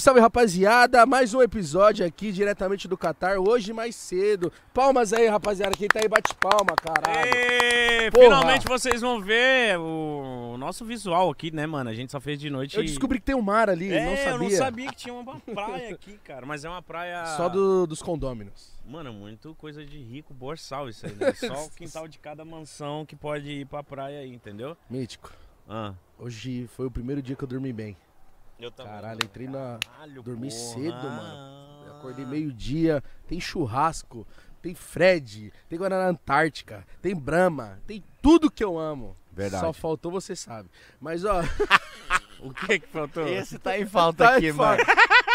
Salve, salve, rapaziada. Mais um episódio aqui diretamente do Catar. Hoje mais cedo. Palmas aí, rapaziada. Quem tá aí bate palma, caralho. Ê, finalmente vocês vão ver o nosso visual aqui, né, mano? A gente só fez de noite. Eu e- descobri que tem um mar ali, É, não sabia. eu não sabia que tinha uma praia aqui, cara. Mas é uma praia. Só do- dos condôminos. Mano, muito coisa de rico borsal isso aí, né? Só o quintal de cada mansão que pode ir pra praia aí, entendeu? Mítico. Ah. Hoje foi o primeiro dia que eu dormi bem. Eu também. Caralho, entrei na. Caralho, dormi porra. cedo, mano. Eu acordei meio-dia. Tem churrasco, tem Fred, tem Guaraná Antártica, tem Brahma, tem tudo que eu amo. Verdade. Só faltou, você sabe. Mas ó, O que que faltou? Esse tá em falta Tá aqui, em mano.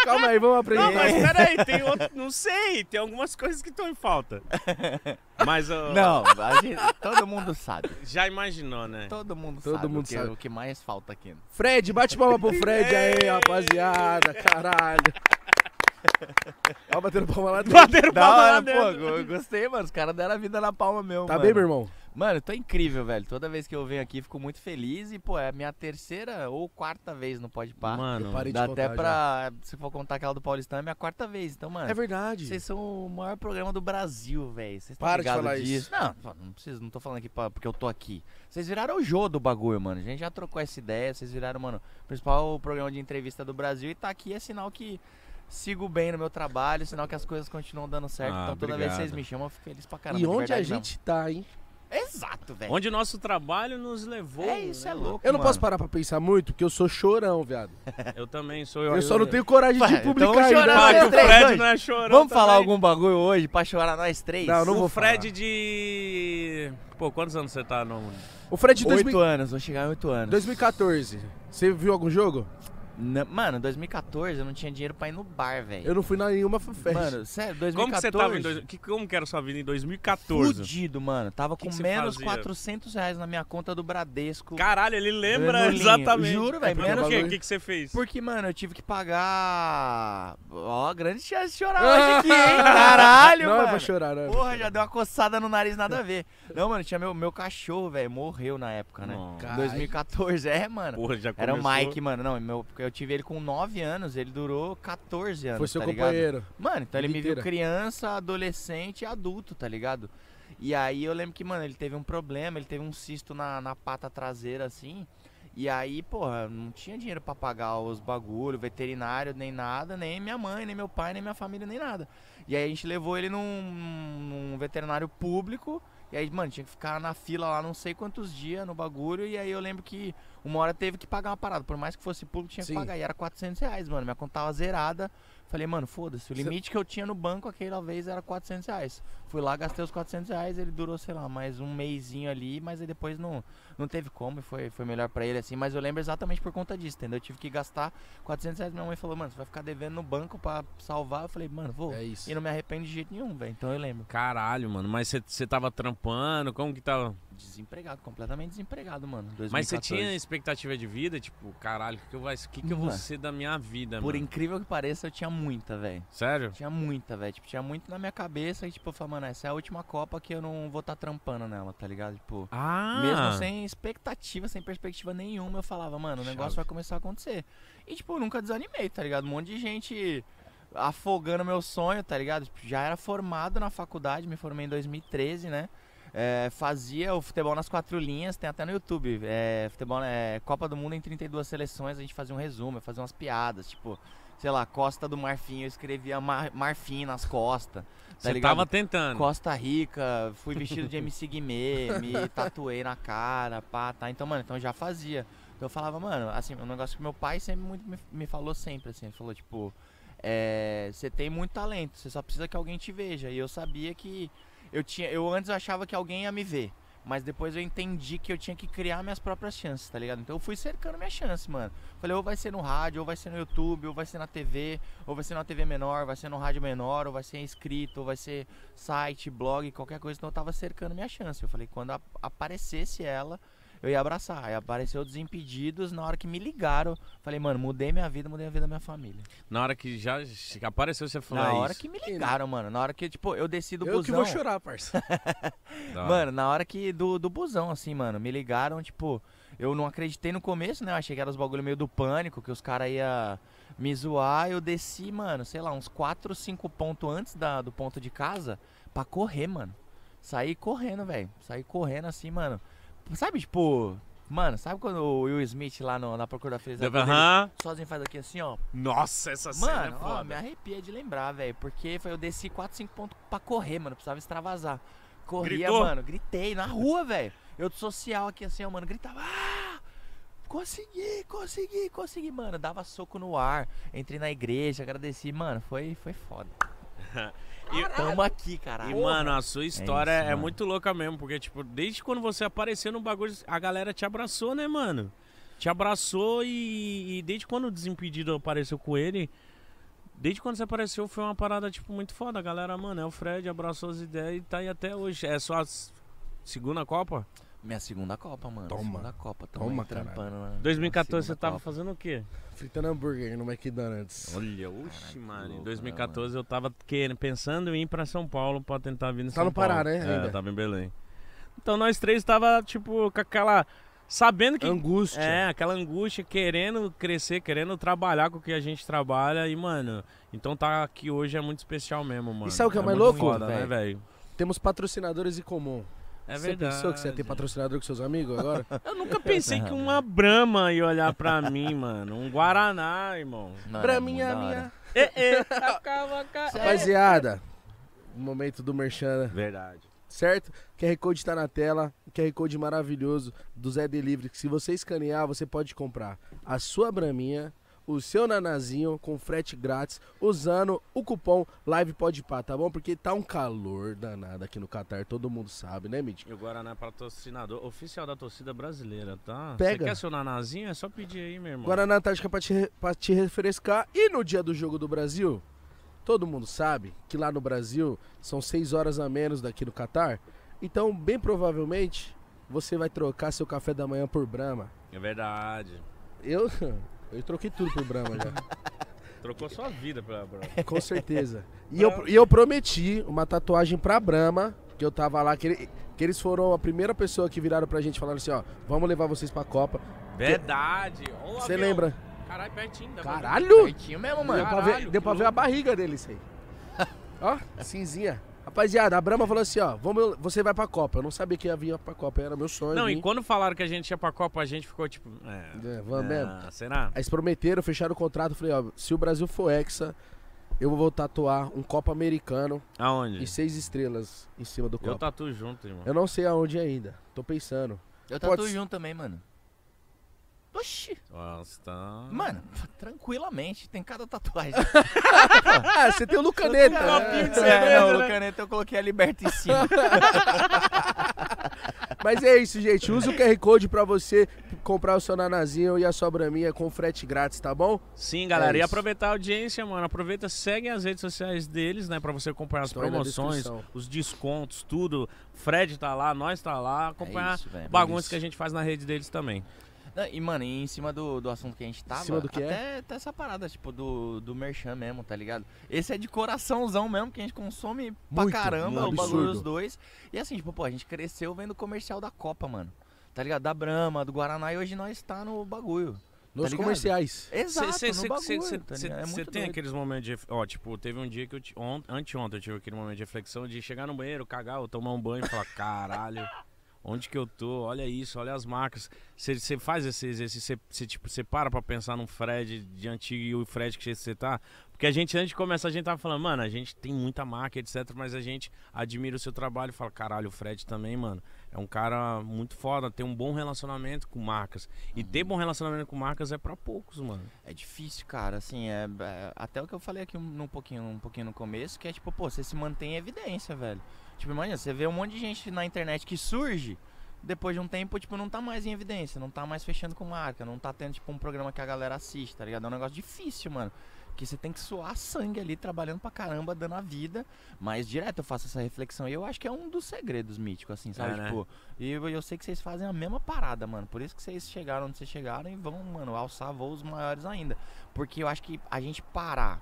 calma aí, vamos aprender. Não, mas peraí, tem outro. Não sei, tem algumas coisas que estão em falta. Mas ó, Não, a gente, todo mundo sabe. já imaginou, né? Todo mundo Todo sabe, mundo o, que, sabe. o que mais falta aqui. Fred, bate palma pro Fred aí, rapaziada. Caralho. Ó, batendo palma lá dentro. Bateram palma lá hora, pô, dentro. go- gostei, mano. Os caras deram a vida na palma mesmo, Tá mano. bem, meu irmão? Mano, eu tô incrível, velho. Toda vez que eu venho aqui, fico muito feliz. E, pô, é a minha terceira ou quarta vez no Pode Par. Mano, Eu parei de Dá contar até pra. Se for contar aquela do Paulistão, é minha quarta vez. Então, mano. já. É verdade. Vocês são o maior programa do Brasil, velho. Vocês estão Para de ligados falar disso? isso. Não, não preciso, não tô falando aqui pra- porque eu tô aqui. Vocês viraram o jogo do bagulho, mano. A gente já trocou essa ideia, vocês viraram, mano, o principal programa de entrevista do Brasil e tá aqui é sinal que sigo bem no meu trabalho, sinal que as coisas continuam dando certo. Ah, então toda vez que vocês obrigado. me chamam, eu fico feliz pra caramba. E de onde a verdade mesmo. gente tá, hein? Exato, velho. Onde o nosso trabalho nos levou. É isso, né, é louco. Eu não mano. posso parar pra pensar muito, porque eu sou chorão, viado. Eu também sou. Eu só não tenho coragem de então publicar vamos ainda. chorar, né? O Fred hoje. não é chorão. Vamos falar também. algum bagulho hoje pra chorar nós três? Não, não o vou Fred falar. de. Pô, quantos anos você tá no. O Fred de Oito 2000 anos, vou chegar em oito anos. 2014. Você viu algum jogo? Não, mano, 2014 eu não tinha dinheiro pra ir no bar, velho. Eu não fui na nenhuma festa. Mano, sério, 2014. Como que você tava em. Dois... Que, como que era a sua vida em 2014? Fudido, mano. Tava Que com que menos fazia? 400 reais na minha conta do Bradesco. Caralho, ele lembra exatamente. Juro, velho, Por menos quê? que- O que, que você fez? Porque, mano, eu tive que pagar. Ó, grande chance de chorar hoje aqui, hein? Caralho, não, mano. vou chorar, né? Porra, já deu uma coçada no nariz, nada a ver. Não, mano, tinha meu, meu cachorro, velho, morreu na época, né? Não. Cara. 2014, é, mano. Porra, já Era o começou. Mike, mano. Não, meu, porque eu tive ele com 9 anos, ele durou 14 anos. Foi seu tá ligado? companheiro. Mano, então ele me viu criança, adolescente e adulto, tá ligado? E aí eu lembro que, mano, ele teve um problema, ele teve um cisto na, na pata traseira, assim. E aí, porra, não tinha dinheiro pra pagar os bagulho, veterinário, nem nada, nem minha mãe, nem meu pai, nem minha família, nem nada. E aí a gente levou ele num, num veterinário público. E aí, mano, tinha que ficar na fila lá não sei quantos dias no bagulho. E aí eu lembro que uma hora teve que pagar uma parada. Por mais que fosse público, tinha Sim. que pagar. E era 400 reais, mano. Minha conta tava zerada. Falei, mano, foda-se. O Cê- limite que eu tinha no banco aquela vez era 400 reais. Fui lá, gastei os 400 reais. Ele durou, sei lá, mais um mêsinho ali. Mas aí depois não, não teve como. E foi, foi melhor pra ele, assim. Mas eu lembro exatamente por conta disso, entendeu? Eu tive que gastar 400 reais. Minha mãe falou, mano, você vai ficar devendo no banco pra salvar. Eu falei, mano, vou. É isso. E não me arrependo de jeito nenhum, velho. Então eu lembro. Caralho, mano. Mas você- tava trampando? Como que tava? Desempregado, completamente desempregado, mano. Mas você 2014. tinha expectativa de vida? Tipo, caralho, o que, que eu, que, que eu vou ser da minha vida, Por mano? incrível que pareça, eu tinha muita, velho. Sério? Tinha muita, velho. Tipo, tinha muito na minha cabeça. E, tipo, eu falei, mano, essa é a última Copa que eu não vou estar trampando nela, tá ligado? Tipo, Ah! mesmo sem expectativa, sem perspectiva nenhuma, eu falava, mano, o negócio Chave. vai começar a acontecer. E, tipo, eu nunca desanimei, tá ligado? Um monte de gente afogando meu sonho, tá ligado? Tipo, já era formado na faculdade, me formei em 2013, né? É, fazia o futebol nas quatro linhas, tem até no YouTube. É, futebol, é, Copa do Mundo em 32 seleções, a gente fazia um resumo, fazia umas piadas, tipo, sei lá, Costa do Marfim, eu escrevia mar, Marfim nas costas. Tá Você ligado? tava tentando. Costa Rica, fui vestido de MC Guimê, me tatuei na cara, pá, tá. Então, mano, então eu já fazia. Então eu falava, mano, assim, um negócio que meu pai sempre muito me, me falou sempre, assim, ele falou, tipo, é, você tem muito talento, você só precisa que alguém te veja. E eu sabia que eu tinha, eu antes achava que alguém ia me ver. Mas depois eu entendi que eu tinha que criar minhas próprias chances, tá ligado? Então eu fui cercando minha chance, mano. Falei, ou vai ser no rádio, ou vai ser no YouTube, ou vai ser na TV, ou vai ser na TV menor, vai ser no rádio menor, ou vai ser inscrito, ou vai ser site, blog, qualquer coisa. Então eu tava cercando minha chance. Eu falei, quando aparecesse ela, eu ia abraçar. Aí apareceu Desimpedidos, na hora que me ligaram, falei, mano, mudei minha vida, mudei a vida da minha família. Na hora que já apareceu, você falou na "É hora isso. que me ligaram, mano, na hora que, tipo, eu desci do Eu que busão. vou chorar, parça. Mano, na hora que do, do busão, assim, mano, me ligaram, tipo, eu não acreditei no começo, né? Eu achei que era os bagulho meio do pânico, que os caras iam me zoar. Eu desci, mano, sei lá, uns 4, 5 pontos antes da, do ponto de casa pra correr, mano. Saí correndo, velho. Saí correndo assim, mano. Sabe, tipo, mano, sabe quando o Will Smith lá no, na Procura da Felicidade, sozinho faz aqui assim, ó. Nossa, essa cena Mano, é ó, foda. me arrepia de lembrar, velho. Porque foi, eu desci 4, 5 pontos pra correr, mano. Precisava extravasar. Corria, Gritou? mano, gritei na rua, velho. Eu de social aqui assim, ó, mano, gritava. Ah! Consegui, consegui, consegui, mano. Dava soco no ar. Entrei na igreja, agradeci, mano. Foi, foi foda. E- Tamo aqui, caralho. E, mano, a sua história é, isso, mano. muito louca mesmo, porque, tipo, desde quando você apareceu no bagulho, a galera te abraçou, né, mano? Te abraçou e, e desde quando o Desimpedido apareceu com ele, desde quando você apareceu foi uma parada, tipo, muito foda. A galera, mano, é o Fred, abraçou as ideias e tá aí até hoje. É só a segunda Copa? Minha segunda Copa, mano. Toma. Segunda Copa. Tamo Toma, trampando na- 2014 na você segunda tava Copa. fazendo o quê? Fritando hambúrguer no McDonald's. Olha, oxi, Caraca, mano. que Em louco, 2014 eu tava querendo, pensando em ir pra São Paulo pra tentar vir no Tá São no Pará, Paulo. né, É, ainda? eu tava em Belém. Então nós três tava, tipo, com aquela. Sabendo que. Angústia. É, aquela angústia, querendo crescer, querendo trabalhar com o que a gente trabalha. E, mano, então tá aqui hoje é muito especial mesmo, mano. sabe o que é mais muito louco? Foda, né, Velho. velho? Temos patrocinadores em comum. É você verdade. pensou que você ia ter patrocinador com seus amigos agora? Eu nunca pensei que uma Brahma ia olhar pra mim, mano. Um Guaraná, irmão. Mano, pra é mim, a minha. É, é, acaba, ca- Rapaziada, o momento do Merchan, Verdade. certo? QR Code tá na tela. QR Code maravilhoso do Zé Delivery. Que se você escanear, você pode comprar a sua braminha, o seu nanazinho com frete grátis, usando o cupom LivePodPá, tá bom? Porque tá um calor danado aqui no Catar, todo mundo sabe, né, Mítico? E o Guaraná é patrocinador oficial da torcida brasileira, tá? Pega. Você quer seu nanazinho? É só pedir aí, meu irmão. Guaraná Antártica pra te, pra te refrescar. E no dia do jogo do Brasil, todo mundo sabe que lá no Brasil são seis horas a menos daqui no Catar. Então, bem provavelmente, você vai trocar seu café da manhã por Brahma. É verdade. Eu, eu troquei tudo por Brahma já, Trocou sua vida pra. pra... com certeza. E eu, e eu prometi uma tatuagem pra Brahma, que eu tava lá, que, ele- que eles foram a primeira pessoa que viraram pra gente falando assim, ó, vamos levar vocês pra Copa. Verdade. Você lembra? Caralho, pertinho. Caralho! Pertinho mesmo, Deu mano. pra ver, deu pra ver a barriga dele isso aí. Ó, cinzinha. Rapaziada, a Brahma falou assim, ó, vamos, você vai pra Copa. Eu não sabia que ia vir pra Copa, era meu sonho. Não, vir. e quando falaram que a gente ia pra Copa, a gente ficou tipo. É, É, vamos mesmo. ah, será? Aí eles prometeram, fecharam o contrato. eu Falei, ó, se o Brasil for hexa, eu vou tatuar um Copa americano Aonde? e seis estrelas em cima do Eu Copa. tatuo junto, irmão. Eu não sei aonde ainda, tô pensando. Eu Pode tatuo ser. junto também, mano. Oxi. Nossa, tá. Mano, tranquilamente, tem cada tatuagem. Ah, você tem o Lucaneta. né? cerveja, é, não, né? o caneta eu coloquei a liberta em cima. Mas é isso, gente. Usa o QR Code pra você comprar o seu nanazinho e a sua braminha com frete grátis, tá bom? Sim, galera. É e aproveitar a audiência, mano. Aproveita, segue as redes sociais deles, né? Pra você acompanhar as na promoções, os descontos, tudo. Fred tá lá, nós tá lá. Acompanhar isso, velho. bagunça que a gente faz na rede deles também. Não, E, mano, e em cima do, do assunto que a gente tava, cima do que é? até, até essa parada, tipo, do, do merchan mesmo, tá ligado? Esse é de coraçãozão mesmo, que a gente consome pra Muito, caramba, muito o bagulho dos dois. E assim, tipo, pô, a gente cresceu vendo o comercial da Copa, mano. Tá ligado? Da Brahma, do Guaraná, e hoje nós tá no bagulho. Nos ligado? comerciais. Exato, Cê- cê- no bagulho, cê- tá cê-? É tem doido. aqueles momentos de. Ó, tipo, teve um dia que eu. ti- ont- Anteontem eu tive aquele momento de reflexão de chegar no banheiro, cagar, ou tomar um banho e falar: caralho, onde que eu tô? Olha isso, olha as marcas. Você faz esse exercício, você tipo, para pra pensar num Fred de antigo e o Fred que você tá. Porque a gente, antes de começar, a gente tava falando, mano, a gente tem muita marca, etc. Mas a gente admira o seu trabalho e fala, caralho, o Fred também, mano. É um cara muito foda, tem um bom relacionamento com marcas. E ter bom relacionamento com marcas é pra poucos, mano. É difícil, cara, assim, é, é- até o que eu falei aqui um, um pouquinho, um pouquinho no começo, que é tipo, pô, você se mantém em evidência, velho. Tipo, imagina, você vê um monte de gente na internet que surge, depois de um tempo, tipo, não tá mais em evidência, não tá mais fechando com marca, não tá tendo, tipo, um programa que a galera assiste, tá ligado? É um negócio difícil, mano. Porque você tem que suar sangue ali, trabalhando pra caramba, dando a vida. Mas direto eu faço essa reflexão. E eu acho que é um dos segredos míticos, assim, sabe? É, né? tipo, e eu, eu sei que vocês fazem a mesma parada, mano. Por isso que vocês chegaram onde vocês chegaram e vão, mano, alçar voos maiores ainda. Porque eu acho que a gente parar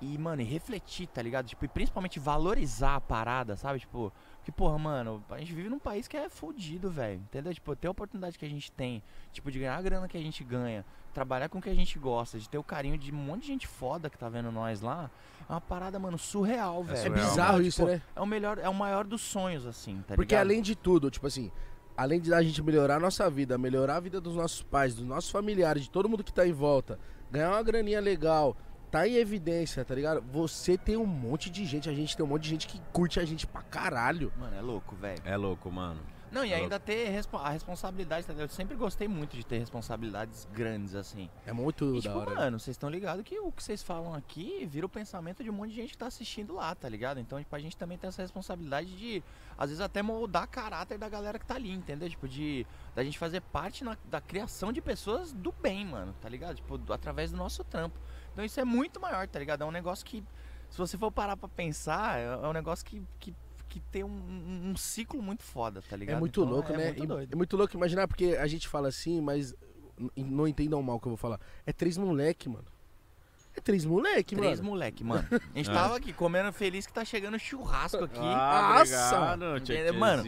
e, mano, e refletir, tá ligado? Tipo, e principalmente valorizar a parada, sabe? Tipo, que, porra, mano, a gente vive num país que é fodido, velho. Entendeu? Tipo, ter a oportunidade que a gente tem, tipo, de ganhar a grana que a gente ganha, trabalhar com o que a gente gosta, de ter o carinho de um monte de gente foda que tá vendo nós lá, é uma parada, mano, surreal, velho. É surreal, bizarro Tipo, isso, né? É o melhor, é o maior dos sonhos, assim, tá Porque ligado? além de tudo, tipo assim, além de a gente melhorar a nossa vida, melhorar a vida dos nossos pais, dos nossos familiares, de todo mundo que tá em volta, ganhar uma graninha legal, tá em evidência, tá ligado? Você tem um monte de gente, a gente tem um monte de gente que curte a gente pra caralho. Mano, é louco, velho. É louco, mano. Não, e É ainda ter respo- a responsabilidade, tá ligado? Eu sempre gostei muito de ter responsabilidades grandes, assim. É muito E, da tipo, hora. mano, vocês estão ligados que o que vocês falam aqui vira o pensamento de um monte de gente que tá assistindo lá, tá ligado? Então, tipo, a gente também tem essa responsabilidade de, às vezes, até moldar caráter da galera que tá ali, entendeu? Tipo, de da gente fazer parte na- da criação de pessoas do bem, mano, tá ligado? Tipo, do- através do nosso trampo. Então isso é muito maior, tá ligado? É um negócio que, se você for parar pra pensar, é é um negócio que, que, que tem um, um- um ciclo muito foda, tá ligado? É muito Então, louco, é né? Muito E- doido. É muito louco imaginar, porque a gente fala assim, mas não entendam mal o que eu vou falar. É três moleque, mano. É três moleque, Três mano. moleque, mano. A gente tava aqui comendo feliz que tá chegando churrasco aqui. Ah, Nossa! obrigado, Entendeu? Mano.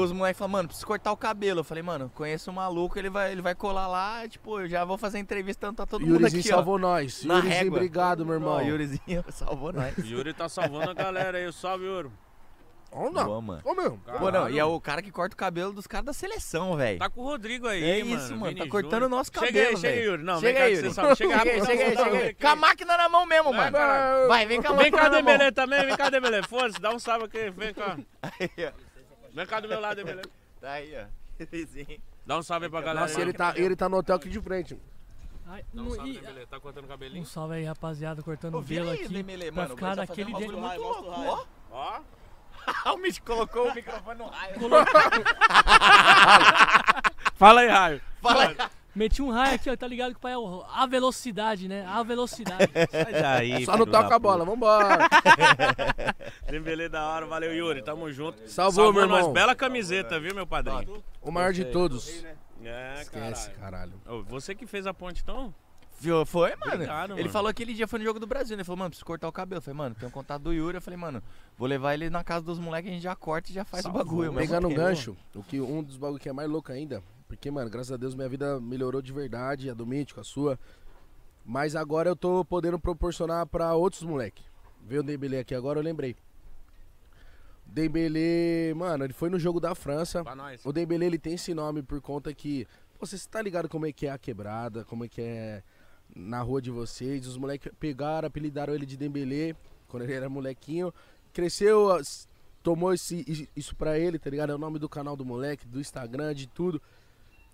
Os moleques falaram, mano, preciso cortar o cabelo. Eu falei, mano, conheço um maluco, ele vai, ele vai colar lá, tipo, eu já vou fazer entrevista, então tá todo mundo Yurizinho aqui, salvou nós. Na Yurizinho, régua. obrigado, meu ó. irmão. Ó, Yurizinho salvou nós. Yuri tá salvando a galera aí. Salve, Yuri. Boa, mano. Ô, meu. Pô, não, e é o cara que corta o cabelo dos caras da seleção, velho. Tá com o Rodrigo aí, É mano. isso, mano, tá cortando o nosso Chega cabelo, aí, chega aí, velho. Yuri. Não, Chega aí, Yuri. você sabe. Chega Chega aí, chega aí, chega aí. Com a máquina na mão mesmo, mano. Vai, vem com a Vem cá. Dembele também. Vem cá, Dembele. Foda-se, dá um salve aqui. Vem cá. Aí, ó. Vem cá do meu lado, Dembele. Tá aí, ó. Yurizinho. Dá um salve aí pra galera. Nossa, aí. ele tá, ele tá no hotel aqui de frente. Ai, Dá um salve, Dembele. Tá cortando o cabelinho? um salve aí, rapaziada, cortando o aí, aqui. Dembele, pra mano. ficar fazer daquele jeito. muito louco, ó. Ó. o Mitch colocou o microfone no raio. Fala aí, Raio. Fala aí. Meti um raio aqui, ó, tá ligado que o pai é o- a velocidade, né? A velocidade. Sai daí, Só não toca a bola, vambora. Dembele da hora. Valeu, Yuri. Tamo junto. Salvou, meu nós. irmão. Bela camiseta, viu, meu padrinho? O maior de todos. É, Esquece, caralho. caralho. Ô, Você que fez a ponte, então? Viu? Foi, mano. Obrigado, Ele mano. falou aquele dia, foi no jogo do Brasil, né? Ele falou, mano, preciso cortar o cabelo. Eu falei, mano, tem um contato do Yuri. Eu falei, mano, vou levar ele na casa dos moleques, a gente já corta e já faz Salvou. o bagulho, mano. Pegando um Porque, gancho, o que, um dos bagulho que é mais louco ainda, porque, mano, graças a Deus minha vida melhorou de verdade, a do Mítico, a sua. Mas agora eu tô podendo proporcionar pra outros moleque. Veio o Dembele aqui agora, eu lembrei. Dembele, mano, ele foi no jogo da França. Pra nós. O Dembele, ele tem esse nome por conta que... pô, Você tá ligado como é que é a quebrada, como é que é na rua de vocês. Os moleques pegaram, apelidaram ele de Dembele, quando ele era molequinho. Cresceu, tomou esse, isso pra ele, tá ligado? É o nome do canal do moleque, do Instagram, de tudo.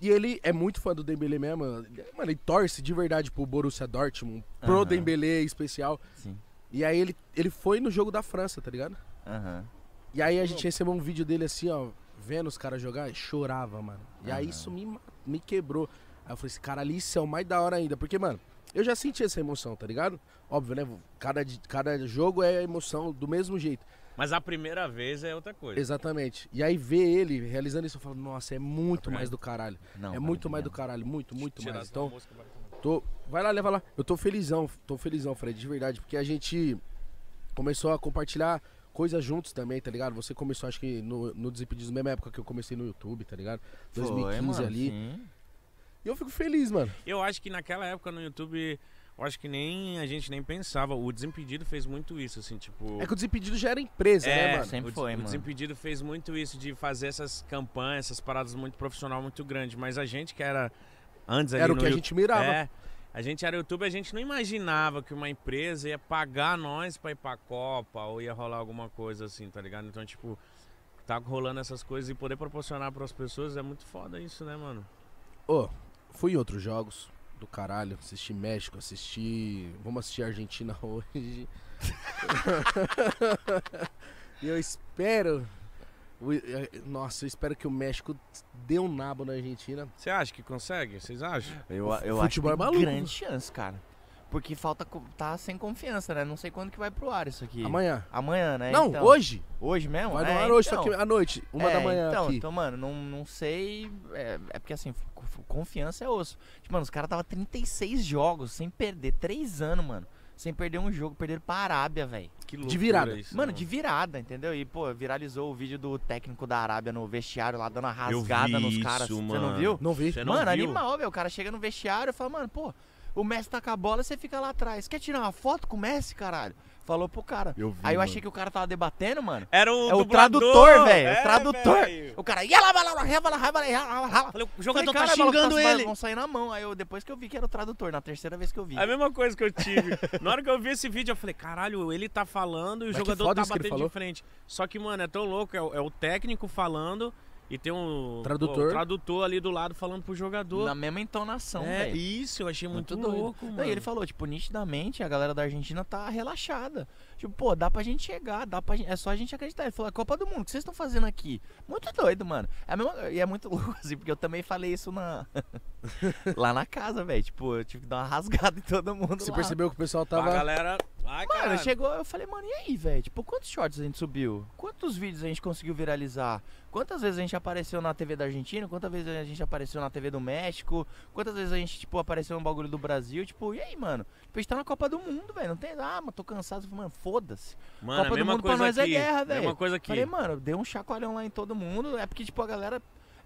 E ele é muito fã do Dembele mesmo. Mano, ele torce de verdade pro Borussia Dortmund, pro Aham. Dembele em especial. Sim. E aí ele, ele foi no jogo da França, tá ligado? Aham. E aí a gente recebeu um vídeo dele assim, ó, vendo os caras jogar, e chorava, mano. E aí Aham. isso me, me quebrou. Aí eu falei assim, cara, ali isso é o mais da hora ainda. Porque, mano, eu já senti essa emoção, tá ligado? Óbvio, né? Cada, cada jogo é emoção do mesmo jeito. Mas a primeira vez é outra coisa. Exatamente. E aí ver ele realizando isso, eu falo, nossa, é muito Tá mais do caralho. Não, é muito mais entendendo. do caralho, muito, muito Tirar mais. Então. Tô, vai lá, leva lá. Eu tô felizão, tô felizão, Fred, de verdade, porque a gente começou a compartilhar coisas juntos também, tá ligado? Você começou, acho que no, no Desimpedidos, mesma época que eu comecei no YouTube, tá ligado? Foi, 2015 mano, ali. sim. E eu fico feliz, mano. Eu acho que naquela época no YouTube, eu acho que nem a gente nem pensava. O Desimpedido fez muito isso, assim, tipo. É que o Desimpedido já era empresa, É, né, mano? sempre o, foi, o mano. Desimpedido fez muito isso de fazer essas campanhas, essas paradas muito profissional, muito grande. Mas a gente que era antes ali Era o no que a gente mirava. É, a gente era YouTube, a gente não imaginava que uma empresa ia pagar nós pra ir pra Copa ou ia rolar alguma coisa assim, tá ligado? Então, tipo, tá rolando essas coisas e poder proporcionar pras pessoas é muito foda isso, né, mano? Ô, fui em outros jogos do caralho. Assisti México, assisti. Vamos assistir Argentina hoje. e eu espero. o- eh, Nossa, eu espero que o México dê um nabo na Argentina. Você acha que consegue? Vocês acham? Eu, eu acho que é tem maluco. grande chance, cara. Porque falta. tá sem confiança, né? Não sei quando que vai pro ar isso aqui. Amanhã. Amanhã, né? Não, Então, hoje. Hoje mesmo? Vai no É, ar hoje, então. só que à noite, uma É, da manhã então, aqui. Então, mano, não, não sei. É, é porque assim, co- confiança é osso. Tipo, mano, os caras tava 36 jogos sem perder. 3 anos, mano. Sem perder um jogo. Perderam pra Arábia, velho. Que De virada. isso, Mano, de virada, entendeu? E, pô, viralizou o vídeo do técnico da Arábia no vestiário lá dando uma rasgada vi nos caras. isso, Você mano. não viu? Não vi. Não mano, viu? animal, velho. O cara chega no vestiário e fala, mano, pô, o Messi tá com a bola, você fica lá atrás. Quer tirar uma foto com o Messi, caralho? Falou pro cara. Eu vi, Aí eu mano. achei que o cara tava debatendo, mano. Era o É o tradutor, velho. é, o tradutor. velho. O cara. "Yala, bala, bala, bala, bala, bala, bala". Falei, o Falei, jogador tá "Cara, maluco, xingando tá- ele. Vão sair na mão. Aí eu, depois que eu vi que era o tradutor, na terceira vez que eu vi. É a mesma coisa que eu tive. Na hora que eu vi esse vídeo, eu falei, caralho, ele tá falando e o Mas jogador tá batendo de frente. Só que, mano, é tão louco. É o, é o técnico falando e tem um Tradutor. pô, o tradutor ali do lado falando pro jogador. Na mesma entonação, é, velho. isso, eu achei muito, Muito doido. louco, mano. E ele falou, tipo, nitidamente a galera da Argentina tá relaxada. Tipo, pô, dá pra gente chegar, dá pra gente, é só a gente acreditar. Ele falou, é Copa do Mundo, o que vocês estão fazendo aqui? Muito doido, mano. É a mesma, e é muito louco, assim, porque eu também falei isso na lá na casa, velho. Tipo, eu tive que dar uma rasgada em todo mundo Você lá. percebeu que o pessoal A tava. galera... Ai, Mano, caralho. chegou, eu falei, mano, e aí, velho? Tipo, quantos shorts a gente subiu? Quantos vídeos a gente conseguiu viralizar? Quantas vezes a gente apareceu na TV da Argentina? Quantas vezes a gente apareceu na TV do México? Quantas vezes a gente, tipo, apareceu no bagulho do Brasil? Tipo, e aí, mano? Tipo, a gente tá na Copa do Mundo, velho. Não tem. Ah, mas tô cansado. Mano, foda-se. Mano, Copa a do Mundo pra nós é aqui. guerra, velho. Mesma coisa aqui. Falei, mano, deu um chacoalhão lá em todo mundo. É porque, tipo, a galera.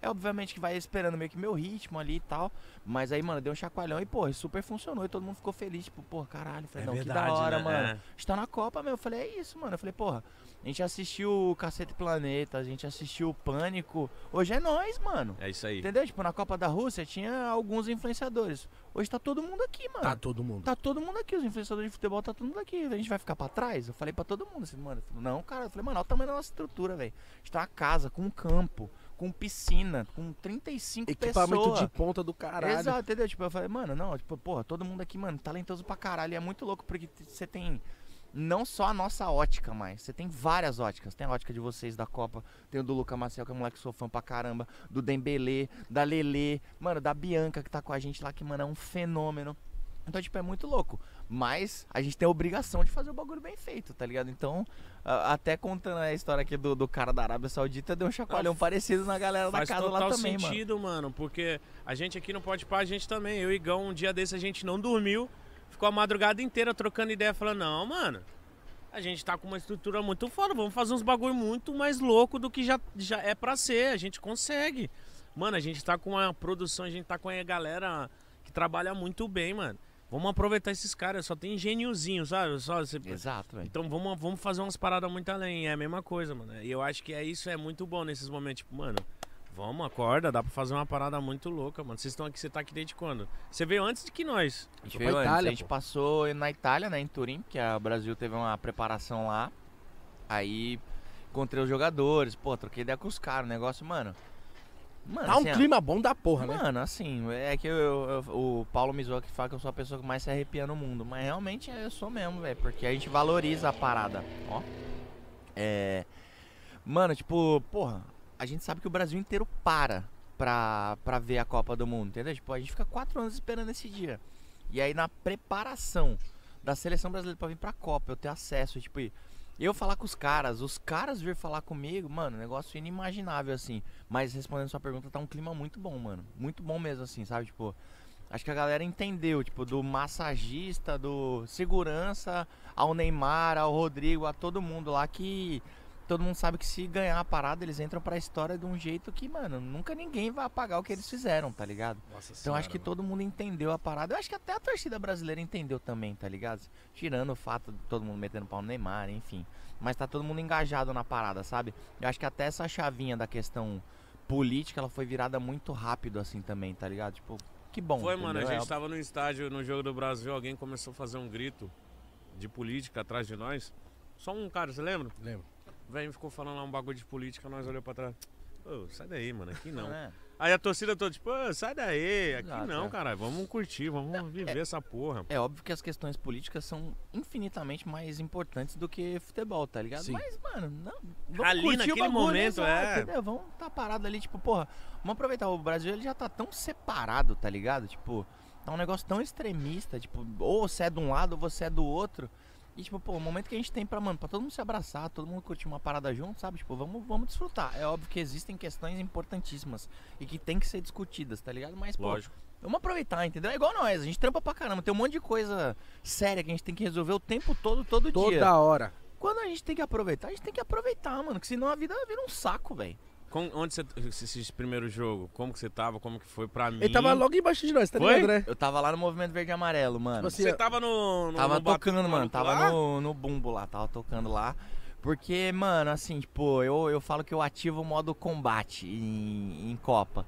É obviamente que vai esperando meio que meu ritmo ali e tal. Mas aí, mano, deu um chacoalhão e, pô, super funcionou. E todo mundo ficou feliz. Tipo, pô, caralho. Falei, É não, verdade, que da hora, né? mano. É. A gente tá na Copa, meu. Eu falei, é isso, mano. Eu falei, porra, a gente assistiu o Cacete Planeta, a gente assistiu o Pânico. Hoje é nós, mano. É isso aí. Entendeu? Tipo, na Copa da Rússia tinha alguns influenciadores. Hoje tá todo mundo aqui, mano. Tá todo mundo. Tá todo mundo aqui, os influenciadores de futebol tá todo mundo aqui. A gente vai ficar pra trás? Eu falei pra todo mundo assim, mano. Não, cara. Eu falei, mano, olha o tamanho da nossa estrutura, velho. A gente tá uma casa com um campo, com piscina, com 35 Equipamento pessoas. de ponta do caralho. Exato, entendeu? Tipo, eu falei, mano, não, tipo, porra, todo mundo aqui, mano, talentoso pra caralho. E é muito louco porque você tem não só a nossa ótica, mas você tem várias óticas. Tem a ótica de vocês da Copa, tem o do Luca Maciel, que é um moleque que sou fã pra caramba, do Dembele, da Lele, mano, da Bianca que tá com a gente lá, que, mano, é um fenômeno. Então, tipo, é muito louco. Mas a gente tem a obrigação de fazer o bagulho bem feito, tá ligado? Então, a- até contando a história aqui do, do cara da Arábia Saudita, deu um chacoalhão Não, parecido na galera da Faz casa lá também, mano. sentido, mano. porque a gente aqui não pode parar, a gente também. Eu e Gão, um dia desse a gente não dormiu, ficou a madrugada inteira trocando ideia, falando, não, mano, a gente tá com uma estrutura muito foda, vamos fazer uns bagulho muito mais louco do que já, já é pra ser, a gente consegue. Mano, a gente tá com uma produção, a gente tá com a galera que trabalha muito bem, mano. Vamos aproveitar esses caras, só tem gêniozinho, sabe? Só, você- Exato, velho. então vamos, vamos fazer umas paradas muito além. É a mesma coisa, mano. E eu acho que é isso, é muito bom nesses momentos. Tipo, mano, vamos, acorda, dá pra fazer uma parada muito louca, mano. Vocês estão aqui, você tá aqui desde quando? Você veio antes de que nós. A gente veio pra antes, Itália, a gente pô. passou na Itália, né, em Turim, a- o Brasil teve uma preparação lá. Aí encontrei os jogadores, pô, troquei ideia com os caras, o negócio, mano. Mano, Tá um assim, clima bom da porra, né? Mano, assim, é que eu, eu- o Paulo Mizoa que fala que eu sou a pessoa que mais se arrepia no mundo. Mas realmente eu sou mesmo, velho. Porque a gente valoriza a parada. Ó. É. Mano, tipo, porra, a gente sabe que o Brasil inteiro para pra, pra ver a Copa do Mundo, entendeu? Tipo, a gente fica quatro anos esperando esse dia. E aí na preparação da seleção brasileira pra vir pra Copa, eu ter acesso, tipo, e eu falar com os caras, os caras vir falar comigo, mano, negócio inimaginável, assim. Mas respondendo sua pergunta, tá um clima muito bom, mano. Muito bom mesmo, assim, sabe? Tipo, acho que a galera entendeu, tipo, do massagista, do segurança, ao Neymar, ao Rodrigo, a todo mundo lá que. Todo mundo sabe que se ganhar a parada, eles entram pra história de um jeito que, mano, nunca ninguém vai apagar o que eles fizeram, tá ligado? Nossa Então acho que todo mundo entendeu a parada. Eu acho que até a torcida brasileira entendeu também, tá ligado? Tirando o fato de todo mundo metendo pau no Neymar, enfim. Mas tá todo mundo engajado na parada, sabe? Eu acho que até essa chavinha da questão política, ela foi virada muito rápido assim também, tá ligado? Tipo, que bom. Foi, mano, a entendeu? gente É, tava no estádio no jogo do Brasil, alguém começou a fazer um grito de política atrás de nós. Só um cara, você lembra? Lembro. Vem ficou falando lá um bagulho de política, nós olhamos pra trás. Ô, sai daí, mano, aqui não. é. Aí a torcida toda, tipo, "Ô, sai daí, aqui Exato, não, é. caralho, vamos curtir, vamos viver essa porra. É óbvio que as questões políticas são infinitamente mais importantes do que futebol, tá ligado? Sim. Mas, mano, não. Vamos Ali, curtir naquele o bagulho, momento, exato, é. Entendeu? Vamos tá parado ali, tipo, porra, vamos aproveitar. O Brasil ele já tá tão separado, tá ligado? Tipo, Tá um negócio tão extremista, tipo, ou você é de um lado ou você é do outro. E, tipo, pô, o momento que a gente tem pra, mano, pra todo mundo se abraçar, todo mundo curtir uma parada junto, sabe? Tipo, vamos, vamos desfrutar. É óbvio que existem questões importantíssimas e que tem que ser discutidas, tá ligado? Mas, pô, Lógico. vamos aproveitar, entendeu? É igual nós, a gente trampa pra caramba. Tem um monte de coisa séria que a gente tem que resolver o tempo todo, todo dia. Toda hora. Quando a gente tem que aproveitar, a gente tem que aproveitar, mano. Que senão a vida vira um saco, velho. Com- onde você. Esse, esse primeiro jogo, como que você tava? Como que foi pra mim? Ele tava logo embaixo de nós, tá Foi? ligado, né? Eu tava lá no movimento verde e amarelo, mano. Tipo assim, Você tava no. no Tava no tocando, mano. maluco Tava lá? no, no bumbo lá, tava tocando lá. Porque, mano, assim, tipo, eu, eu falo que eu ativo o modo combate em, em Copa.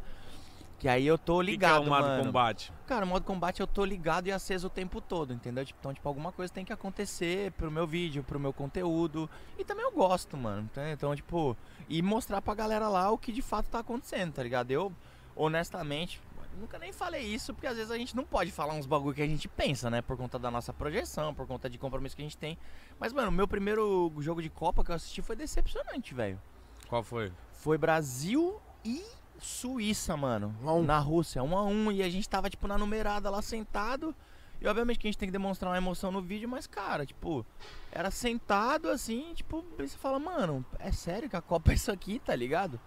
Que aí eu tô O que que ligado, é o modo mano. combate? Cara, o modo combate eu tô ligado e aceso o tempo todo, entendeu? Tipo, Então, tipo, alguma coisa tem que acontecer pro meu vídeo, pro meu conteúdo. E também eu gosto, mano. Então, tipo, e mostrar pra galera lá o que de fato tá acontecendo, tá ligado? Eu, honestamente, nunca nem falei isso, porque às vezes a gente não pode falar uns bagulho que a gente pensa, né? Por conta da nossa projeção, por conta de compromisso que a gente tem. Mas, mano, o meu primeiro jogo de Copa que eu assisti foi decepcionante, velho. Qual foi? Foi Brasil e Suíça, mano. Um. Na Rússia, um a um. E a gente tava, tipo, na numerada lá sentado. E obviamente que a gente tem que demonstrar uma emoção no vídeo, mas, cara, tipo, era sentado assim, tipo, você fala, mano, é sério que a Copa é isso aqui, tá ligado?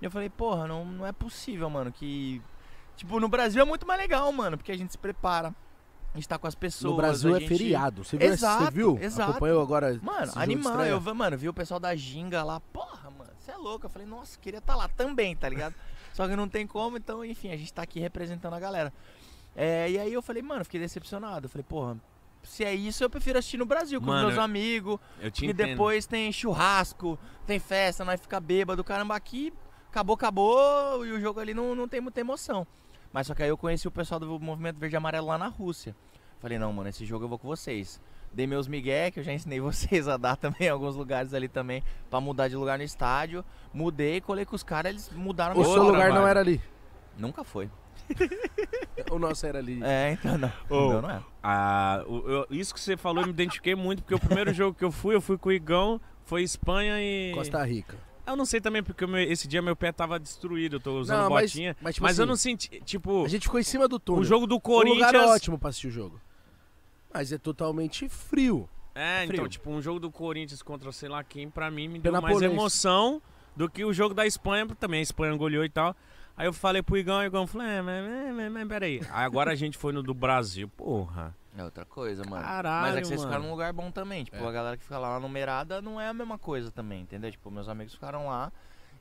E eu falei, porra, não, não é possível, mano, que. Tipo, no Brasil é muito mais legal, mano, porque a gente se prepara. A gente tá com as pessoas. No Brasil é gente- feriado. Você viu? Exato, você viu? exato. Acompanhou agora? Mano, animal. Eu, mano, vi o pessoal da Ginga lá. Porra, mano, você é louco. Eu falei, nossa, queria estar lá também, tá ligado? Só que não tem como, então, enfim, a gente tá aqui representando a galera. É, e aí eu falei, mano, fiquei decepcionado. Eu falei, porra, se é isso, eu prefiro assistir no Brasil com Mano, meus eu- amigos. Eu te E depois tem churrasco, tem festa, nós fica bêbado, caramba, aqui acabou, acabou, e o jogo ali não, não tem muita emoção. Mas só que aí eu conheci o pessoal do Movimento Verde e Amarelo lá na Rússia. Falei, não, mano, esse jogo eu vou com vocês. Dei meus migué, que eu já ensinei vocês a dar também em alguns lugares ali também, pra mudar de lugar no estádio. Mudei, colei com os caras, eles mudaram O meu seu lugar não era ali. Nunca foi. O nosso era ali. É, então não. Ô. O meu não é. Ah, o- eu- isso que você falou eu me identifiquei muito, porque o primeiro jogo que eu fui, eu fui com o Igão, foi Espanha e. Costa Rica. Eu não sei também, porque o meu- esse dia meu pé tava destruído, eu tô usando Não, mas- botinha. mas, tipo eu assim, não senti, tipo, A gente ficou em cima do túnel. o jogo do O Corinthians. lugar é ótimo pra assistir o jogo. Mas é totalmente frio. É, Frio. então, tipo, um jogo do Corinthians contra sei lá quem, pra mim, me deu mais Penapolense. emoção do que o jogo da Espanha, porque também a Espanha goleou e tal. Aí eu falei pro Igão, e o Igão falou, é, mas, mas, mas, mas peraí. Aí agora a gente foi no do Brasil, porra. É outra coisa, mano. Caralho, Mas é que vocês mano. ficaram num lugar bom também. Tipo, É. a galera que fica lá na numerada não é a mesma coisa também, entendeu? Tipo, meus amigos ficaram lá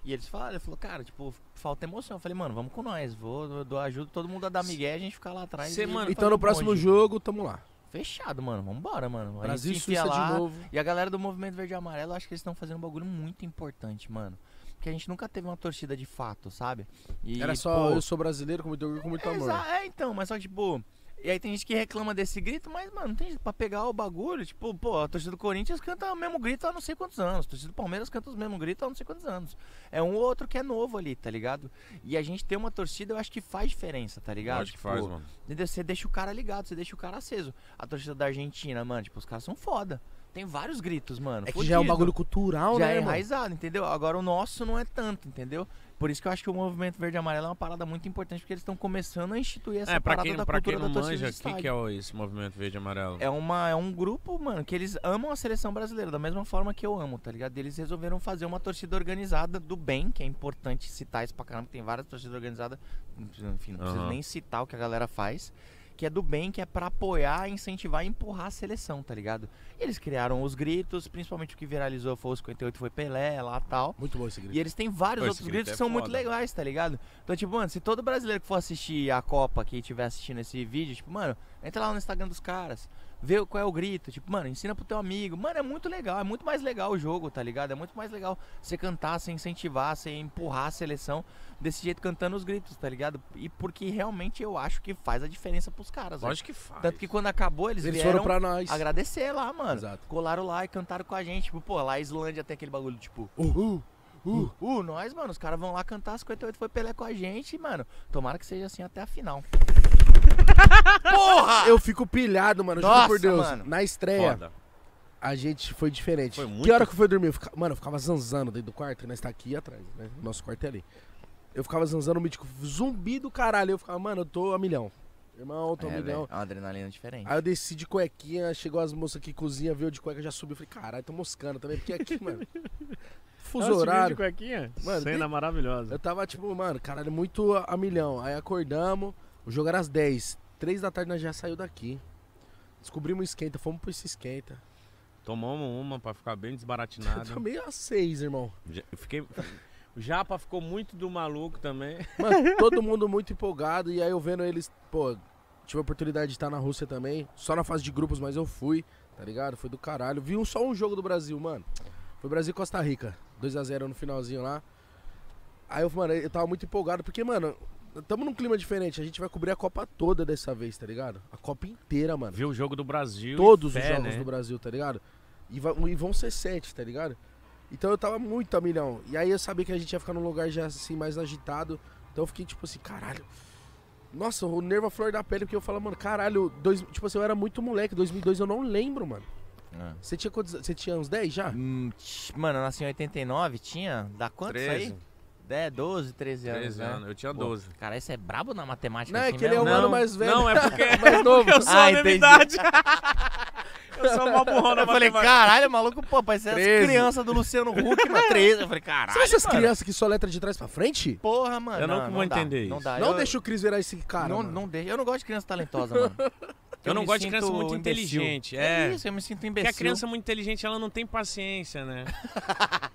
e eles falaram, ele falou, cara, tipo, falta emoção. Eu falei, mano, vamos com nós. Vou, eu dou ajuda todo mundo a dar migué, a gente ficar lá atrás. Cê, e mano, Então no um próximo jogo, tamo lá. Fechado, mano. Vambora, mano. A Brasil gente se enfia Suíça lá. de novo. E a galera do Movimento Verde e Amarelo, acho que eles estão fazendo um bagulho muito importante, mano. Porque a gente nunca teve uma torcida de fato, sabe? E, Era só pô, eu sou brasileiro com muito orgulho com muito amor. Exa- É, então, mas só que, tipo. E aí tem gente que reclama desse grito, mas, mano, não tem jeito pra pegar o bagulho. Tipo, pô, a torcida do Corinthians canta o mesmo grito há não sei quantos anos. A torcida do Palmeiras canta os mesmos gritos há não sei quantos anos. É um ou outro que é novo ali, tá ligado? E a gente ter uma torcida, eu acho que faz diferença, tá ligado? Acho que Tipo, faz, mano. Entendeu? Você deixa o cara ligado, você deixa o cara aceso. A torcida da Argentina, mano, tipo, os caras são foda. Tem vários gritos, mano. É que já é um fudido. bagulho cultural, Já né, é irmão? enraizado, entendeu? Agora o nosso não é tanto, entendeu? Por isso que eu acho que o movimento verde e amarelo é uma parada muito importante, porque eles estão começando a instituir essa É, pra parada quem, da pra quem cultura não da torcida manja, o que, que é esse movimento verde e amarelo? É, uma, é um grupo, mano, que eles amam a seleção brasileira, da mesma forma que eu amo, tá ligado? Eles resolveram fazer uma torcida organizada do bem, que é importante citar isso pra caramba, tem várias torcidas organizadas, enfim, não preciso Aham. nem citar o que a galera faz, que é do bem, que é pra apoiar, incentivar e empurrar a seleção, tá ligado? E eles criaram os gritos, principalmente o que viralizou foi o 58 foi Pelé lá tal. Muito bom esse grito. E eles têm vários Pô, outros grito gritos é que são muito foda. legais, tá ligado? Então, tipo, mano, se todo brasileiro que for assistir a Copa que estiver assistindo esse vídeo, tipo, mano, entra lá no Instagram dos caras, vê qual é o grito, tipo, mano, ensina pro teu amigo. Mano, é muito legal, é muito mais legal o jogo, tá ligado? É muito mais legal você cantar, você incentivar, você empurrar a seleção desse jeito cantando os gritos, tá ligado? E porque realmente eu acho que faz a diferença pros caras. velho. Lógico que faz. Tanto que quando acabou, eles, Eles vieram foram pra nós. agradecer lá, mano. Exato. Colaram lá e cantaram com a gente. Tipo, pô, lá a Islândia tem aquele bagulho, tipo, Uhul. Uh, uh, nós, mano, os caras vão lá cantar 58 foi Pelé com a gente, mano. Tomara que seja assim até a final. Porra! Eu fico pilhado, mano. Juro Nossa, por Deus. mano. Na estreia, Foda. a gente foi diferente. Foi muito- Que hora que eu fui dormir? Eu fica- Mano, eu ficava zanzando dentro do quarto, que nós tá aqui atrás, né? Nosso quarto é ali. Eu ficava zanzando, o mítico zumbi do caralho. Eu ficava, mano, eu tô a milhão. Irmão, tô É, milhão. velho, é uma adrenalina diferente. Aí eu desci de cuequinha, chegou as moças que cozinham, veio de cueca, já subiu. Falei, caralho, tô moscando também, porque aqui, mano. Fuso horário. de cuequinha? Mano, Cena tem- maravilhosa. Eu tava tipo, mano, caralho, muito a, a milhão. Aí acordamos, o jogo era às 10. 3 da tarde nós já saiu daqui. Descobrimos esquenta, fomos pro esse esquenta. Tomamos uma pra ficar bem Eu desbaratinado. tomei às 6, irmão. Já- Eu fiquei... O Japa ficou muito do maluco também. Mano, todo mundo muito empolgado. E aí eu vendo eles, pô, tive a oportunidade de estar na Rússia também. Só na fase de grupos, mas eu fui, tá ligado? Foi do caralho. Vi um, só um jogo do Brasil, mano. Foi Brasil e Costa Rica. 2x0 no finalzinho lá. Aí eu, mano, eu tava muito empolgado, porque, mano, tamo num clima diferente. A gente vai cobrir a Copa toda dessa vez, tá ligado? A Copa inteira, mano. Viu o jogo do Brasil. Todos os jogos né? do Brasil, tá ligado? E, va- e vão ser sete, tá ligado? Então eu tava muito a milhão. E aí eu sabia que a gente ia ficar num lugar já assim, mais agitado. Então eu fiquei tipo assim, caralho. Nossa, o nervo à flor da pele, porque eu falo, mano, caralho, dois, tipo assim, eu era muito moleque, 2002 eu não lembro, mano. Ah. Você tinha quantos, você tinha uns 10 já? Hum, tch, Mano, eu nasci em 89, tinha? Dá quanto isso 13. aí? 10, 12, 13 anos, 13 né? anos. Eu tinha Pô, 12. Cara, esse é brabo na matemática Não, é assim que ele é mesmo? um ano mais velho. Não, é porque, Mais novo. eu sou Ah, a mesma entendi. idade. eu sou uma burrona Eu falei, matemática. caralho, maluco, pô, parece as 13. crianças do Luciano Huck, mas 13. Eu falei, caralho, Sabe essas mano. crianças que só letra de trás pra frente? Porra, mano. Eu não não, vou entender Não isso. dá. não eu, deixa o Cris virar esse cara. não, mano. não deixa. Eu não gosto de criança talentosa, mano. Eu não me gosto de criança muito imbecil. inteligente. É É. isso, eu me sinto Porque imbecil. a criança muito inteligente, ela não tem paciência, né?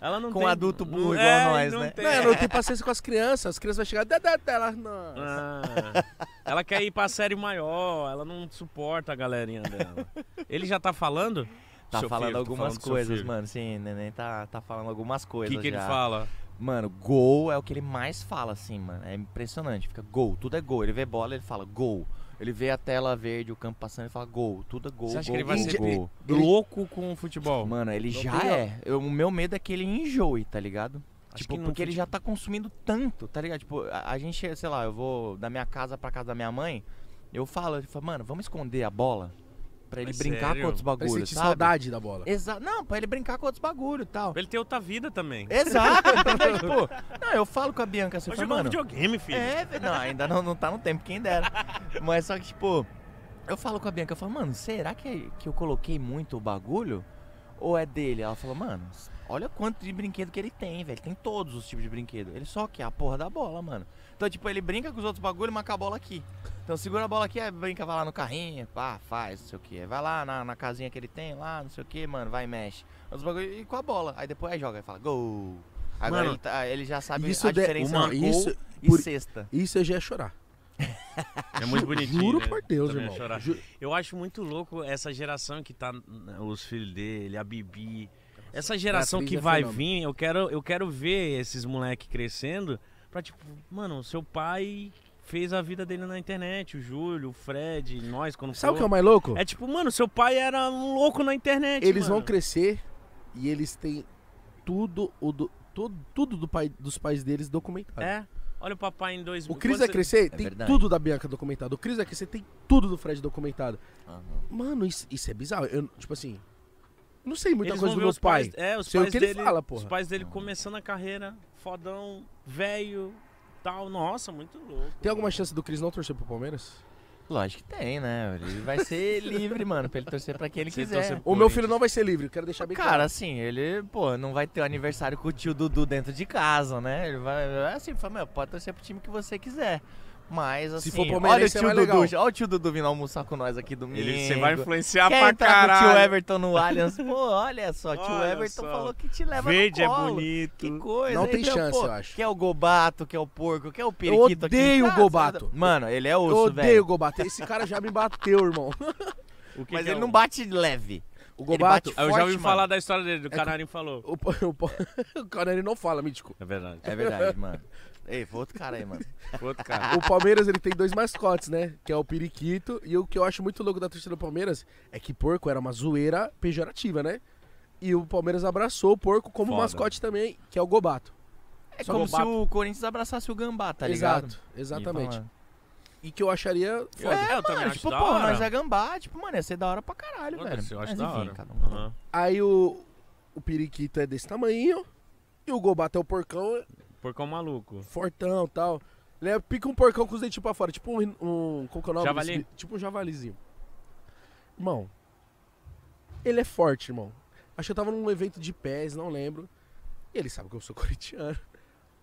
Ela não Com tem... adulto burro não- igual é, nós, não né? Tem. Não, eu não tenho paciência com as crianças. As crianças vão chegar. Dá, dá, dá, ela, não. Ah, ela quer ir pra série maior, ela não suporta a galerinha dela. Ele já tá falando? Tá Seu falando filho, algumas falando coisas, mano. Sim, neném tá, tá falando algumas O coisas. que, que ele fala? Mano, gol é o que ele mais fala, assim, mano. É impressionante. Fica gol, tudo é gol. Ele vê bola, ele fala gol. Ele vê a tela verde, o campo passando, ele fala gol. Tudo é gol, Você acha gol, que ele vai ser gol. louco com o futebol? Mano, ele Não já tem, é. Eu- o meu medo é que ele enjoe, tá ligado? Acho tipo, porque ele já tá consumindo tanto, tá ligado? Tipo, a, a gente, sei lá, eu vou da minha casa pra casa da minha mãe, eu falo, ele fala, mano, vamos esconder a bola pra ele Mas brincar sério? com outros Pra bagulhos, sentir sabe? saudade da bola. Exato. Não, pra ele brincar com outros bagulhos e tal. Pra ele ter outra vida também. Exato, entendeu? tipo, não, eu falo com a Bianca assim, eu falo, um mano, videogame, filho. é, velho, não, ainda não, não tá no tempo, quem dera. Mas só que, tipo, eu falo com a Bianca, eu falo, mano, será que, que eu coloquei muito o bagulho? Ou é dele? Ela falou, mano, olha quanto de brinquedo que ele tem, velho. Tem todos os tipos de brinquedo. Ele só quer a porra da bola, mano. Então, tipo, ele brinca com os outros bagulhos, mas com a bola aqui. Então segura a bola aqui, aí brinca, vai lá no carrinho, pá, faz, não sei o que. Vai lá na, na casinha que ele tem lá, não sei o que, mano, vai e mexe. Os bagulho, e com a bola. Aí depois aí joga e fala, gol. Agora Mano, ele, tá- ele já sabe isso a diferença uma- entre gol isso- e por- cesta. Isso já ia chorar. É muito bonitinho. Juro né? por Deus, Também irmão. chorar. Ju- Eu acho muito louco essa geração que tá. Os filhos dele, a Bibi. Essa geração Beatriz que é vai fenômeno. vir, eu quero, eu quero ver esses moleques crescendo pra tipo, mano, seu pai fez a vida dele na internet, o Júlio, o Fred, nós quando Sabe o que é o mais louco? É tipo, mano, seu pai era um louco na internet. Eles mano. vão crescer e eles têm tudo, o do, tudo, tudo do pai, dos pais deles documentado. É. Olha o papai em 2000. O Cris vai você- crescer, É tem verdade. tudo da Bianca documentado. O Cris vai crescer, tem tudo do Fred documentado. Aham. Mano, isso, isso é bizarro. Eu, tipo assim, não sei muita Eles coisa do meu os pai. pais. É, os Sei o pais que ele dele. fala, Os porra. pais dele começando a carreira, fodão, velho, tal. Nossa, muito louco. Tem alguma chance do Cris não torcer pro Palmeiras? Lógico que tem, né? Ele vai ser livre, mano, pra ele torcer pra quem ele Se ele quiser. O meu filho não vai ser livre, eu quero deixar bem Cara, claro. assim, ele, pô, não vai ter o aniversário com o tio Dudu dentro de casa, né? Ele vai, é assim, fala, meu, pode torcer pro time que você quiser. Mas, assim, for olha o é tio mais Dudu, legal. olha o tio Dudu vindo almoçar com nós aqui domingo. Ele, você vai influenciar Quer pra com o caralho. tio Everton no Allianz? Pô, olha só, tio Olha Everton só. falou que te leva Verde no é colo. bonito. Que coisa. Não tem então, chance, pô, eu acho. Quer o Gobato, quer o porco, quer o periquito aqui em odeio o casa, Gobato. Mano, ele é Eu osso, odeio velho. o Gobato. Esse cara já me bateu, irmão. O que Mas que é ele o- não bate leve. O Ele Gobato. bate Eu já ouvi forte, falar mano. da história dele, do que- Canarinho falou. O, o, o cara ele não fala, mítico. É verdade. É verdade, mano. Ei, foi outro cara aí, mano. Outro cara. O Palmeiras ele tem dois mascotes, né? Que é o Periquito. E o que eu acho muito louco da torcida do Palmeiras é que porco era uma zoeira pejorativa, né? E o Palmeiras abraçou o porco como Foda. mascote também, que é o Gobato. É Só como Gobato. se o Corinthians abraçasse o Gambá, tá ligado? Exato, exatamente. E E que eu acharia foda. É, eu também Mano, tipo, porra, nós é Gambá, tipo, mano, ia ser da hora pra caralho, Eu velho. acho Mas da enfim, hora. um. Aham. Aí o, o Periquito é desse tamanho. E o Gobato é o porcão, Porcão maluco. fortão e tal. Ele é pica um porcão com os dentinhos pra fora. Tipo um. um qual que é o nome Javali? Tipo um javalizinho. Irmão. Ele é forte, irmão. Acho que eu tava num evento de pés, não lembro. E ele sabe que eu sou corintiano.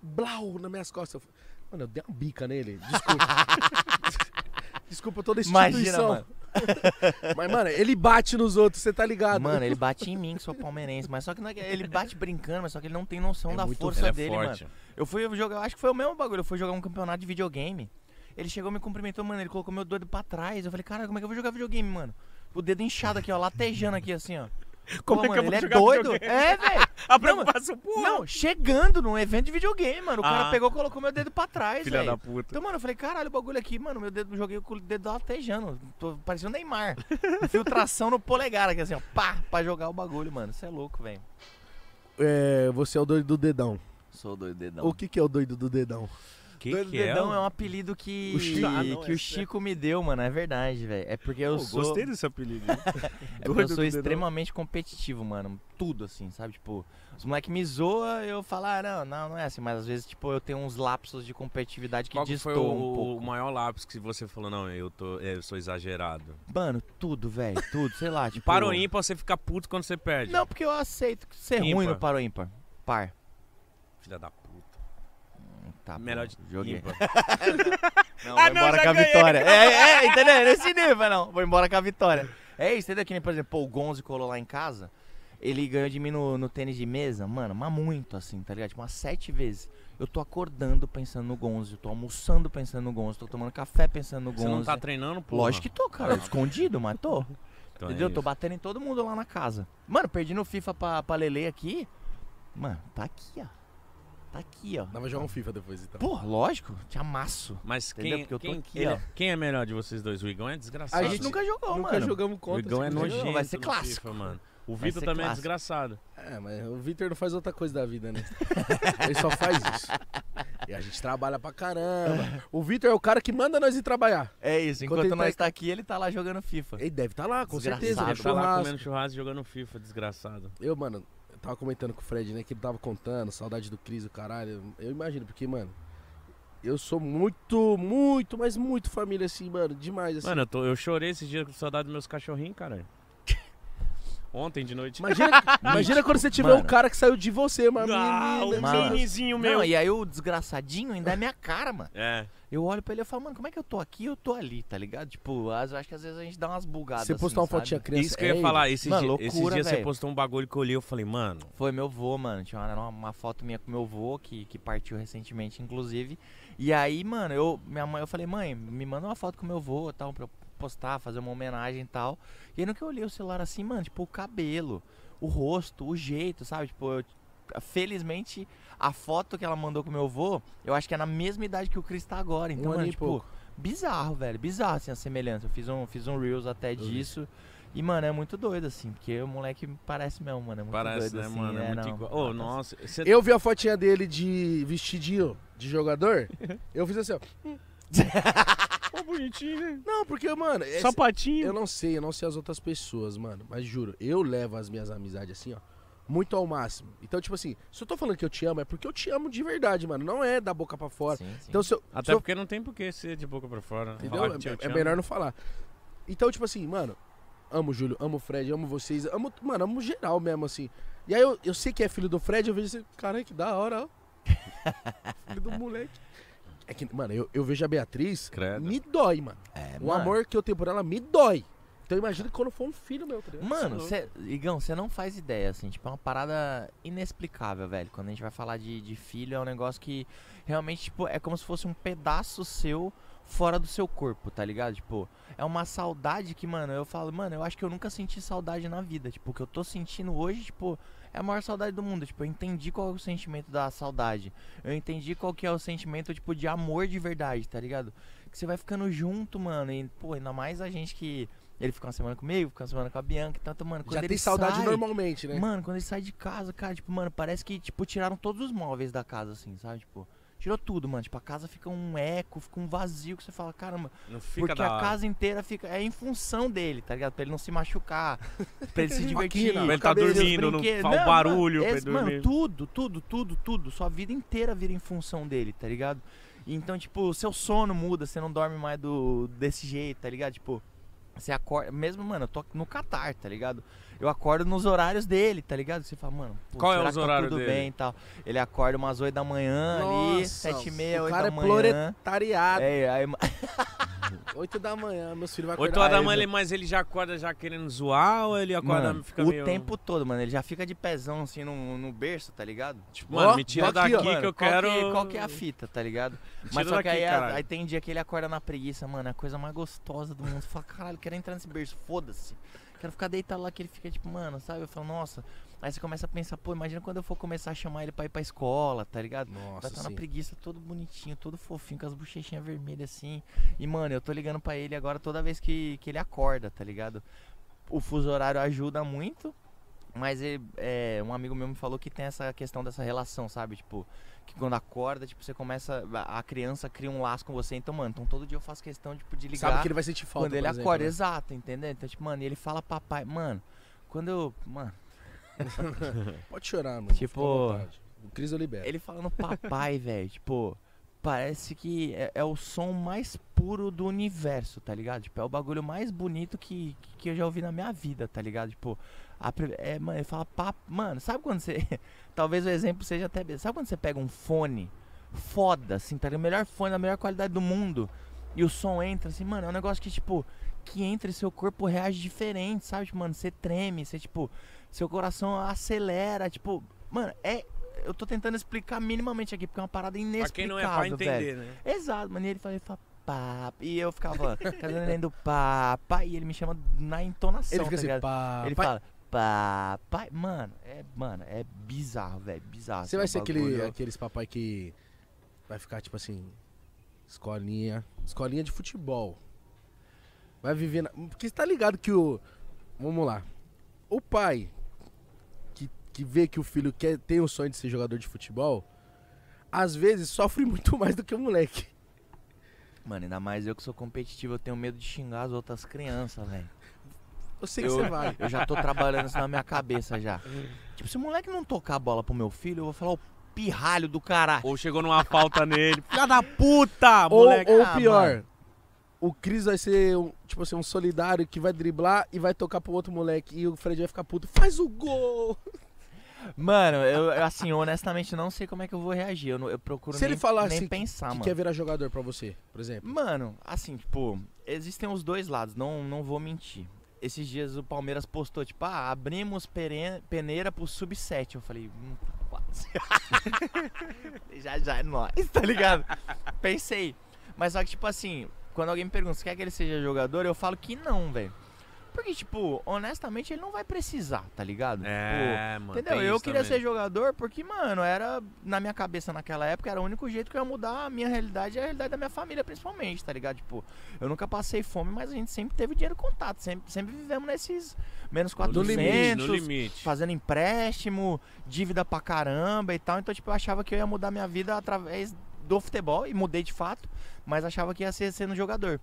Blau nas minhas costas. Eu falei, Mano, eu dei uma bica nele. Desculpa. Desculpa toda a instituição. Imagina, mano. Mas, mano, ele bate nos outros, você tá ligado? Mano, ele bate em mim, que sou palmeirense. Mas só que não é que- ele bate brincando, mas só que ele não tem noção É da muito força Ele é dele, forte. mano. Eu fui jogar, eu acho que foi o mesmo bagulho. Eu fui jogar um campeonato de videogame. Ele chegou, me cumprimentou, mano. Ele colocou meu dedo pra trás. Eu falei, cara, como é que eu vou jogar videogame, mano? O dedo inchado aqui, ó, latejando aqui, assim, ó. Como Pô, é que eu mano, vou ele jogar é doido? videogame? É, velho. A Não, mano. preocupação, porra. Não, chegando num evento de videogame, mano. O cara Ah. pegou e colocou meu dedo pra trás, Filha velho. da puta. Então, mano, eu falei, caralho, o bagulho aqui, mano, meu dedo, joguei com o dedo latejando. Tô parecendo Neymar. Infiltração no polegar aqui, assim, ó. Pá, pra jogar o bagulho, mano. Você é louco, velho. É, você é o doido do dedão. Sou doido dedão. O que, que é o doido do dedão? Que doido que dedão é? é, um apelido que, O Chico. Ah, não, que é o Chico me deu, mano. É verdade, velho. É porque eu Pô, sou. Gostei desse apelido. É porque eu sou extremamente competitivo, mano. Tudo assim, sabe? Tipo, os moleques me zoam, eu falo, ah, não, não, não é assim. Mas às vezes, tipo, eu tenho uns lapsos de competitividade que Qual que foi o, um pouco. o maior lápis que você falou, não, eu, tô, eu sou exagerado? Mano, tudo, velho. Tudo, sei lá. Tipo, Para o ímpar, você fica puto quando você perde. Não, porque eu aceito ser Ímpar. ruim no paro ímpar. Par. Filha da. Tá, Melhor de joguei. Não, Ah, vou não, embora com a ganhei. vitória. É, é, entendeu? Nesse nível, não. Vou embora com a vitória. É isso, entendeu? Que nem, por exemplo, pô, o Gonzo colou lá em casa. Ele ganhou de mim no, no tênis de mesa, mano, mas muito assim, tá ligado? Tipo, umas sete vezes. Eu tô acordando pensando no Gonzo, eu tô almoçando pensando no Gonzo, tô tomando café pensando no Gonzo. Você não tá treinando, pô? Lógico que tô, cara. Escondido, mas tô. Então é entendeu? tô isso. batendo em todo mundo lá na casa. Mano, perdi no FIFA pra, pra Lele aqui. Mano, tá aqui, ó. Tá aqui, ó. Dá pra jogar um FIFA depois, então. Pô, lógico, te amasso. Mas quem, Porque eu tô quem, aqui, ele- ó. quem é melhor de vocês dois? O Igão é desgraçado. A gente nunca jogou, Nunca mano. jogamos O contra. Igão é nojento vai ser clássico. FIFA, mano. O Vitor também é clássico. desgraçado. É, mas o Victor não faz outra coisa da vida, né? Ele só faz isso. E a gente trabalha pra caramba. O Victor é o cara que manda nós ir trabalhar. É isso, Enquanto enquanto, tá nós em- tá aqui, ele tá lá jogando FIFA. Ele deve estar lá, com Desgraçado. certeza. Ele tá lá comendo churrasco e jogando FIFA, desgraçado. Eu, mano, tava comentando com o Fred, né? Que ele tava contando, saudade do Cris, o caralho. Eu imagino, porque, mano, eu sou muito, muito, mas muito família, assim, mano. Demais, assim. Mano, eu, tô- eu chorei esses dias com saudade dos meus cachorrinhos, cara. Ontem de noite. imagina, imagina quando você tiver Mano. um cara que saiu de você, uma Ah, menina. o Mano. menininho meu. Não, e aí o desgraçadinho ainda é minha cara, mano. É. Eu olho pra ele e falo, mano, como é que eu tô aqui e eu tô ali, tá ligado? Tipo, as- acho que às vezes a gente dá umas bugadas Você postar assim, uma fotinha criança. Isso que eu ia é falar, esses, Mano, dias, esses loucura, dias você postou um bagulho que eu olhei eu falei, mano, Foi meu vô, mano. Tinha uma, uma foto minha com meu vô, que, que partiu recentemente, inclusive. E aí, mano, eu, minha mãe, eu falei, mãe, me manda uma foto com meu vô, tal, pra eu postar, fazer uma homenagem e tal. E aí no que eu olhei o celular assim, mano, tipo, o cabelo, o rosto, o jeito, sabe? Tipo, eu- felizmente, a foto que ela mandou com meu vô, eu acho que é na mesma idade que o Chris tá agora. Então, Um ano mano, e tipo, pouco. bizarro, velho. Bizarro, assim, a semelhança. Eu fiz um, fiz um Reels até disso. E, mano, é muito doido, assim, porque o moleque parece mesmo, mano. É muito parece, doido, né, assim, mano? É, muito não, igual. Ô, parece- nossa. Você... Eu vi a fotinha dele de vestidinho de jogador. Eu fiz assim, ó. Ô, bonitinho, né? Não, porque, mano, esse- Sapatinho. eu não sei, eu não sei as outras pessoas, mano. Mas juro, eu levo as minhas amizades assim, ó. Muito ao máximo. Então, tipo assim, se eu tô falando que eu te amo, é porque eu te amo de verdade, mano. Não é da boca pra fora. Sim, sim. Então, se eu, se Até eu porque não tem por que ser de boca pra fora. Entendeu? Falar que eu É, te é melhor não falar. Então, tipo assim, mano, amo o Júlio, amo o Fred, amo vocês, amo, mano, amo geral mesmo, assim. E aí eu, eu sei que é filho do Fred, eu vejo assim, caralho, que da hora, ó. filho do moleque. É que, mano, eu, eu vejo a Beatriz, Credo. me dói, mano. É, o mano. amor que eu tenho por ela me dói. Então imagina quando for um filho meu, tá? Mano, é cê, Igão, você não faz ideia, assim, tipo, é uma parada inexplicável, velho. Quando a gente vai falar de, de filho, é um negócio que realmente, tipo, é como se fosse um pedaço seu fora do seu corpo, tá ligado? Tipo, é uma saudade que, mano, eu falo, mano, eu acho que eu nunca senti saudade na vida. Tipo, o que eu tô sentindo hoje, tipo, é a maior saudade do mundo. Tipo, eu entendi qual é o sentimento da saudade. Eu entendi qual que é o sentimento, tipo, de amor de verdade, tá ligado? Que você vai ficando junto, mano, e, pô, ainda mais a gente que. Ele fica uma semana comigo, fica uma semana com a Bianca, tanto, mano, quando Já ele tem saudade sai, normalmente, né? Mano, quando ele sai de casa, cara, tipo, mano, parece que, tipo, tiraram todos os móveis da casa, assim, sabe? Tipo, tirou tudo, mano. Tipo, a casa fica um eco, fica um vazio que você fala, caramba, Não fica porque da a casa inteira fica. É em função dele, tá ligado? Pra ele não se machucar, pra ele se divertir. Maquina, Pra ele tá dormindo, não faz o Não, barulho mano, pra ele dormir. Mano, tudo, tudo, tudo, tudo. Sua vida inteira vira em função dele, tá ligado? Então, tipo, o seu sono muda, você não dorme mais do, desse jeito, tá ligado? Tipo, você acorda. Mesmo, mano, eu tô no Catar, tá ligado? Eu acordo nos horários dele, tá ligado? Você fala, mano, pô, Qual é os que tá horários tudo dele? bem e tal. Ele acorda umas 8 da manhã ali, Nossa, 7 e meia, o 8 cara da é manhã. proletariado. É, aí, 8 da manhã, meus filhos vão 8 acordar. horas da manhã, ele- mas ele já acorda já querendo zoar ou ele acorda mano, fica o meio... tempo todo, mano. Ele já fica de pezão assim no, no berço, tá ligado? Tipo, mano, Ó, me tira ó. daqui Mano, que eu qual quero... Que, qual que é a fita, tá ligado? Me Mas só que aí, aí tem dia que ele acorda na preguiça, mano. É a coisa mais gostosa do mundo. Você fala, caralho, quero entrar nesse berço, foda-se. Quero ficar deitado lá que ele fica tipo, mano, sabe? Eu falo, nossa. Aí você começa a pensar, pô, imagina quando eu for começar a chamar ele pra ir pra escola, tá ligado? Vai Nossa, estar na sim. preguiça, todo bonitinho, todo fofinho, com as bochechinhas vermelhas assim. E, mano, eu tô ligando pra ele agora toda vez que, que ele acorda, tá ligado? O fuso horário ajuda muito, mas ele- é, um amigo meu me falou que tem essa questão dessa relação, sabe? Tipo, que quando acorda, tipo, você começa. A criança cria um laço com você. Então, mano, então todo dia eu faço questão tipo, de ligar Sabe que ele vai sentir falta, quando ele exemplo, acorda, né? exato, entendeu? Então, tipo, mano, ele fala papai. Mano, quando eu. Mano, Pode chorar, mano. Tipo-. O Cris eu libero. ele falando papai, velho, tipo. Parece que é, é o som mais puro do universo, tá ligado? Tipo, é o bagulho mais bonito que, que eu já ouvi na minha vida, tá ligado? Tipo, a é, mano, ele fala papo. Mano, sabe quando você. Talvez o exemplo seja até. Sabe quando você pega um fone foda, assim, tá ligado? O melhor fone, da melhor qualidade do mundo. E o som entra, assim, mano, é um negócio que, tipo, que entra e seu corpo reage diferente, sabe? Tipo, mano, você treme, você, tipo, seu coração acelera, tipo, mano, é. Eu tô tentando explicar minimamente aqui, porque é uma parada Pra inexplicável, quem não é pra velho. entender, né? Exato, mano. E ele fala pá. E eu ficava fazendo pá, E ele me chama na entonação, Ele fica tá assim, ligado? pá. Ele fala, pá, pai. Mano, é, mano, é bizarro, velho. Bizarro. Você assim, vai o ser aquele, bagulho. aqueles papai que vai ficar, tipo assim, escolinha. Escolinha de futebol. Vai viver na... Porque você tá ligado que o. Vamos lá. O pai que, vê que o filho quer, tem o sonho de ser jogador de futebol, às vezes sofre muito mais do que o moleque. Mano, ainda mais eu que sou competitivo, eu tenho medo de xingar as outras crianças, velho. Eu sei que Eu, você vai. eu já tô trabalhando isso na minha cabeça já. Tipo, se o moleque não tocar a bola pro meu filho, eu vou falar o pirralho do caralho. Ou chegou numa falta nele. Filha da puta, Ou, moleque. ou Ah, pior, mano. o Cris vai ser, um, tipo assim, um solidário que vai driblar e vai tocar pro outro moleque. E o Fred vai ficar puto. Faz o gol! Mano, eu, assim, honestamente não sei como é que eu vou reagir. Eu, não- eu procuro Se ele nem, falar nem assim, pensar, que mano. quer virar jogador pra você, por exemplo. Mano, assim, tipo, existem os dois lados, não, não vou mentir. Esses dias o Palmeiras postou, tipo, ah, abrimos peren- peneira pro sub-7. Eu falei, hum, quase. já já é nóis, tá ligado? Pensei. Mas só que, tipo assim, quando alguém me pergunta se quer que ele seja jogador, eu falo que não, velho. Porque, tipo, honestamente, ele não vai precisar, tá ligado? Tipo, É, mano. Entendeu? Eu queria também. ser jogador porque, mano, era na minha cabeça naquela época, era o único jeito que eu ia mudar a minha realidade e a realidade da minha família, principalmente, tá ligado? Tipo, eu nunca passei fome, mas a gente sempre teve dinheiro contato, sempre, sempre vivemos nesses menos No 400, limite, no limite. fazendo empréstimo, dívida pra caramba e tal. Então, tipo, eu achava que eu ia mudar minha vida através do futebol e mudei de fato, mas achava que ia ser sendo jogador.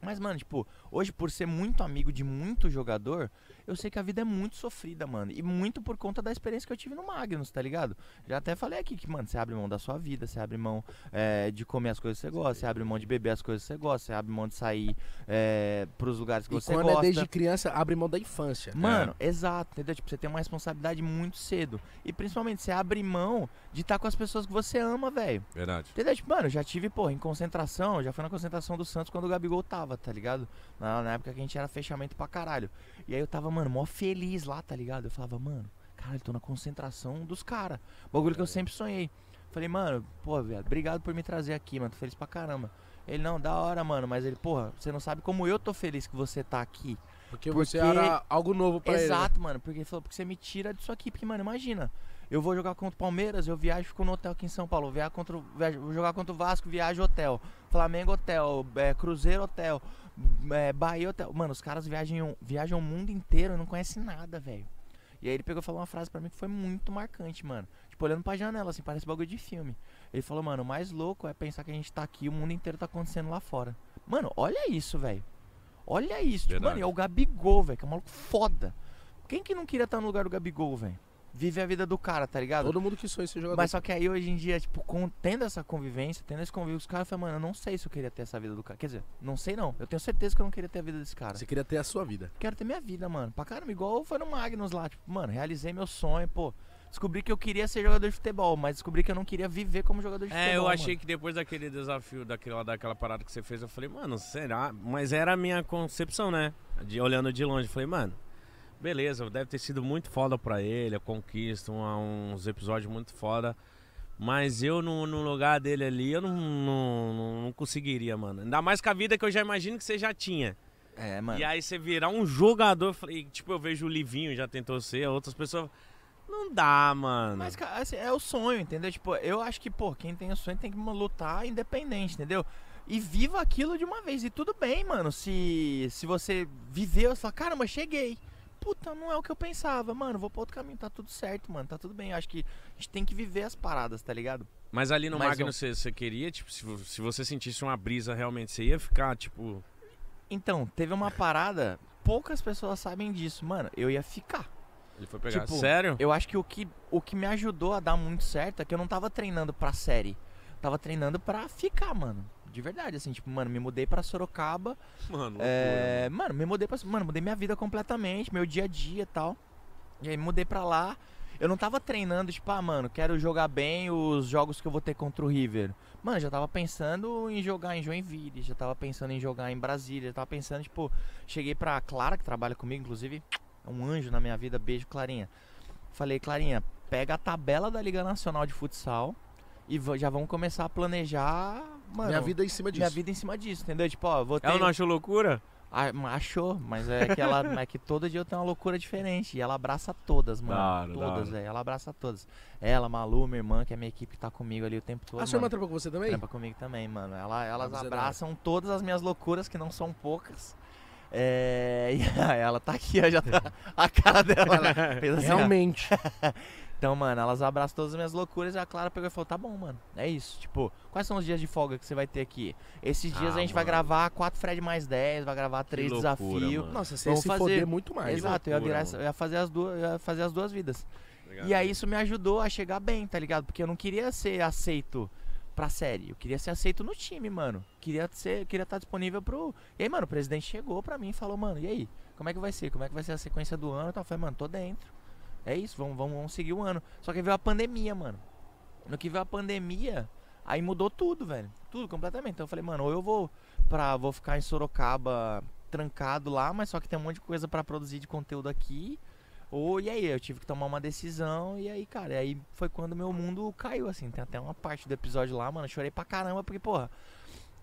Mas, mano, tipo, hoje por ser muito amigo de muito jogador, eu sei que a vida é muito sofrida, mano. E muito por conta da experiência que eu tive no Magnus, tá ligado? Já até falei aqui que, mano, você abre mão da sua vida, você abre mão é, de comer as coisas que você gosta, você abre mão de beber as coisas que você gosta, você abre mão de sair é, pros lugares que E você quando gosta. é desde criança, abre mão da infância. Mano, exato, entendeu? Tipo, você tem uma responsabilidade muito cedo. E principalmente, você abre mão de estar com as pessoas que você ama, velho. Verdade. Entendeu? Tipo, mano, eu já tive, pô, em concentração, já fui na concentração do Santos quando o Gabigol tava, tá ligado? Na, na época que a gente era fechamento pra caralho. E aí eu tava, mano, mó feliz lá, tá ligado? Eu falava, mano, caralho, tô na concentração dos caras. Bagulho que eu sempre sonhei. Falei, mano, pô, viado, obrigado por me trazer aqui, mano, tô feliz pra caramba. Ele, não, da hora, mano, mas ele, porra, você não sabe como eu tô feliz que você tá aqui. Porque, Porque- você era algo novo pra ele. né? Exato, mano. Porque ele falou, porque você me tira disso aqui. Porque, mano, imagina. Eu vou jogar contra o Palmeiras, eu viajo e fico no hotel aqui em São Paulo. Viajo contra, viajo- vou jogar contra o Vasco, viajo hotel. Flamengo, hotel. é, Cruzeiro, hotel. É, Bahia, hotel. Mano, os caras viajam, viajam o mundo inteiro e não conhecem nada, velho. E aí ele pegou e falou uma frase pra mim que foi muito marcante, mano. Tipo, olhando pra janela, assim, parece bagulho de filme. Ele falou, mano, o mais louco é pensar que a gente tá aqui e o mundo inteiro tá acontecendo lá fora. Mano, olha isso, velho. Olha isso. Tipo, mano, e é o Gabigol, velho, que é um maluco foda. Quem que não queria estar no lugar do Gabigol, velho? Viver a vida do cara, tá ligado? Todo mundo que sonha ser jogador. Mas só que aí hoje em dia, tipo, com, tendo essa convivência, tendo esse convívio os caras, falei, mano, eu não sei se eu queria ter essa vida do cara. Quer dizer, não sei não. Eu tenho certeza que eu não queria ter a vida desse cara. Você queria ter a sua vida. Quero ter minha vida, mano. Pra caramba, igual foi no Magnus lá. Tipo, mano, realizei meu sonho, pô. Descobri que eu queria ser jogador de futebol, mas descobri que eu não queria viver como jogador de futebol. É, eu achei mano. que depois daquele desafio, daquela, daquela parada que você fez, eu falei, mano, será? Mas era a minha concepção, né? De, olhando de longe, eu falei, mano, beleza, deve ter sido muito foda pra ele, a conquista, um- uns episódios muito foda. Mas eu, no, no lugar dele ali, eu não, não, não- conseguiria, mano. Ainda mais com a vida que eu já imagino que você já tinha. É, mano. E aí você virar um jogador, tipo, eu vejo o Livinho já tentou ser, outras pessoas. Não dá, mano. Mas, cara, assim, é o sonho, entendeu? Tipo, eu acho que, pô, quem tem o sonho tem que lutar independente, entendeu? E viva aquilo de uma vez. E tudo bem, mano. Se, se você viveu, você fala, caramba, cheguei. Puta, não é o que eu pensava, mano. Vou pra outro caminho, tá tudo certo, mano. Tá tudo bem. Eu acho que a gente tem que viver as paradas, tá ligado? Mas ali no Mas Magno eu- você você queria, tipo, se, se você sentisse uma brisa realmente, você ia ficar, tipo. Então, teve uma parada, poucas pessoas sabem disso, mano. Eu ia ficar. Ele foi pegar. Tipo, Sério? Eu acho que o que, o que me ajudou a dar muito certo é que eu não tava treinando pra série. Tava treinando pra ficar, mano. De verdade, assim, tipo, mano, me mudei pra Sorocaba. Mano, É, mano, me mudei pra. Mano, mudei minha vida completamente, meu dia a dia e tal. E aí me mudei pra lá. Eu não tava treinando, tipo, ah, mano, quero jogar bem os jogos que eu vou ter contra o River. Mano, já tava pensando em jogar em Joinville, já tava pensando em jogar em Brasília, já tava pensando, tipo, cheguei pra Clara, que trabalha comigo, inclusive, é um anjo na minha vida, beijo, Clarinha. Falei, Clarinha, pega a tabela da Liga Nacional de Futsal e já vamos começar a planejar, mano, Minha vida é em cima disso. minha vida em cima disso, entendeu? Tipo, ó, vou ter... Ela não achou loucura? Ah, Achou, mas é que ela é que todo dia eu tenho uma loucura diferente. E ela abraça todas, mano. Da todas, velho. Ela abraça todas. Ela, Malu, minha irmã, que é minha equipe que tá comigo ali o tempo todo. A sua irmã trampa com você também? trampa comigo também, mano. Ela, elas é da abraçam todas as minhas loucuras, que não são poucas. É, e ela tá aqui, ó, já tá a cara dela. ela fez assim, ó. Realmente. Então, mano, elas abraçam todas as minhas loucuras e a Clara pegou e falou: tá bom, mano. É isso. Tipo, quais são os dias de folga que você vai ter aqui? Esses dias Ah, a gente vai mano. gravar 4 Fred mais 10, vai gravar três loucura, desafios. mano. Nossa, você ia se fazer. foder muito mais. Exato, eu ia, loucura, virar, mano. eu ia fazer as duas, eu ia fazer as duas vidas. E aí isso me ajudou a chegar bem, tá ligado? Porque eu não queria ser aceito pra série, eu queria ser aceito no time, mano. Queria ser, queria estar disponível pro. E aí, mano, o presidente chegou pra mim e falou, mano, e aí? Como é que vai ser? Como é que vai ser a sequência do ano? tal? Eu falei, mano, tô dentro. É isso, vamos, vamos, vamos seguir o ano. Só que veio a pandemia, mano. No que veio a pandemia, aí mudou tudo, velho. Tudo completamente. Então eu falei, mano, ou eu vou para vou ficar em Sorocaba trancado lá, mas só que tem um monte de coisa pra produzir de conteúdo aqui. Ou e aí, eu tive que tomar uma decisão e aí, cara, e aí foi quando meu mundo caiu assim. Tem até uma parte do episódio lá, mano, chorei pra caramba porque, porra,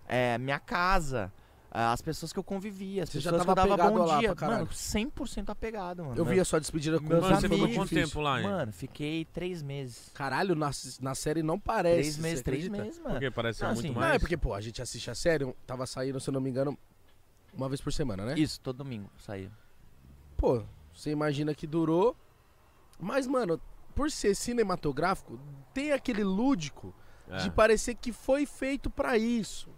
é minha casa, as pessoas que eu convivia, as Você já pessoas que eu tava dava bom lá dia, pra mano, 100% apegado, mano. Eu vi a sua despedida com Meus Mano, você amigos. ficou quanto tempo lá, hein? Mano, fiquei três meses. Caralho, na, na série não parece. três você meses, três meses, mano. Porque parece Não, muito assim, Não, mais. é porque, pô, a gente assiste a série, tava saindo, se eu não me engano, uma vez por semana, né? Isso, todo domingo saía. Pô, você imagina que durou. Mas, mano, por ser cinematográfico, tem aquele lúdico É. de parecer que foi feito pra isso.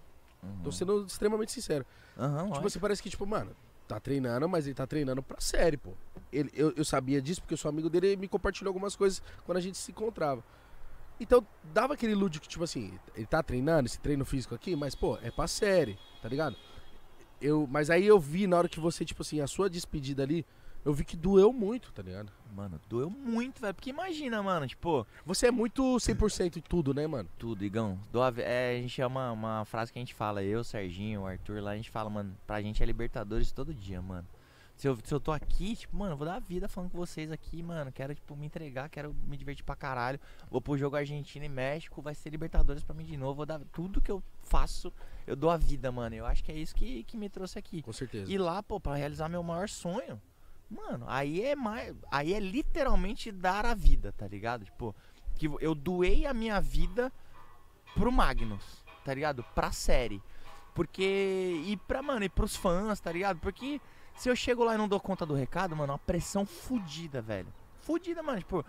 Uhum. Tô sendo extremamente sincero. Aham, Tipo lógico. assim, parece que, tipo, mano, tá treinando, mas ele tá treinando pra série, pô. Ele, eu, eu sabia disso porque eu sou amigo dele e me compartilhou algumas coisas quando a gente se encontrava. Então, dava aquele lúdico, tipo assim, ele tá treinando, esse treino físico aqui, mas, pô, é pra série, tá ligado? Eu, mas aí eu vi na hora que você, tipo assim, a sua despedida ali, eu vi que doeu muito, tá ligado? Mano, doeu muito, velho. Porque imagina, mano, tipo, Você é muito 100% em tudo, né, mano? tudo, Igão. Doa, é, a gente é uma, uma frase que a gente fala, eu, Serginho, o Arthur lá, a gente fala, mano, pra gente é Libertadores todo dia, mano. Se eu, se eu tô aqui, tipo, mano, eu vou dar a vida falando com vocês aqui, mano. Quero, tipo, me entregar, quero me divertir pra caralho. Vou pro jogo Argentina e México, vai ser Libertadores pra mim de novo. Vou dar tudo que eu faço, eu dou a vida, mano. Eu acho que é isso que, que me trouxe aqui. Com certeza. E lá, pô, pra realizar meu maior sonho, mano, aí é mais. Aí é literalmente dar a vida, tá ligado? Tipo, que eu doei a minha vida pro Magnus, tá ligado? Pra série. Porque. E pra, mano, e pros fãs, tá ligado? Porque se eu chego lá e não dou conta do recado, mano, é uma pressão fodida, velho. Fodida, mano. Tipo,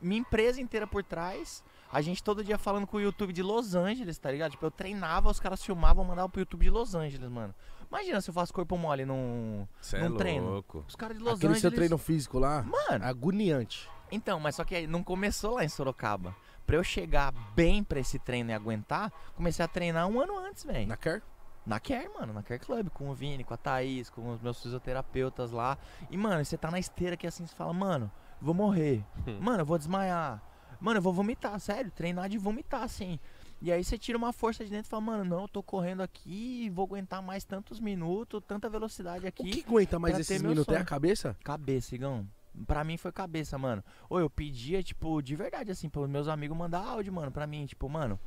minha empresa inteira por trás. A gente todo dia falando com o YouTube de Los Angeles, tá ligado? Tipo, eu treinava, os caras filmavam, mandavam pro YouTube de Los Angeles, mano. Imagina se eu faço corpo mole num, Cê é num treino. louco. Os caras de Los Aquele Angeles. seu treino físico lá, Mano, agoniante. Então, mas só que aí não começou lá em Sorocaba. Pra eu chegar bem pra esse treino e aguentar, comecei a treinar um ano antes, velho. Na Care? Na Care, mano, na Care Club, com o Vini, com a Thaís, com os meus fisioterapeutas lá. E, mano, você tá na esteira que assim, você fala, mano, vou morrer. mano, eu vou desmaiar. Mano, eu vou vomitar, sério, treinar de vomitar, assim. E aí você tira uma força de dentro e fala, mano, não, eu tô correndo aqui, vou aguentar mais tantos minutos, tanta velocidade O aqui. que aguenta mais esses minutos? É a cabeça? Cabeça, Igão. Pra mim foi cabeça, mano. Ou eu pedia, tipo, de verdade, assim, pros meus amigos mandar áudio, mano, pra mim. Tipo, mano,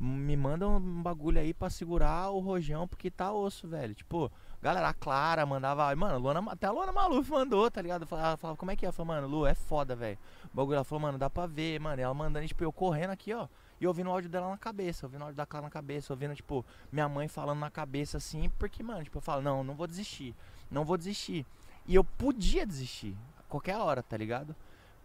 me manda um bagulho aí pra segurar o rojão, porque tá osso, velho. Tipo, galera, a Clara mandava áudio. Mano, Luana, até a Luana Maluf mandou, tá ligado? Ela falava, como é que é? Ela falou, mano, Lu, é foda, velho. O bagulho, ela falou, mano, dá pra ver, mano. E ela mandando, tipo, eu correndo aqui, ó. E ouvindo o áudio dela na cabeça, ouvindo o áudio da Clara na cabeça, ouvindo, tipo, minha mãe falando na cabeça assim, porque, mano, tipo, eu falo, não, não vou desistir, não vou desistir. E eu podia desistir, a qualquer hora, tá ligado?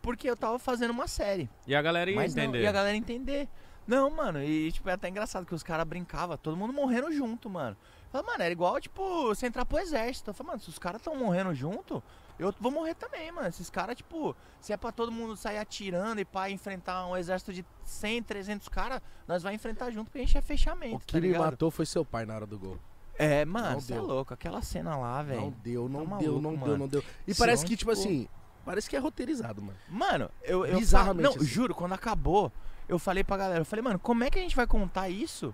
Porque eu tava fazendo uma série. E a galera ia Mas não, entender. e a galera entender. Não, mano, e tipo, é até engraçado que os caras brincavam, todo mundo morrendo junto, mano. Fala, mano, era igual, tipo, você entrar pro exército. Eu falo, mano, se os caras tão morrendo junto, eu vou morrer também, mano. Esses caras, tipo, se é pra todo mundo sair atirando e pra enfrentar um exército de 100, 300 caras, nós vai enfrentar junto porque a gente é fechamento, O que tá me ligado? matou foi seu pai na hora do gol. É, Não mano, você é louco. Aquela cena lá, Não velho. deu, não Tá deu, maluco, não deu, não deu. E Senão, parece que, tipo tipo- assim, parece que é roteirizado, mano. Mano, eu, eu Bizarramente não, assim. juro, quando acabou, eu falei pra galera, eu falei, mano, como é que a gente vai contar isso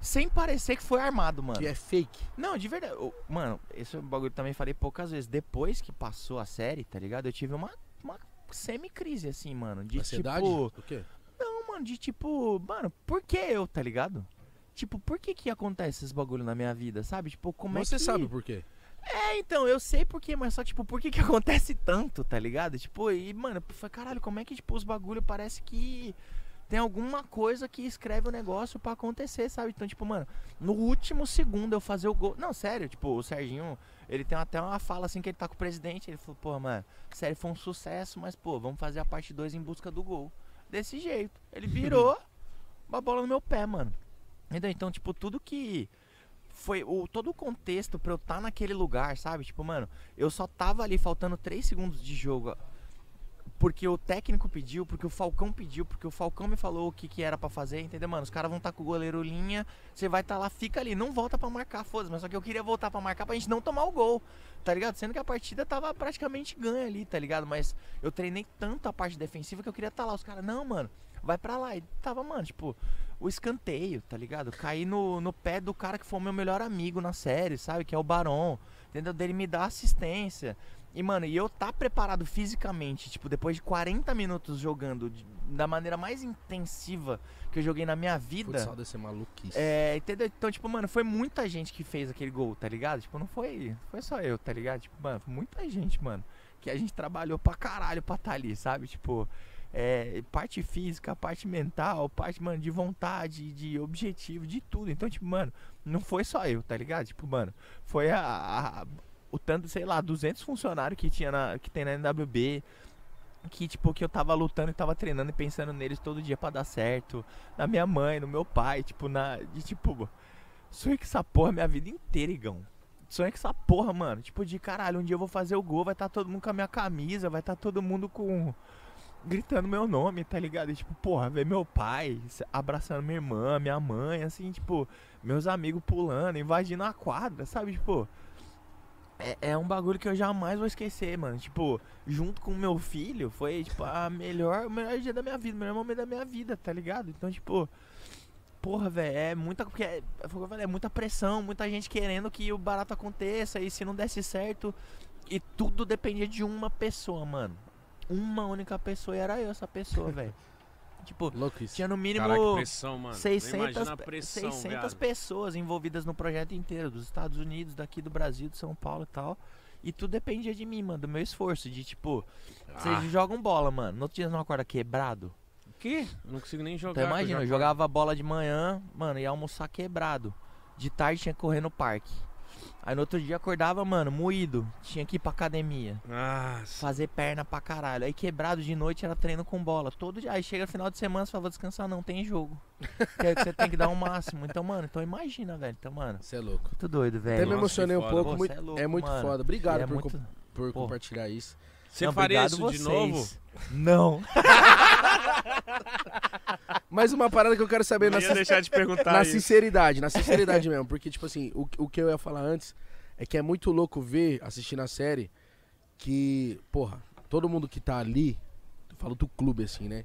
sem parecer que foi armado, mano? Que é fake. Não, de verdade. eu- mano, esse bagulho eu também falei poucas vezes. Depois que passou a série, tá ligado? Eu tive uma, uma semi-crise, assim, mano. De Ansiedade? tipo. O quê? Não, mano, de tipo. Mano, por que eu, tá ligado? Tipo, por que que acontece esses bagulho na minha vida, sabe? Tipo, como Você é que... sabe por quê? É, então, eu sei por quê, mas só, tipo, por que que acontece tanto, tá ligado? Tipo, e, mano, falei, caralho, como é que, tipo, os bagulho parece que tem alguma coisa que escreve o negócio pra acontecer, sabe? Então, tipo, mano, no último segundo eu fazer o gol. Não, sério, tipo, o Serginho, ele tem até uma fala assim que ele tá com o presidente. Ele falou, pô, mano, sério, foi um sucesso, mas, pô, vamos fazer a parte 2 em busca do gol. Desse jeito. Ele virou uma bola no meu pé, mano. Entendeu? Então, tipo, tudo que foi o todo o contexto pra eu estar naquele lugar, sabe? Tipo, mano, eu só tava ali faltando 3 segundos de jogo. Porque o técnico pediu, porque o Falcão pediu, porque o Falcão me falou o que, que era pra fazer, entendeu, mano? Os caras vão estar com o goleiro linha, você vai estar lá, fica ali, não volta pra marcar, foda-se, mas só que eu queria voltar pra marcar pra gente não tomar o gol, tá ligado? Sendo que a partida tava praticamente ganha ali, tá ligado? Mas eu treinei tanto a parte defensiva que eu queria estar lá. Os caras, não, mano, vai pra lá. E tava, mano, tipo, o escanteio, tá ligado? Caí no, no pé do cara que foi o meu melhor amigo na série, sabe? Que é o Barão. Entendeu? Dele me dar assistência. E, mano, e eu tá preparado fisicamente, tipo, depois de 40 minutos jogando de- da maneira mais intensiva que eu joguei na minha vida. Futsal deve ser maluquice. É, entendeu? Então, tipo, mano, foi muita gente que fez aquele gol, tá ligado? Tipo, não foi, foi só eu, tá ligado? Tipo, mano, foi muita gente, mano, que a gente trabalhou pra caralho pra estar ali, sabe? Tipo, é, parte física, parte mental, parte, mano, de vontade, de objetivo, de tudo. Então, tipo, mano, não foi só eu, tá ligado? Tipo, mano, foi a, a- o tanto, sei lá, 200 funcionários que tinha na, que tem na NWB, que tipo que eu tava lutando e tava treinando e pensando neles todo dia pra dar certo, na minha mãe, no meu pai, tipo na de tipo sonhei com essa porra minha vida inteira, igão. Sonhei com essa porra, mano. Tipo de caralho, um dia eu vou fazer o gol, vai estar todo mundo com a minha camisa, vai estar todo mundo com gritando meu nome, tá ligado? E, tipo, porra, ver meu pai abraçando minha irmã, minha mãe, assim, tipo, meus amigos pulando, invadindo a quadra, sabe? Tipo, é, é um bagulho que eu jamais vou esquecer, mano. Tipo, junto com o meu filho, foi, tipo, a melhor, o melhor dia da minha vida, o melhor momento da minha vida, tá ligado? Então, tipo, porra, velho, é muita. Porque é, falei, é muita pressão, muita gente querendo que o barato aconteça, e se não desse certo. E tudo dependia de uma pessoa, mano. Uma única pessoa e era eu, essa pessoa, velho. Tipo, Louco isso. tinha no mínimo. Caraca, pressão, mano. 600, Imagina a pressão, 600 viado. pessoas envolvidas no projeto inteiro, dos Estados Unidos, daqui do Brasil, de São Paulo e tal. E tudo dependia de mim, mano, do meu esforço. De tipo, Ah, vocês jogam bola, mano. No outro dia não acorda quebrado. o quê? Eu não consigo nem jogar. Então que imagina, eu já- jogava bola de manhã, mano, ia almoçar quebrado. De tarde tinha que correr no parque. Aí no outro dia acordava, mano, moído. Tinha que ir pra academia. Nossa. Fazer perna pra caralho. Aí quebrado de noite era treino com bola. Todo dia. Aí chega final de semana, você fala, vou descansar, não, tem jogo. que você tem que dar o máximo. Então, mano, então imagina, velho. Então, mano, Você é louco. muito doido, velho. Até me emocionei um pouco. Pô, muito- é louco, é muito mano. foda. Obrigado É por, muito- com- por Pô. compartilhar isso. Você Não, faria isso de vocês. novo? Não. Mas uma parada que eu quero saber na, Não ia deixar de perguntar na isso. sinceridade, na sinceridade mesmo. Porque, tipo assim, o, o que eu ia falar antes é que é muito louco ver, assistindo a série, que, porra, todo mundo que tá ali, eu falo do clube assim, né?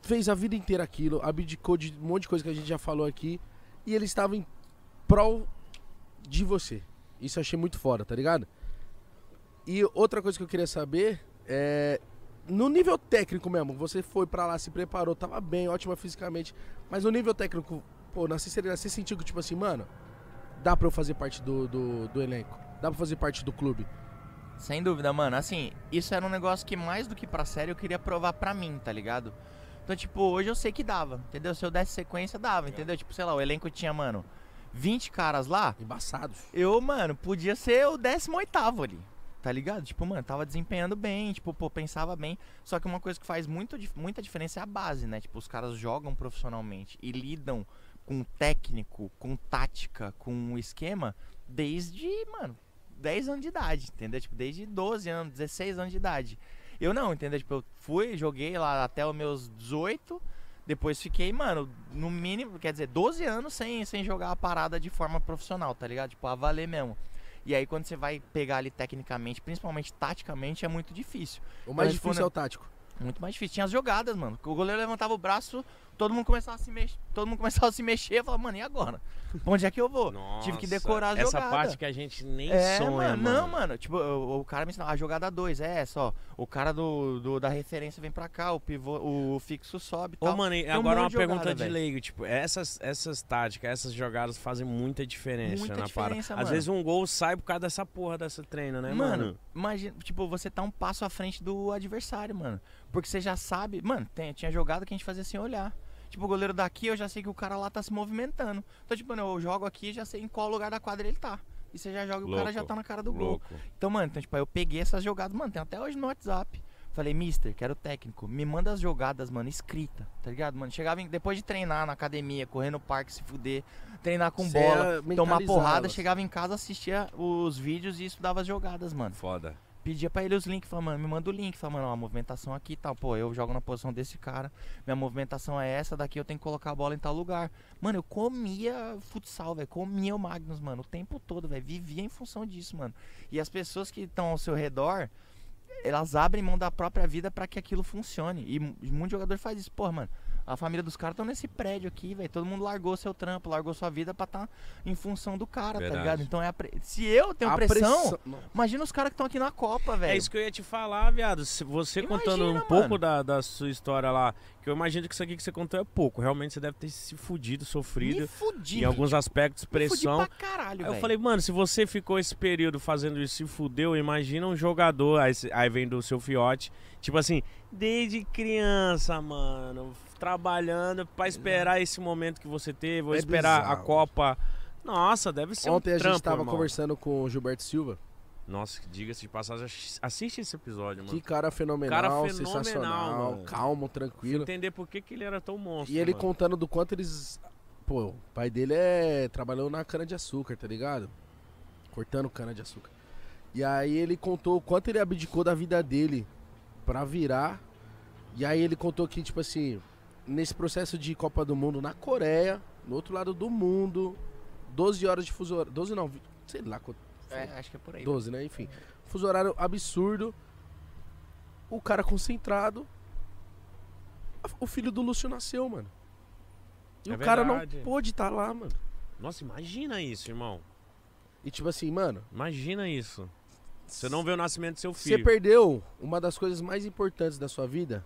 Fez a vida inteira aquilo, abdicou de um monte de coisa que a gente já falou aqui, e eles estavam em prol de você. Isso eu achei muito foda, tá ligado? E outra coisa que eu queria saber é. No nível técnico mesmo, você foi pra lá, se preparou, tava bem, ótima fisicamente. Mas no nível técnico, pô, na sinceridade, você sentiu que, tipo assim, mano, dá pra eu fazer parte do, do, do elenco? Dá pra fazer parte do clube? Sem dúvida, mano. Assim, isso era um negócio que mais do que pra série eu queria provar pra mim, tá ligado? Então, tipo, hoje eu sei que dava, entendeu? Se eu desse sequência, dava, entendeu? Tipo, sei lá, o elenco tinha, mano, 20 caras lá. Embaçados. Eu, mano, podia ser o 18 ali. Tá ligado? Tipo, mano, tava desempenhando bem, tipo, pô, pensava bem. Só que uma coisa que faz muito, muita diferença é a base, né? Tipo, os caras jogam profissionalmente e lidam com técnico, com tática, com esquema desde, mano, 10 anos de idade, entendeu? Tipo, desde 12 anos, 16 anos de idade. Eu não, entendeu? Tipo, eu fui, joguei lá até os meus 18, depois fiquei, mano, no mínimo, quer dizer, 12 anos sem, sem jogar a parada de forma profissional, tá ligado? Tipo, a valer mesmo. E aí quando você vai pegar ali tecnicamente, principalmente taticamente, é muito difícil. O mais Mas, difícil né? é o tático. Muito mais difícil. Tinha as jogadas, mano. O goleiro levantava o braço, todo mundo começava a se mexer. Todo mundo começava a se mexer. Eu falava, mano, e agora? Pra onde é que eu vou? Tive que Nossa, decorar as Essa jogadas. parte que a gente nem É, sonha, mano. Não, mano. Tipo, o, o cara me ensinou a jogada 2. É, só. O cara do, do- da referência vem pra cá, o pivô, o fixo sobe. Ô, tal. mano, e Tem um agora uma jogada, pergunta de leigo, tipo, essas, essas táticas, essas jogadas fazem muita diferença Muita na parada. diferença, Às vezes um gol sai por causa dessa porra dessa treina, né, mano? Mano, imagina, tipo, você tá um passo à frente do adversário, mano. Porque você já sabe. Mano, tem- tinha jogada que a gente fazia sem olhar. Tipo, o goleiro daqui, eu já sei que o cara lá tá se movimentando. Então, tipo, eu jogo aqui e já sei em qual lugar da quadra ele tá. E você já joga e o cara já tá na cara do gol. Louco. Então, mano, então, tipo, aí eu peguei essas jogadas, mano, tem até hoje no WhatsApp. Falei, mister, quero técnico. Me manda as jogadas, mano, escrita, tá ligado, mano? Chegava em- depois de treinar na academia, correr no parque, se fuder, treinar com Você bola, ia tomar porrada, elas. chegava em casa, assistia os vídeos e estudava as jogadas, mano. Foda. Pedia pra ele os links, falava, mano, me manda o link, falava, mano, ó, a movimentação aqui e tal, pô, eu jogo na posição desse cara, minha movimentação é essa, daqui eu tenho que colocar a bola em tal lugar. Mano, eu comia futsal, velho, comia o Magnus, mano, o tempo todo, velho, vivia em função disso, mano. E as pessoas que estão ao seu redor, elas abrem mão da própria vida pra que aquilo funcione. E mu- muito jogador faz isso, porra, mano. A família dos caras estão nesse prédio aqui, velho. Todo mundo largou seu trampo, largou sua vida pra estar em função do cara, Verdade. tá ligado? Então é a pre- se eu tenho A pressão, Não. imagina os caras que estão aqui na Copa, velho. É isso que eu ia te falar, viado. Se Você Imagina, contando um mano. pouco da, da sua história lá, que eu imagino que isso aqui que você contou é pouco. Realmente você deve ter se fudido, sofrido. Me fudi. Em alguns aspectos, me fudi pressão. pra caralho, Aí eu falei, mano, se você ficou esse período fazendo isso e se fudeu, imagina um jogador, aí, aí vem do seu fiote, tipo assim, desde criança, mano, trabalhando pra esperar esse momento que você teve, ou É esperar a bizarro. Copa. Nossa, deve ser Ontem um a gente trampo, tava irmão. conversando com o Gilberto Silva. Nossa, diga-se de passagem, assiste esse episódio, mano. Que cara fenomenal, Cara fenomenal, sensacional, mano. calmo, tranquilo. entender por que, que ele era tão monstro. E ele mano. contando do quanto eles. Pô, o pai dele é. trabalhou na cana de açúcar, tá ligado? Cortando cana de açúcar. E aí ele contou o quanto ele abdicou da vida dele pra virar. E aí ele contou que, tipo assim, nesse processo de Copa do Mundo na Coreia, no outro lado do mundo, 12 horas de fuso horário. 12 não, sei lá quanto. É, acho que é por aí. 12, né? Enfim. Fuso horário absurdo. O cara concentrado. O filho do Lúcio nasceu, mano. E É o cara verdade. não pôde estar lá, mano. Nossa, imagina isso, irmão. E tipo assim, mano, Imagina isso. Você não vê o nascimento do seu você filho. perdeu uma das coisas mais importantes da sua vida,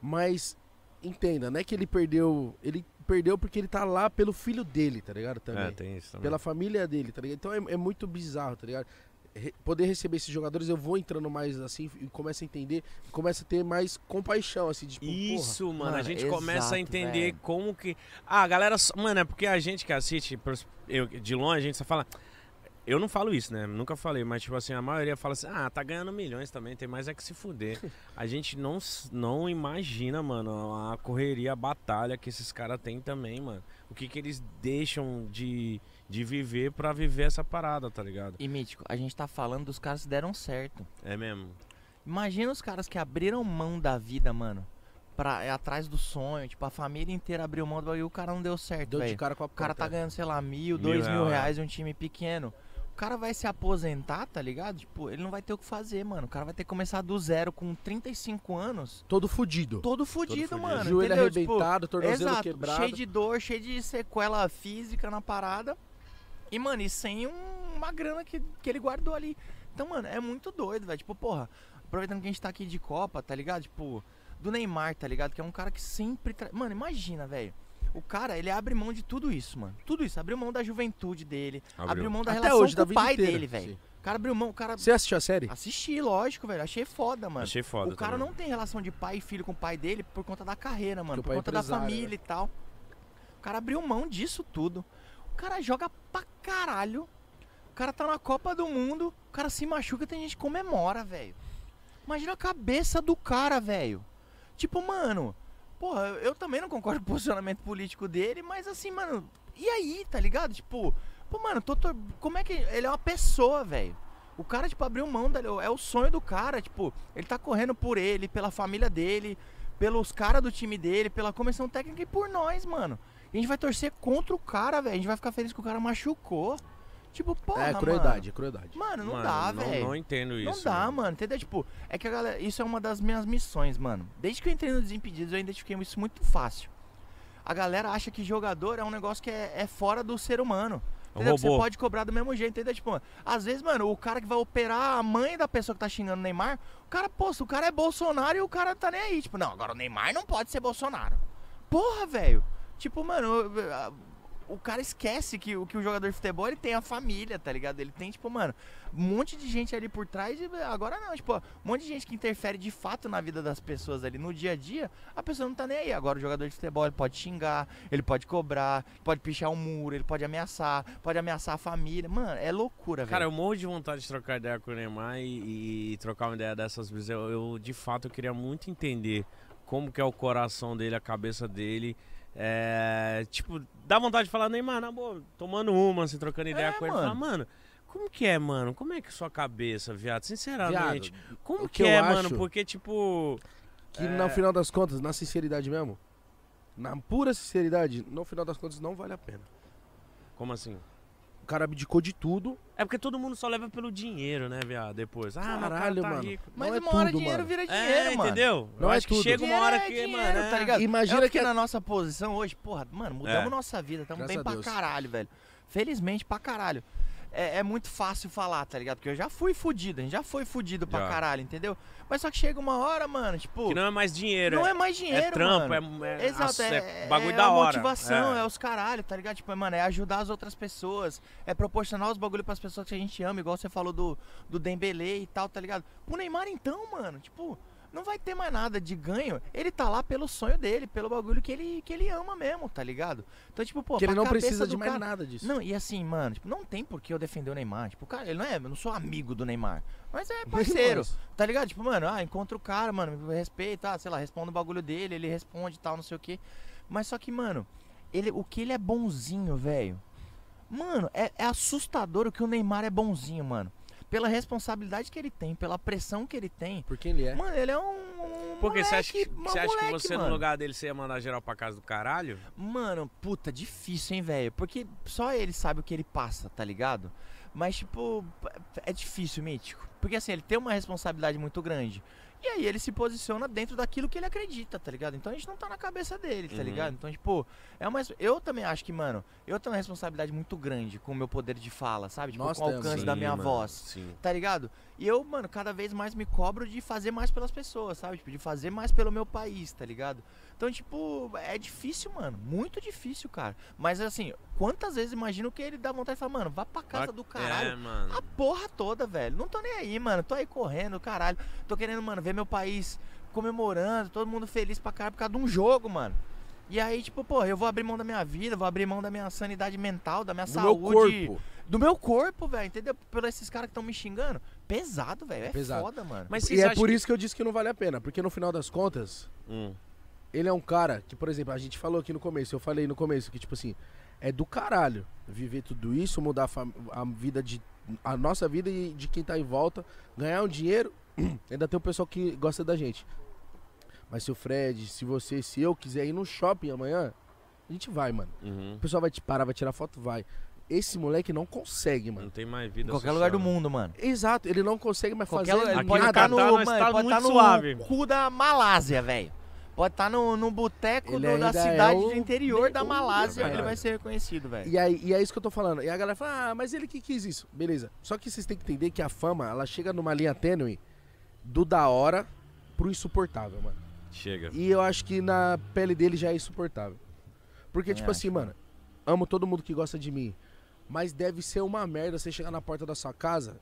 mas entenda, não é que ele perdeu. Ele perdeu porque ele tá lá pelo filho dele, tá ligado? Também. É, tem isso também. pela família dele, tá ligado? Então é, é muito bizarro, tá ligado? Re- poder receber esses jogadores, eu vou entrando mais assim e começo a entender, começo a ter mais compaixão, assim, de, tipo, porra. Isso, mano, a Mano, gente começa a exato, entender velho. como que. Ah, a galera. só- Mano, é porque a gente que assiste, eu, de longe, a gente só fala. Eu não falo isso, né? Nunca falei, mas tipo assim, a maioria fala assim: ah, tá ganhando milhões também, tem mais é que se fuder. A gente não, não imagina, mano, a correria, a batalha que esses caras têm também, mano. O que que eles deixam de, de viver pra viver essa parada, tá ligado? E Mítico, a gente tá falando dos caras que deram certo. É mesmo. Imagina os caras que abriram mão da vida, mano. Pra, é atrás do sonho. Tipo, a família inteira abriu mão do bagulho e o cara não deu certo, Deu de velho. cara com a O cara tá ganhando, sei lá, mil, Mil dois mil reais. reais em um time pequeno. O cara vai se aposentar, tá ligado? Tipo, ele não vai ter o que fazer, mano. O cara vai ter que começar do zero com 35 anos. Todo fudido. Todo fudido, fudido. mano. Joelho entendeu? Tipo, arrebentado, tornozelo Exato, quebrado. cheio de dor, cheio de sequela física na parada. E, mano, e sem um- uma grana que, que ele guardou ali. Então, mano, é muito doido, velho. Tipo, porra, aproveitando que a gente tá aqui de Copa, tá ligado? Tipo, do Neymar, tá ligado? Que é um cara que sempre. Tra... Mano, imagina, velho. O cara, ele abre mão de tudo isso, mano. Tudo isso. Abriu mão da juventude dele. Abriu, Abriu. mão da Até relação hoje, com da o pai inteira. dele, velho. O cara abriu mão, o cara. Você assistiu a série? Assisti, lógico, velho. Achei foda, mano. Achei foda O cara também. não tem relação de pai e filho com o pai dele por conta da carreira, mano. Por é conta da família né? e tal. O cara abriu mão disso tudo. O cara joga pra caralho. O cara tá na Copa do Mundo. O cara se machuca e tem gente que comemora, velho. Imagina a cabeça do cara, velho. Tipo, mano. Porra, eu- também não concordo com o posicionamento político dele, mas assim, mano. E aí, tá ligado? Tipo, pô, mano, tô, tô- como é que. Ele é uma pessoa, velho. O cara, tipo, abriu mão, dele, é o sonho do cara, tipo, ele tá correndo por ele, pela família dele, pelos caras do time dele, pela comissão técnica e por nós, mano. A gente vai torcer contra o cara, velho. A gente vai ficar feliz que o cara machucou. Tipo, porra, é, crueldade, é crueldade. Mano, mano não Mano, dá, velho. Não entendo isso. Não dá, mano. Entendeu? Tipo, é que a galera. Isso é uma das minhas missões, mano. Desde que eu entrei no Desimpedidos, eu identifiquei isso muito fácil. A galera acha que jogador é um negócio que é, é fora do ser humano. Um Entendeu? Você pode cobrar do mesmo jeito, entendeu? Tipo, às vezes, mano, o cara que vai operar a mãe da pessoa que tá xingando o Neymar, o cara, pô, se o cara é Bolsonaro e o cara tá nem aí. Tipo, não, agora o Neymar não pode ser Bolsonaro. Porra, velho. Tipo, mano, eu- o cara esquece que, o- que o jogador de futebol ele tem a família, tá ligado? Ele tem, tipo, mano, um monte de gente ali por trás e agora não, tipo, um monte de gente que interfere de fato na vida das pessoas ali no dia a dia, a pessoa não tá nem aí. Agora o jogador de futebol ele pode xingar, ele pode cobrar, pode pichar um muro, ele pode ameaçar, pode ameaçar a família. Mano, é loucura, Cara, velho. eu morro de vontade de trocar ideia com o Neymar e, e trocar uma ideia dessas vezes. Eu, eu, de fato, eu queria muito entender como que é o coração dele, a cabeça dele. É, tipo, dá vontade de falar, Neymar, na boa, tomando uma, assim, trocando ideia É, com ele. mano. Falar, mano, como que é, mano? Como é que é sua cabeça, viado? Sinceramente. Viado, como que, que é, mano? Porque, tipo. que no final das contas, na sinceridade mesmo, na pura sinceridade, no final das contas não vale a pena. Como assim? O cara abdicou de tudo. É porque todo mundo só leva pelo dinheiro, né, viado? Depois. Ah, Caralho, cara tá mano. rico. Mas não é uma hora tudo, dinheiro mano. vira É, dinheiro, mano. entendeu? Não eu é acho que tudo. chega uma hora é que, dinheiro, mano. é- tá ligado? Imagina é que- na nossa posição hoje, porra, mano, mudamos É. nossa vida, estamos bem pra caralho, velho. Felizmente pra caralho. É, é muito fácil falar, tá ligado? Porque eu já fui fudido, a gente já foi fudido pra Já. caralho, entendeu? Mas só que chega uma hora, mano, tipo. Que não é mais dinheiro. não é, é mais dinheiro, é trampo, mano. é, é, Exato, é, é, bagulho é da hora. motivação, é. é. os caralho, tá ligado? Tipo, mano, é ajudar as outras pessoas, é proporcionar os bagulho pras pessoas que a gente ama, igual você falou do, do Dembele e tal, tá ligado? O Neymar então, mano, tipo, não vai ter mais nada de ganho. Ele tá lá pelo sonho dele, pelo bagulho que ele, que ele ama mesmo, tá ligado? Então, tipo, pô, que ele não precisa de mais cara- nada disso. Não, e assim, mano, tipo, não tem por que eu defender o Neymar. Tipo, cara, ele não é, eu não sou amigo do Neymar. Mas é parceiro, tá ligado? Tipo, mano, ah, encontra o cara, mano, respeita, ah, sei lá, responde o bagulho dele, ele responde e tal, não sei o quê. Mas só que, mano, ele, o que ele é bonzinho, velho. Mano, é, é assustador o que o Neymar é bonzinho, mano. Pela responsabilidade que ele tem, pela pressão que ele tem. Por quem ele é. Mano, ele é um. um Porque você acha, que, você acha que você, no mano. lugar dele, você ia mandar geral pra casa do caralho? Mano, puta, difícil, hein, velho? Porque só ele sabe o que ele passa, tá ligado? Mas, tipo, é difícil, Mítico. Porque, assim, ele tem uma responsabilidade muito grande. E aí ele se posiciona dentro daquilo que ele acredita, tá ligado? Então a gente não tá na cabeça dele, tá Uhum. ligado? Então, tipo, é uma. Eu também acho que, mano, eu tenho uma responsabilidade muito grande com o meu poder de fala, sabe? Tipo, Nós com o alcance Sim, da minha mano, voz Sim. tá ligado? E eu, mano, cada vez mais me cobro de fazer mais pelas pessoas, sabe? Tipo, de fazer mais pelo meu país, tá ligado? Então, tipo, é difícil, mano. Muito difícil, cara. Mas assim, quantas vezes imagino que ele dá vontade de falar, mano, vá pra casa do caralho. É, mano. A porra toda, velho. Não tô nem aí, mano. Tô aí correndo, caralho. Tô querendo, mano, ver meu país comemorando, todo mundo feliz pra caralho por causa de um jogo, mano. E aí, tipo, pô, eu vou abrir mão da minha vida, vou abrir mão da minha sanidade mental, da minha Do saúde. meu corpo. Do meu corpo, velho, entendeu? Por esses caras que estão me xingando. Pesado, velho. É Pesado. foda, mano. Mas E é por que- isso que eu disse que não vale a pena. Porque no final das contas, Hum. Ele é um cara que, por exemplo, a gente falou aqui no começo, eu falei no começo que, tipo assim, é do caralho viver tudo isso, mudar a, a vida de. a nossa vida e de quem tá em volta, ganhar um dinheiro. Ainda tem o pessoal que gosta da gente. Mas se o Fred, se você, se eu quiser ir no shopping amanhã, a gente vai, mano. Uhum. O pessoal vai te parar, vai tirar foto, vai. Esse moleque não consegue, Não mano. tem mais Em vida qualquer social, lugar do né? mundo, mano. Exato, ele não consegue mais Qualquer fazer lugar, ele Aqui pode no estar no, Catar, nós mano, tá ele pode muito tá no suave. cu da Malásia, velho. Pode estar no, no boteco da é cidade o do interior da Malásia, ele vai ser reconhecido, velho. E, aí, e é isso que eu tô falando. E a galera fala, ah, mas ele que quis isso. Beleza. Só que vocês têm que entender que a fama, ela chega numa linha tênue do da hora pro insuportável, mano. Chega. E eu acho que na pele dele já é insuportável. Porque, Também tipo acho, assim, mano, amo todo mundo que gosta de mim. Mas deve ser uma merda você chegar na porta da sua casa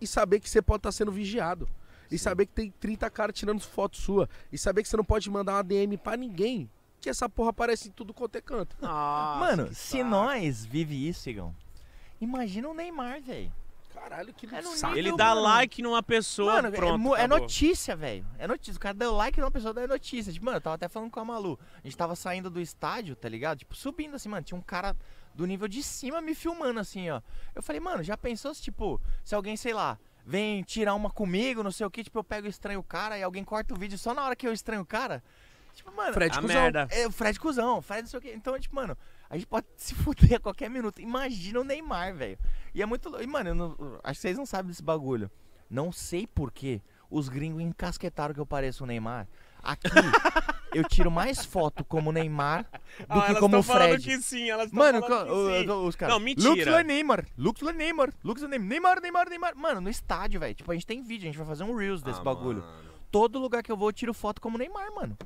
e saber que você pode estar sendo vigiado. E saber que tem 30 caras tirando foto sua. E saber que você não pode mandar uma DM pra ninguém. Que essa porra aparece em tudo quanto é canto. Nossa, Mano, se saco. nós vive isso, Igão, imagina o Neymar, velho. Caralho, que É saco. Ele dá mano. like numa pessoa, Mano, é pronto, é, acabou. notícia, velho. É notícia. O cara deu like numa pessoa, daí é notícia. Tipo, mano, eu tava até falando com a Malu. A gente tava saindo do estádio, tá ligado? Tipo, subindo assim, mano. Tinha um cara do nível de cima me filmando assim, ó. Eu falei, mano, já pensou se, tipo, se alguém, sei lá, vem tirar uma comigo, não sei o que, tipo, eu pego e estranho o cara e alguém corta o vídeo só na hora que eu estranho o cara? Tipo, mano, Fred A Cusão. merda. é o Fred cuzão, Fred não sei o quê. Então, tipo, mano, a gente pode se fuder a qualquer minuto. Imagina o Neymar, velho. E é muito louco. E, mano, eu não- acho que vocês não sabem desse bagulho. Não sei porquê os gringos encasquetaram que eu pareço o Neymar. Aqui, eu tiro mais foto como Neymar do Ah, que como o falando Fred. que sim, elas Mano, falando que sim. o- o- os caras. Não, mentira. Looks like Neymar. Looks like Neymar. Looks like Neymar. Neymar, Neymar, Neymar. Mano, no estádio, velho. Tipo, a gente tem vídeo, a gente vai fazer um Reels desse Ah, bagulho. mano. Todo lugar que eu vou, eu tiro foto como Neymar, mano.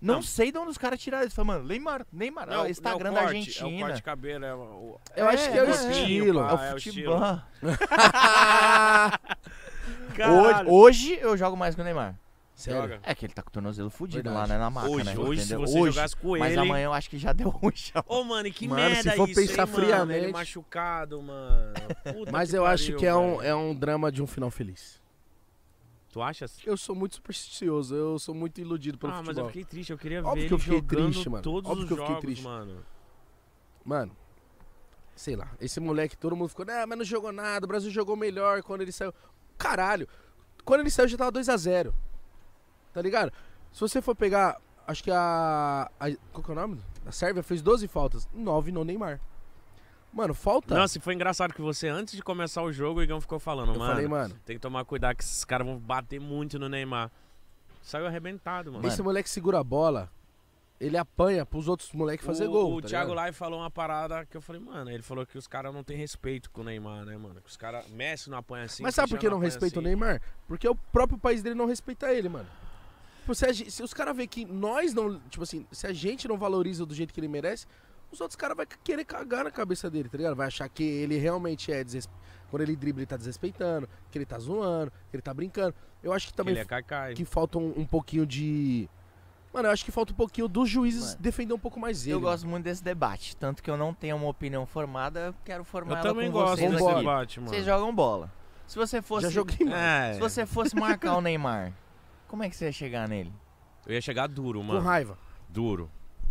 Não, Não. sei de onde os caras tiraram isso. Falam, mano, Neymar, Neymar. Não, ó, Instagram não, é da o corte, É o Argentina. corte de cabelo, é o... Eu acho que é o é, estilo. pá. É o Ah, é o futebol. Hoje, hoje eu jogo mais que o Neymar. Sério. É que ele tá com o tornozelo fudido Verdade. lá, né? Na maca, Hoje, né? hoje se entendeu? você Hoje. jogasse com Mas ele... amanhã eu acho que já deu ruim já. Ô, mano, e que Mano, merda se for isso, pensar hein, mano? friamente- Ele machucado, mano. Puta Mas que eu acho pariu, que é um, é um drama de um final feliz. Tu achas? Eu sou muito supersticioso, eu sou muito iludido pelo ah, mas futebol. eu fiquei triste, eu queria Óbvio ver que eu ele fiquei jogando triste, mano. todos Óbvio os que eu fiquei jogos, triste. mano. Mano, sei lá, esse moleque, todo mundo ficou, ah, mas não jogou nada, o Brasil jogou melhor quando ele saiu. Caralho, quando ele saiu já tava 2x0. Tá ligado? Se você for pegar, acho que a, a. Qual que é o nome? A Sérvia fez 12 faltas, 9 no Neymar. Mano, falta. Nossa, e foi engraçado que você, antes de começar o jogo, o Igão ficou falando, eu mano, falei, mano, tem que tomar cuidado que esses caras vão bater muito no Neymar. Saiu arrebentado, mano. esse moleque segura a bola, ele apanha pros outros moleques fazer o, gol. O tá Thiago? Lai falou uma parada que eu falei, mano, ele falou que os caras não têm respeito com o Neymar, né, mano? Que os caras. Messi não apanha assim. Mas sabe por que não respeita o assim. Neymar? Porque o próprio país dele não respeita ele, mano. Tipo, se, se os caras verem que nós não. Tipo assim, se a gente não valoriza do jeito que ele merece, os outros caras vão querer cagar na cabeça dele, tá ligado? Vai achar que ele realmente é. Desrespe... Quando ele dribla, ele tá desrespeitando, que ele tá zoando, que ele tá brincando. Eu acho que Que também ele é caicai. que falta um, um pouquinho de. Mano, eu acho que falta um pouquinho dos juízes Mano, defender um pouco mais ele. Eu mano. gosto muito desse debate. Tanto que eu não tenho uma opinião formada, eu quero formar Eu ela também com gosto vocês desse debate, mano. Vocês jogam bola. Se você fosse. Já joguei, mano. É, Se você fosse marcar o Neymar, como é que você ia chegar nele? eu ia chegar duro, Com mano. raiva. Duro.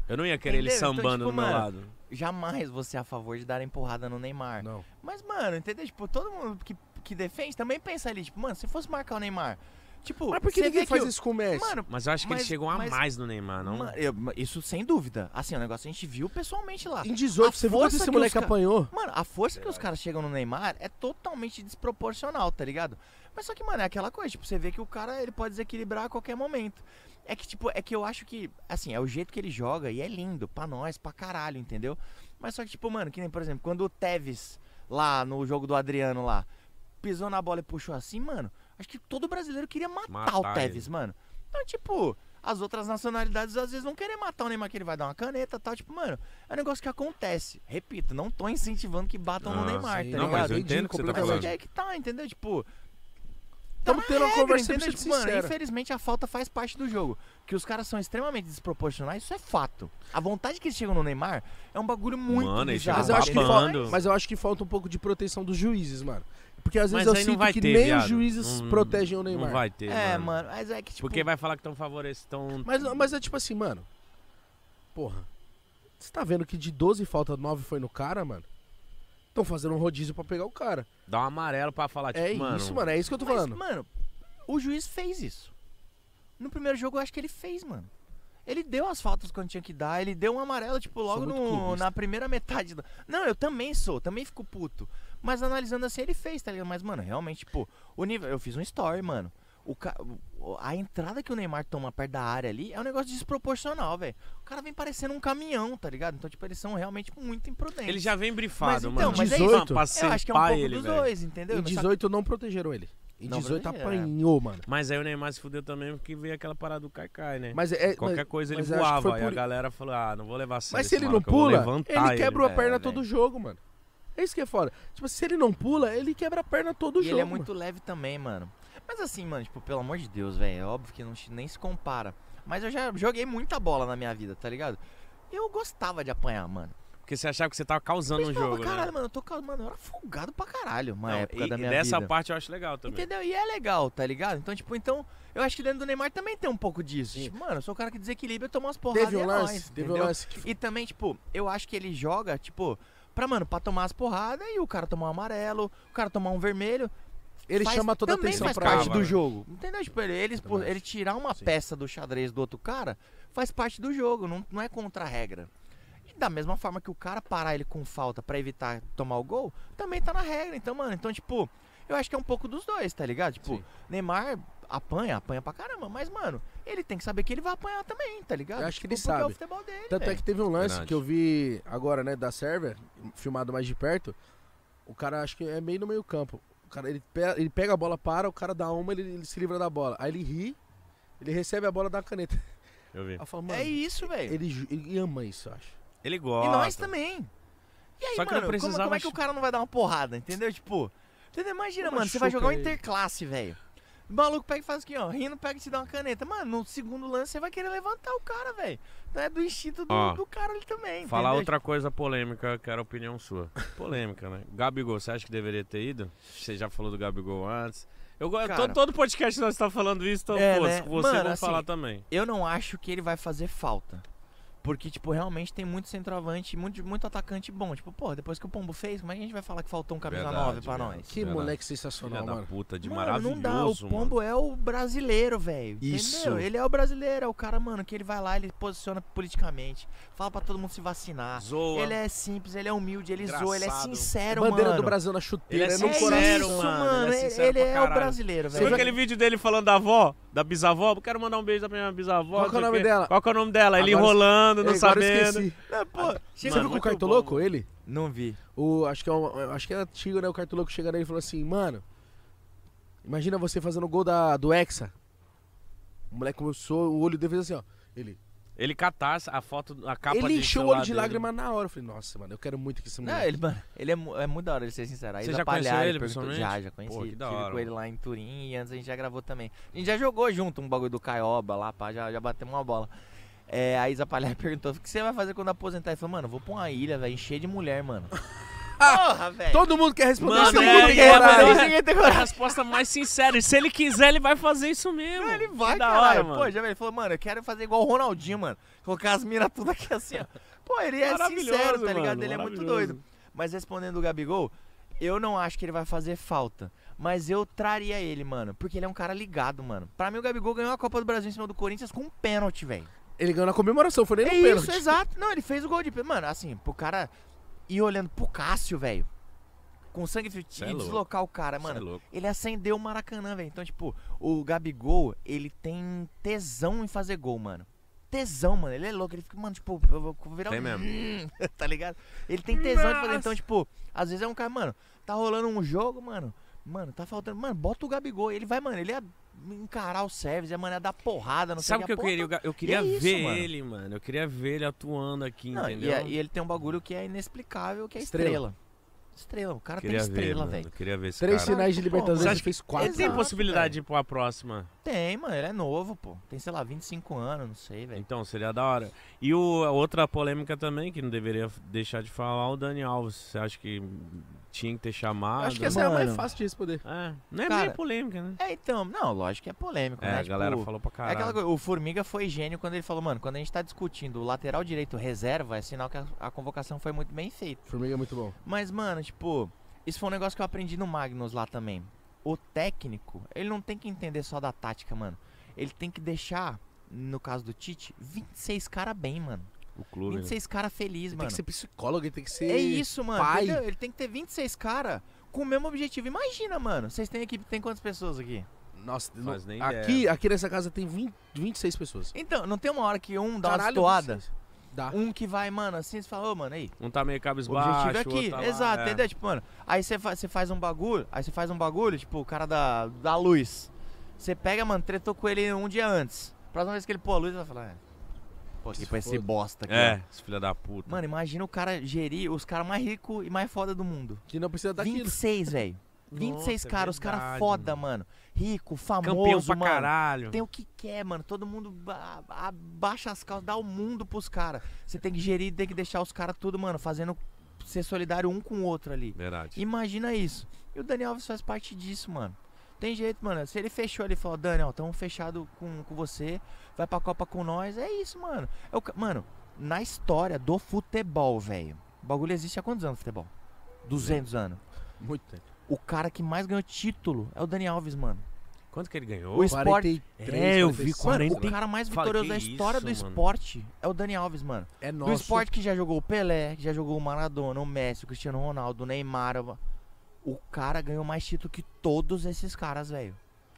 Eu não ia querer ele Entendeu? Então, sambando tipo, do meu mano, lado. Jamais você é a favor de dar empurrada no Neymar. Não. Mas, mano, entendeu? Tipo, todo mundo que, que defende também pensa ali, tipo, mano, se fosse marcar o Neymar. Tipo, Mas por que ninguém faz que o- isso com o Messi? Mano, Mas eu acho que mas- eles chegam a mas- mais no Neymar, não? mano, eu- isso sem dúvida. Assim, o negócio a gente viu pessoalmente lá. em 18, a você viu quanto esse que moleque os ca- apanhou? Mano, a força que os caras chegam no Neymar é totalmente desproporcional, tá ligado? Mas só que, mano, é aquela coisa, tipo, você vê que o cara, ele pode desequilibrar a qualquer momento. É que, tipo, é que eu acho que, assim, é o jeito que ele joga e é lindo pra nós, pra caralho, entendeu? Mas só que, tipo, mano, que nem, por exemplo, quando o Tevez, lá no jogo do Adriano lá, pisou na bola e puxou assim, mano, acho que todo brasileiro queria matar, Matar o Tevez, mano. Então, tipo, as outras nacionalidades às vezes não querem matar o Neymar, que ele vai dar uma caneta e tal. Tipo, mano, é um negócio que acontece. Repito, não tô incentivando que batam no Ah, Neymar, sim. tá Não, ligado? mas eu entendo o que você tá Mas falando. é que tá, entendeu? Tipo. Tamo tá tendo uma regra, conversa entendeu? 100% Tipo, mano, sincera. infelizmente a falta faz parte do jogo. Que os caras são extremamente desproporcionais, isso é fato. A vontade que eles chegam no Neymar é um bagulho muito Mano, bizarro. Mas eu, acho que falta, mas eu acho que falta um pouco de proteção dos juízes, mano. Porque às vezes Mas eu sinto vai que ter, nem viado. os juízes Não- protegem o Neymar. Não vai ter, É, mano. mano, mas é que tipo. Porque vai falar que estão favorecendo. Tão... Mas, mas é tipo assim, mano. Porra. Você tá vendo que de 12 faltas, 9 foi no cara, mano? Estão fazendo um rodízio pra pegar o cara. Dá um amarelo pra falar, tipo, é mano. isso, mano. É isso que eu tô Mas, falando. mano, o juiz fez isso. No primeiro jogo eu acho que ele fez, mano. Ele deu as faltas quando tinha que dar, ele deu um amarelo, tipo, logo muito no- na primeira metade. Do... Não, eu também sou, também fico puto. Mas analisando assim, ele fez, tá ligado? Mas, mano, realmente, tipo, o nível. Eu fiz um story, mano. O ca... A entrada que o Neymar toma perto da área ali é um negócio desproporcional, velho. O cara vem parecendo um caminhão, tá ligado? Então, tipo, eles são realmente muito imprudentes. Ele já vem brifado, Mas então, mano. mas é Eu acho que é um pouco ele, dos velho. dois, entendeu? Em Mas só- 18 não protegeram ele. Em Não 18 protegeram, é. apanhou, mano. Mas aí o Neymar se fudeu também porque veio aquela parada do Caicai, né? Mas é. Qualquer mas- coisa ele voava. Aí a por- galera falou, ah, não vou levar sério Mas se ele não maluco, vou pula, ele quebra a É, perna todo jogo, mano. É isso que é foda. Tipo, se ele não pula, ele quebra a perna todo E jogo. ele é mano. muito leve também, mano. Mas assim, mano, tipo, pelo amor de Deus, velho. É óbvio que não, nem se compara. Mas eu já joguei muita bola na minha vida, tá ligado? Eu gostava de apanhar, mano. Porque você achava que você tava causando um jogo, caralho, né? mano, eu tô Mano, eu era folgado pra caralho uma Não, época e, da e minha dessa vida. parte eu acho legal também. Entendeu? E é legal, tá ligado? Então, tipo, então, eu acho que dentro do Neymar também tem um pouco disso. Tipo, mano, eu sou o cara que desequilibra, eu tomo umas porradas Teve e um é lance, nóis, teve um lance que E também, tipo, eu acho que ele joga, tipo, pra, mano, pra tomar as porradas e o cara tomar um amarelo, o cara tomar um vermelho. Ele faz- chama toda a atenção faz pra parte ele. do né? jogo. Entendeu? Tipo, ele, ele, Também ele tirar uma Sim. peça do xadrez do outro cara faz parte do jogo, não, não é contra a regra. E da mesma forma que o cara parar ele com falta pra evitar tomar o gol, também tá na regra. Então, mano, então, tipo, eu acho que é um pouco dos dois, tá ligado? Tipo, Sim. Neymar apanha, apanha pra caramba, mas, mano, ele tem que saber que ele vai apanhar também, tá ligado? Eu acho que Tipo, ele porque É sabe. o futebol dele, Tanto é velho. que teve um lance Verdade. que eu vi agora, né, da Sérvia, filmado mais de perto. O cara acho que é meio no meio campo. Cara, ele, pe- ele pega a bola, para, o cara dá uma, ele, ele se livra da bola. Aí ele ri, ele recebe a bola da caneta. Eu vi. Falo, É isso, velho. ele, ele ama isso, eu acho. Ele E gosta. nós também. E aí, Só que não mano, como, precisava como é que o cara não vai dar uma porrada, entendeu? Tipo, entendeu? Imagina, Não mano, você vai jogar um interclasse, velho. O maluco pega e faz aqui, ó. Rindo, pega e te dá uma caneta. Mano, no segundo lance você vai querer levantar o cara, velho. É do instinto do, Ó, do cara ali também. Falar entendeu? outra coisa polêmica, quero a opinião sua. Polêmica, né? Gabigol, você acha que deveria ter ido? Você já falou do Gabigol antes. Eu, Cara. todo, todo podcast nós tá falando isso, então, É, pô, né? você Mano, vai assim, falar também. Eu não acho que ele vai fazer falta. Porque, tipo, realmente tem muito centroavante, muito, muito atacante bom. Tipo, pô, depois que o Pombo fez, como é que a gente vai falar que faltou um camisa Verdade, 9 pra verdade. nós? Que Verdade. moleque Filha sensacional, da mano. puta, de Mano, maravilhoso, não dá. O Pombo é o brasileiro, velho. Isso. Entendeu? Ele é o brasileiro, é o cara, mano, que ele vai lá, ele posiciona politicamente, fala pra todo mundo se vacinar. Zoa. Ele é simples, ele é humilde, ele zoa, ele é Engraçado. sincero, Bandeira mano. do Brasil na chuteira, Ele é no é sincero, coração. isso, mano, mano. ele é Ele, é o brasileiro, Você viu velho. aquele vídeo dele falando da avó? Da bisavó? Quero mandar um beijo da minha bisavó. Qual que é o nome dela? Qual que é o nome dela? Ele Agora- enrolando, não É, agora eu sabendo. esqueci. Não, pô, Você chega viu com o muito Cartoloco, bom, ele? Não vi. O, acho, que é um, acho que é antigo, né? O Cartoloco chega nele e falou assim, mano, imagina você fazendo o gol da, do Hexa. O moleque começou, o olho dele fez assim, ó. Ele, Ele catasse a foto, a capa ele de encheu o celular olho de dele. lágrima na hora. Eu falei, nossa, mano, eu quero muito que esse Não, moleque... ele, mano, ele é, mu- é muito da hora, ele ser sincero. A Você já conheceu ele pessoalmente? Já, já conheci. Pô, que da Tive hora, com ele lá em Turim e antes a gente já gravou também. A gente já jogou junto um bagulho do Caioba lá, pá, já, já batemos uma bola. É, a Isa Palhari perguntou, o que você vai fazer quando aposentar? Ele falou, mano, eu vou pra uma ilha, velho, encher de mulher, mano. Porra, velho. Todo mundo quer responder Mano, isso, é, todo mundo é, quer é, caralho. é, Ninguém tem É a resposta mais sincera. E se ele quiser, ele vai fazer isso mesmo. Ele vai, da caralho. hora, mano. Pô, já ele falou, mano, eu quero fazer igual o Ronaldinho, mano. Colocar as minas tudo aqui assim, ó. Pô, ele é sincero, tá ligado? mano, Ele é muito doido. Mas respondendo o Gabigol, eu não acho que ele vai fazer falta. Mas eu traria ele, mano. Porque ele é um cara ligado, mano. Pra mim, o Gabigol ganhou a Copa do Brasil em cima do Corinthians com um pênalti, velho. Ele ganhou na comemoração, foi nem É no pênalti. isso, exato. Não, ele fez o gol de pênalti. Mano, assim, pro cara ir olhando pro Cássio, velho. Com sangue frio é e louco. deslocar o cara, Cê é mano. louco. Ele acendeu o Maracanã, velho. Então, tipo, o Gabigol, ele tem tesão em fazer gol, mano. Tesão, mano. Ele é louco. Ele fica, mano, tipo, eu vou virar Tem um... mesmo. tá ligado? Ele tem tesão de fazer. Nossa. Então, tipo, às vezes é um cara, mano, tá rolando um jogo, mano. Mano, tá faltando. Mano, bota o Gabigol. Ele vai, mano, ele ia encarar o ia, mano, ia dar porrada, não Sabe o que sei eu queria? Eu queria é isso, ver mano. ele, mano. Eu queria ver ele atuando aqui, Não, e, entendeu? é- e ele tem um bagulho que é inexplicável, que é Estrela. estrela. Estrela. O cara queria tem ver, estrela, velho. Eu queria ver esse Três cara. finais de Libertadores, ele fez Ele quatro. tem Exato, possibilidade de ir pra próxima. Tem, mano. Ele é novo, pô. Tem, sei lá, 25 anos, não sei, velho. Então, seria da hora. E o, a outra polêmica também, que não deveria deixar de falar, o Dani Alves. Você acha que tinha que ter chamado. Acho que essa é a mais Mano. fácil de responder. É, não é Cara, meio polêmica, né? É, então, não, lógico que é polêmico, É, né? a galera Tipo, falou pra É caralho. aquela coisa, o Formiga foi gênio quando ele falou, mano, quando a gente tá discutindo o lateral direito reserva, é sinal que a, a convocação foi muito bem feita. Formiga é muito bom. Mas, mano, tipo, isso foi um negócio que eu aprendi no Magnus lá também. O técnico, ele não tem que entender só da tática, mano. Ele tem que deixar, no caso do Tite, 26 caras bem, mano. O clube. né? 26 caras felizes, Ele mano. tem que ser psicólogo, ele tem que ser. É isso, mano. pai. entendeu? Ele tem que ter 26 caras com o mesmo objetivo. Imagina, mano. Vocês têm equipe, tem quantas pessoas aqui? Nossa, não- nem aqui, aqui nessa casa tem 20, 26 pessoas. Então, não tem uma hora que um dá uma Caralho, destoada? 26. Dá. Um que vai, mano, assim, você fala, ô, mano, aí, Um tá meio O cabisbaixo. objetivo é aqui, tá lá, exato, é. entendeu? Tipo, mano, aí você faz, você faz um bagulho, aí você faz um bagulho, tipo, o cara da, da luz. Você pega, mano, tretou com ele um dia antes. Próxima vez que ele pôr a luz, vai falar, é. Pô, pra esse bosta aqui. É, esse filho da puta. Mano, imagina o cara gerir os caras mais ricos e mais foda do mundo. Que não precisa daquilo. 26, velho. 26 Nossa, é caras, os caras foda, mano. Rico, famoso, Campeão pra mano. caralho. Tem o que quer, mano. Todo mundo ba- abaixa as calças, dá o mundo pros caras. Você tem que gerir, tem que deixar os caras tudo, mano, fazendo ser solidário um com o outro ali. Verdade. Imagina isso. E o Dani Alves faz parte disso, mano. Tem jeito, mano. Se ele fechou ali e falou, Dani, ó, tamo fechado com, com você, vai pra Copa com nós, é isso, mano. É o mano, na história do futebol, velho. O bagulho existe há quantos anos futebol? 200 anos. Muito tempo. O cara que mais ganhou título é o Dani Alves, mano. Quanto que ele ganhou? O esporte- 43, É, eu vi 45, Mano, 40. o cara mais vitorioso da história do isso, mano. esporte é o Dani Alves, mano. É Do nosso. esporte que já jogou o Pelé, que já jogou o Maradona, o Messi, o Cristiano Ronaldo, o Neymar. o- O cara ganhou mais título que todos esses caras, velho.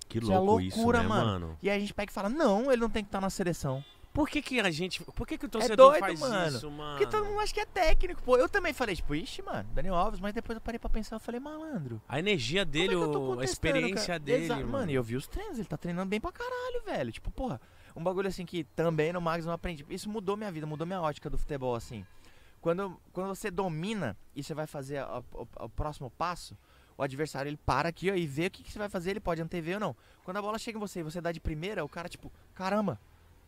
Que Isso é louco isso, loucura, né, mano. mano? E aí a gente pega e fala, não, ele não tem que estar na seleção. Por que que a gente... Por que que o torcedor doido, faz mano. isso, mano? Porque todo mundo acha que é técnico, pô. Eu também falei, tipo, ixi, mano, Daniel Alves, mas depois eu parei pra pensar, eu falei, malandro. A energia dele, é tô o- a experiência cara? dele, Exa- mano. Mano, e eu vi os treinos, ele tá treinando bem pra caralho, velho. Tipo, porra, um bagulho assim que também no Mags não aprendi. Isso mudou minha vida, mudou minha ótica do futebol, assim. Quando, quando você domina e você vai fazer o próximo passo, o adversário ele para aqui ó, e vê o que, que você vai fazer, ele pode antever ou não. Quando a bola chega em você e você dá de primeira, o cara, tipo, caramba,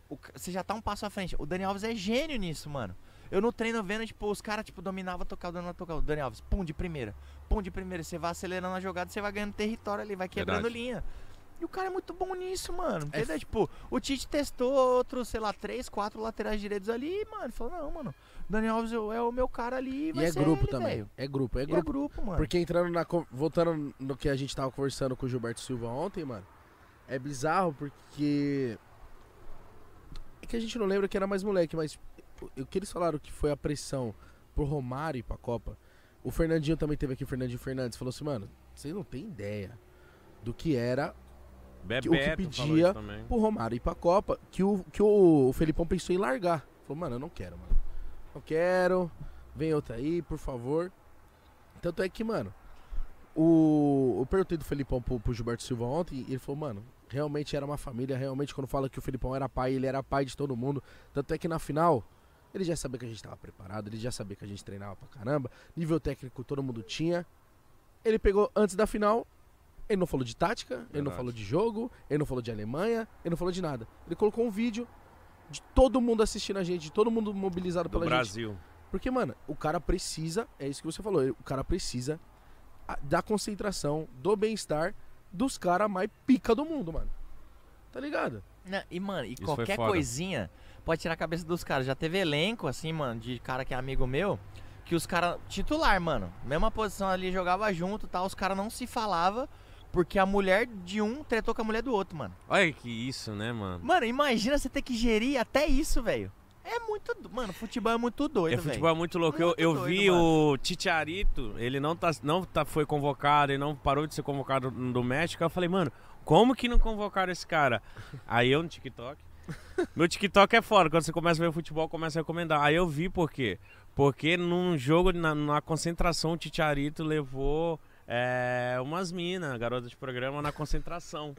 o você já tá um passo à frente. O Dani Alves é gênio nisso, mano. Eu no treino vendo, tipo, os caras, tipo, dominavam, tocavam, dominavam, tocavam. O Dani Alves, pum, de primeira. Pum, de primeira. Você vai acelerando a jogada, você vai ganhando território ali, vai quebrando Verdade. linha. E o cara é muito bom nisso, mano. É Entendeu? Tipo, o Tite testou outros, sei lá, três, quatro laterais direitos ali, mano. Falou, não, mano. O Dani Alves é o- é o meu cara ali. E é ser grupo ele, também. velho. É grupo, é E grupo. É grupo, mano. Porque entrando na. Voltando no que a gente tava conversando com o Gilberto Silva ontem, mano. É bizarro porque. É que a gente não lembra que era mais moleque, mas o que eles falaram que foi a pressão pro Romário ir pra Copa. O Fernandinho também teve aqui, o Fernandinho Fernandes, falou assim, mano, vocês não têm ideia do que era Bebeto o que pedia pro Romário ir pra Copa, que o, que o, o Felipão pensou em largar. Falou, mano, eu não quero, mano. Não quero, vem outra aí, por favor. Tanto é que, mano, o, eu perguntei do Felipão pro, pro Gilberto Silva ontem e ele falou, mano, realmente era uma família, realmente quando fala que o Felipão era pai, ele era pai de todo mundo. Tanto é que na final, ele já sabia que a gente tava preparado, ele já sabia que a gente treinava pra caramba, nível técnico todo mundo tinha. Ele pegou antes da final, ele não falou de tática, ele não Verdade. falou de jogo, ele não falou de Alemanha, ele não falou de nada. Ele colocou um vídeo de todo mundo assistindo a gente, de todo mundo mobilizado Do pela gente. Brasil. Porque, mano, o cara precisa, é isso que você falou, o cara precisa da concentração, do bem-estar dos caras mais pica do mundo, mano. Tá ligado? Não, e, mano, e Isso qualquer coisinha pode tirar a cabeça dos caras. Já teve elenco, assim, mano, de cara que é amigo meu, que os caras. Titular, mano. Mesma posição ali, jogava junto e tal. Os caras não se falavam porque a mulher de um tretou com a mulher do outro, mano. Olha que isso, né, mano? Mano, imagina você ter que gerir até isso, velho. É muito. do- Mano, futebol é muito doido, É velho. futebol é muito louco. Eu, Muito eu doido, vi mano. o Titiarito, ele não, tá, não tá, foi convocado, ele não parou de ser convocado do México. Eu falei, mano, como que não convocaram esse cara? Aí eu no TikTok. Meu TikTok é fora, quando você começa a ver futebol, começa a recomendar. Aí eu vi por quê? Porque num jogo, na, na concentração, o Titiarito levou é, umas minas, garota de programa, na concentração.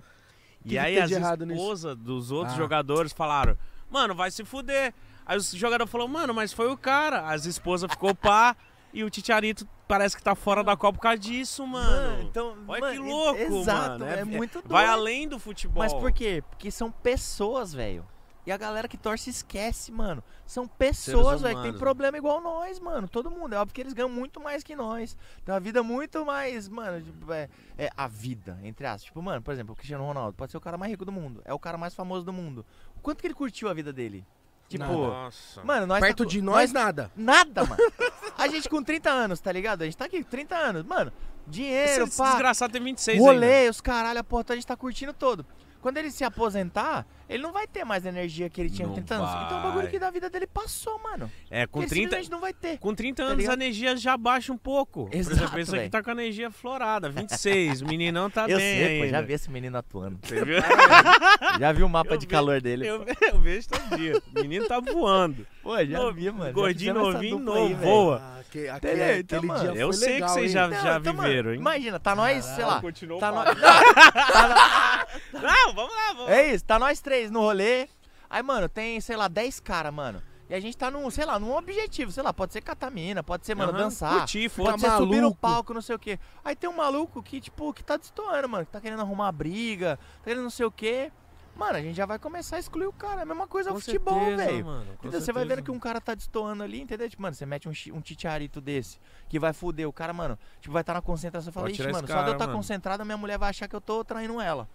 Que E que aí as esposas dos outros Ah. jogadores falaram, mano, vai se fuder. Aí o jogador falou, mano, mas foi o cara. As esposas ficou pá e o Titiarito parece que tá fora da Copa por causa disso, mano. então, Olha mano, que louco, exato, mano. É, muito doido. Vai além do futebol. Mas por quê? Porque são pessoas, velho. E a galera que torce esquece, mano. São pessoas, velho, que tem humanos, problema igual nós, mano. Todo mundo. É óbvio que eles ganham muito mais que nós. Tem uma vida muito mais, mano, tipo, é, é a vida, entre aspas. Tipo, mano, por exemplo, o Cristiano Ronaldo pode ser o cara mais rico do mundo. É o cara mais famoso do mundo. O quanto que ele curtiu a vida dele? Tipo. Nossa. mano, nós Perto tá- de nós, nada. Nada, mano. A gente com 30 anos, tá ligado? A gente tá aqui, 30 anos. Mano, dinheiro, Esse pá. desgraçado tem 26 ainda. Rolê, os caralho, a porra, toda, a gente tá curtindo todo. Quando ele se aposentar, ele não vai ter mais a energia que ele tinha com Não 30 anos. Então é um bagulho que da vida dele passou, mano. É, com Ele 30, simplesmente não vai ter. com 30 Tá anos a ligado? energia já baixa um pouco. Por Exato, exemplo, esse aqui velho. tá com a energia florada, 26. O meninão tá eu bem sei, pô, já vi esse menino atuando. Você viu? já vi o mapa Eu de calor dele. Eu, eu vejo todo dia. O menino tá voando. Pô, já No- vi, mano. Gordinho, novinho, novo, voa. Aque- aque- aquele Então, mano, dia Eu sei que legal, vocês hein? já, já então, mano, viveram, hein? Imagina, tá nós, sei lá. Continuou Tá nós. Tá nó- Não, vamos lá, vamos lá. É isso, tá nós três no rolê. Aí, mano, tem, sei lá, 10 caras, mano. E a gente tá num, sei lá, num objetivo, sei lá, pode ser catamina, pode ser, mano, Aham, dançar. Curtir, Pode ser subir no maluco. palco, não sei o quê. Aí tem um maluco que, tipo, que tá destoando, mano. Que tá querendo arrumar briga, tá querendo não sei o quê. Mano, a gente já vai começar a excluir o cara. É a mesma coisa Com o futebol, velho. Você vai vendo que um cara tá destoando ali, entendeu? Tipo, mano, você mete um, um titiarito desse, que vai foder o cara, mano. Tipo, vai estar na concentração e fala, ixi, mano, esse só de eu cara, estar mano." concentrado, minha mulher vai achar que eu tô traindo ela.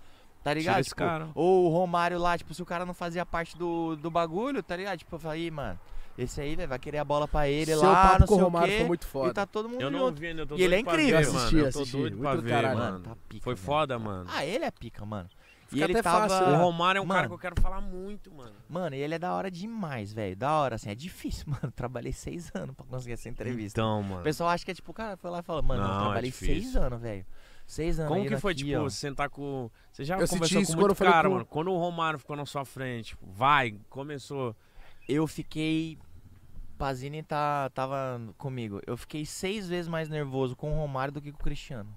Tá ligado? Tira esse Tipo, cara. Ou o Romário lá, tipo, se o cara não fazia parte do, do bagulho, tá ligado? Tipo, eu falei, "Ih, mano, esse aí, velho, vai querer a bola pra ele Seu lá, papo não com sei o o Romário quê. foi muito E foda. tá todo mundo Eu não vi eu tô E ele é incrível. ver, mano. assisti, Eu tô assisti. doido pra ver, caralho. mano. Tá pica, Foi velho. foda, mano. Ah, ele é pica, mano. E ele até tava... fácil, O né? Romário é um cara Mano. que eu quero falar muito, mano. Mano, e ele é da hora demais, velho. Da hora, assim. É difícil, mano. Trabalhei seis anos pra conseguir essa entrevista. Então, O mano. pessoal acha que é tipo, o cara foi lá e falou, mano, eu Não, é trabalhei difícil. seis anos, velho. Seis anos Como que foi, aqui, tipo, ó. sentar com. Você já Eu conversou isso com eu muito cara, com- mano. Quando o Romário ficou na sua frente, tipo, vai, começou. Eu fiquei. Pazini tá, tava comigo. Eu fiquei seis vezes mais nervoso com o Romário do que com o Cristiano.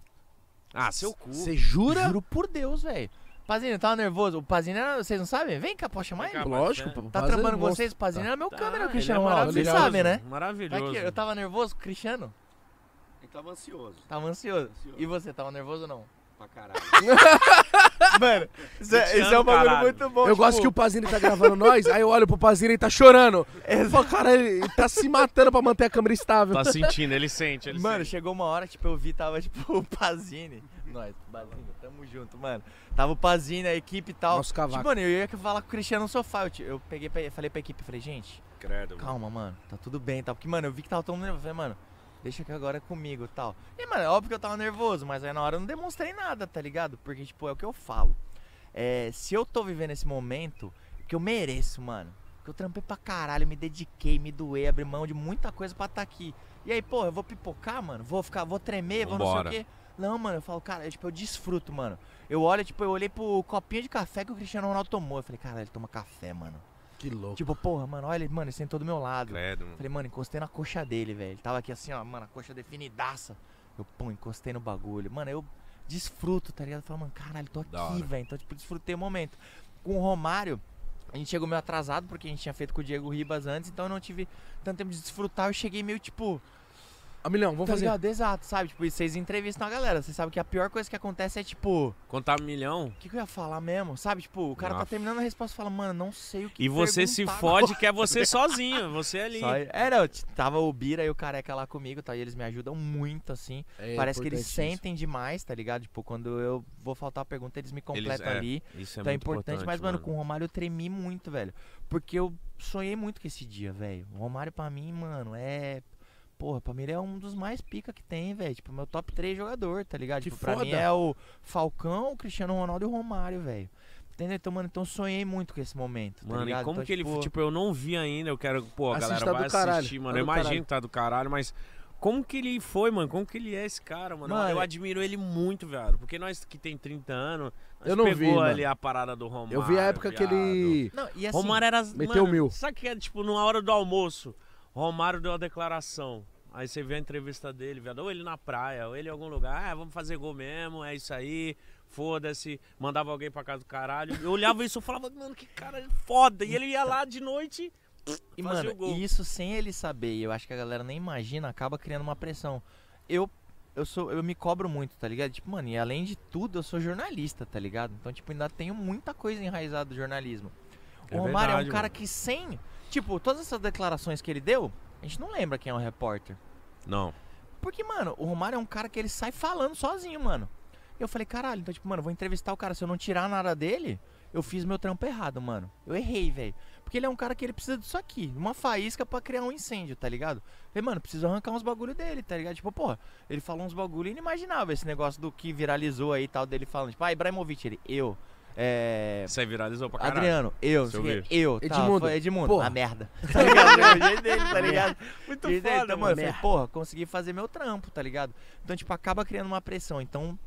Ah, seu cu. Você jura? Juro por Deus, velho. Pazini, tava nervoso. O Pazini era. Vocês não sabem? Vem cá, pode chamar ele? Lógico. Tá pô, Tá trampando com vocês? O Pazini Tá. era meu Tá, câmera, o ele Cristiano é Ronaldo. Vocês maravilhoso, sabem, né? Maravilhoso. aqui, eu tava nervoso com o Cristiano? Ele tava ansioso Tava ansioso. Ansioso. E você, tava nervoso ou não? pra caralho. Mano, isso, é- isso é um bagulho caralho. muito bom. Eu gosto que o Pazini tá gravando nós, aí eu olho pro Pazini e tá chorando. Eu falo, cara, ele tá se matando pra manter a câmera estável. Tá sentindo, ele sente, ele Mano, sente. chegou uma hora, tipo, eu vi, tava, tipo, o Pazini. Nós, Pazini, tamo junto, mano. Tava o Pazini, a equipe e tal. Nosso cavaco. Tipo, mano, eu ia falar com o Cristiano no sofá. Eu, eu peguei, pra- falei pra equipe, falei, gente, Credo. mano. calma, mano, tá tudo bem, tá? Porque, mano, eu vi que tava todo mundo nervoso. Falei, mano, deixa que agora é comigo e tal. E, mano, é óbvio que eu tava nervoso, mas aí na hora eu não demonstrei nada, tá ligado? Porque, tipo, é o que eu falo. É, se eu tô vivendo esse momento, que eu mereço, mano. Que eu trampei pra caralho, me dediquei, me doei, abri mão de muita coisa pra estar aqui. E aí, pô, eu vou pipocar, mano? Vou ficar, vou tremer, vou não Vambora. sei o quê. Não, mano, eu falo, cara, eu, tipo, eu desfruto, mano. Eu olho, tipo, eu olhei pro copinho de café que o Cristiano Ronaldo tomou. Eu falei, cara, ele toma café, mano. Que louco. Tipo, porra, mano, olha ele, mano, ele sentou do meu lado. Credo, mano. Falei, mano, encostei na coxa dele, velho. Ele tava aqui assim, ó, mano, a coxa definidaça. Eu, pum, encostei no bagulho. Mano, eu desfruto, tá ligado? Eu falo, mano, caralho, tô aqui, velho. Então, tipo, desfrutei o momento. Com o Romário, a gente chegou meio atrasado, porque a gente tinha feito com o Diego Ribas antes, então eu não tive tanto tempo de desfrutar. Eu cheguei meio, tipo, Ah, milhão, vamos tá fazer. ligado? Exato, sabe? Tipo, e vocês entrevistam a galera. Vocês sabem que a pior coisa que acontece é, tipo, Contar um milhão. o que, que eu ia falar mesmo? Sabe? Tipo, o cara tá Nossa. terminando a resposta e fala, mano, não sei o que E você se fode que é você sozinho, você ali. Só- É, não, t- tava o Bira e o Careca lá comigo, tá? E eles me ajudam muito, assim. É Parece que eles importante isso. sentem demais, tá ligado? Tipo, quando eu vou faltar a pergunta, eles me completam é, ali. Isso é então é muito importante, mas, mano, com o Romário eu tremi muito, velho. Porque eu sonhei muito com esse dia, velho. O Romário pra mim, mano, é. Porra, pra mim ele é um dos mais pica que tem, velho. Tipo, meu top 3 jogador, tá ligado? Que tipo, pra mim foda. é o Falcão, o Cristiano Ronaldo e o Romário, velho. Entendeu? Então, mano, então eu sonhei muito com esse momento. Tá Mano, ligado? e como Então, que ele. tipo, Tipo, eu não vi ainda, eu quero. Pô, a galera tá vai do caralho, assistir, mano. tá eu imagino caralho. que tá do caralho, mas. Como que ele foi, mano? Como que ele é esse cara, mano? Mano, eu admiro ele muito, velho. Porque nós que tem 30 anos, nós Eu não pegou vi, ali mano. a parada do Romário. Eu vi a época que viado. ele. Não, e assim, Romário era. meteu mano, mil. Sabe que é, tipo, numa hora do almoço, Romário deu a declaração. Aí você vê a entrevista dele, viado. Ou ele na praia, ou ele em algum lugar. Ah, vamos fazer gol mesmo, é isso aí. Foda-se. Mandava alguém pra casa do caralho. Eu olhava isso e falava, mano, que cara foda. E ele ia lá de noite. E, mano, e isso sem ele saber, e eu acho que a galera nem imagina, acaba criando uma pressão. Eu eu sou eu me cobro muito, tá ligado? Tipo, mano, e além de tudo, eu sou jornalista, tá ligado? Então, tipo, ainda tenho muita coisa enraizada do jornalismo. É o Romário é verdade, um cara mano. que sem. Tipo, todas essas declarações que ele deu, a gente não lembra quem é o repórter. Não. Porque, mano, o Romário é um cara que ele sai falando sozinho, mano. Eu falei, caralho, então, tipo, mano, vou entrevistar o cara. Se eu não tirar nada dele, eu fiz meu trampo errado, mano. Eu errei, velho. Porque ele é um cara que ele precisa disso aqui. Uma faísca pra criar um incêndio, tá ligado? Falei, mano, preciso arrancar uns bagulho dele, tá ligado? Tipo, porra, ele falou uns bagulho inimaginável. Esse negócio do que viralizou aí e tal, dele falando, tipo, ah, Ibrahimovic, ele, eu. É. Isso aí viralizou pra caralho. Adriano, eu, eu eu, tá, Edmundo, foi Edmundo, porra. a merda. Tá ligado? O jeito dele, tá ligado? Muito jeito foda, então, mano. eu falei, porra, consegui fazer meu trampo, tá ligado? Então, tipo, acaba criando uma pressão. Então,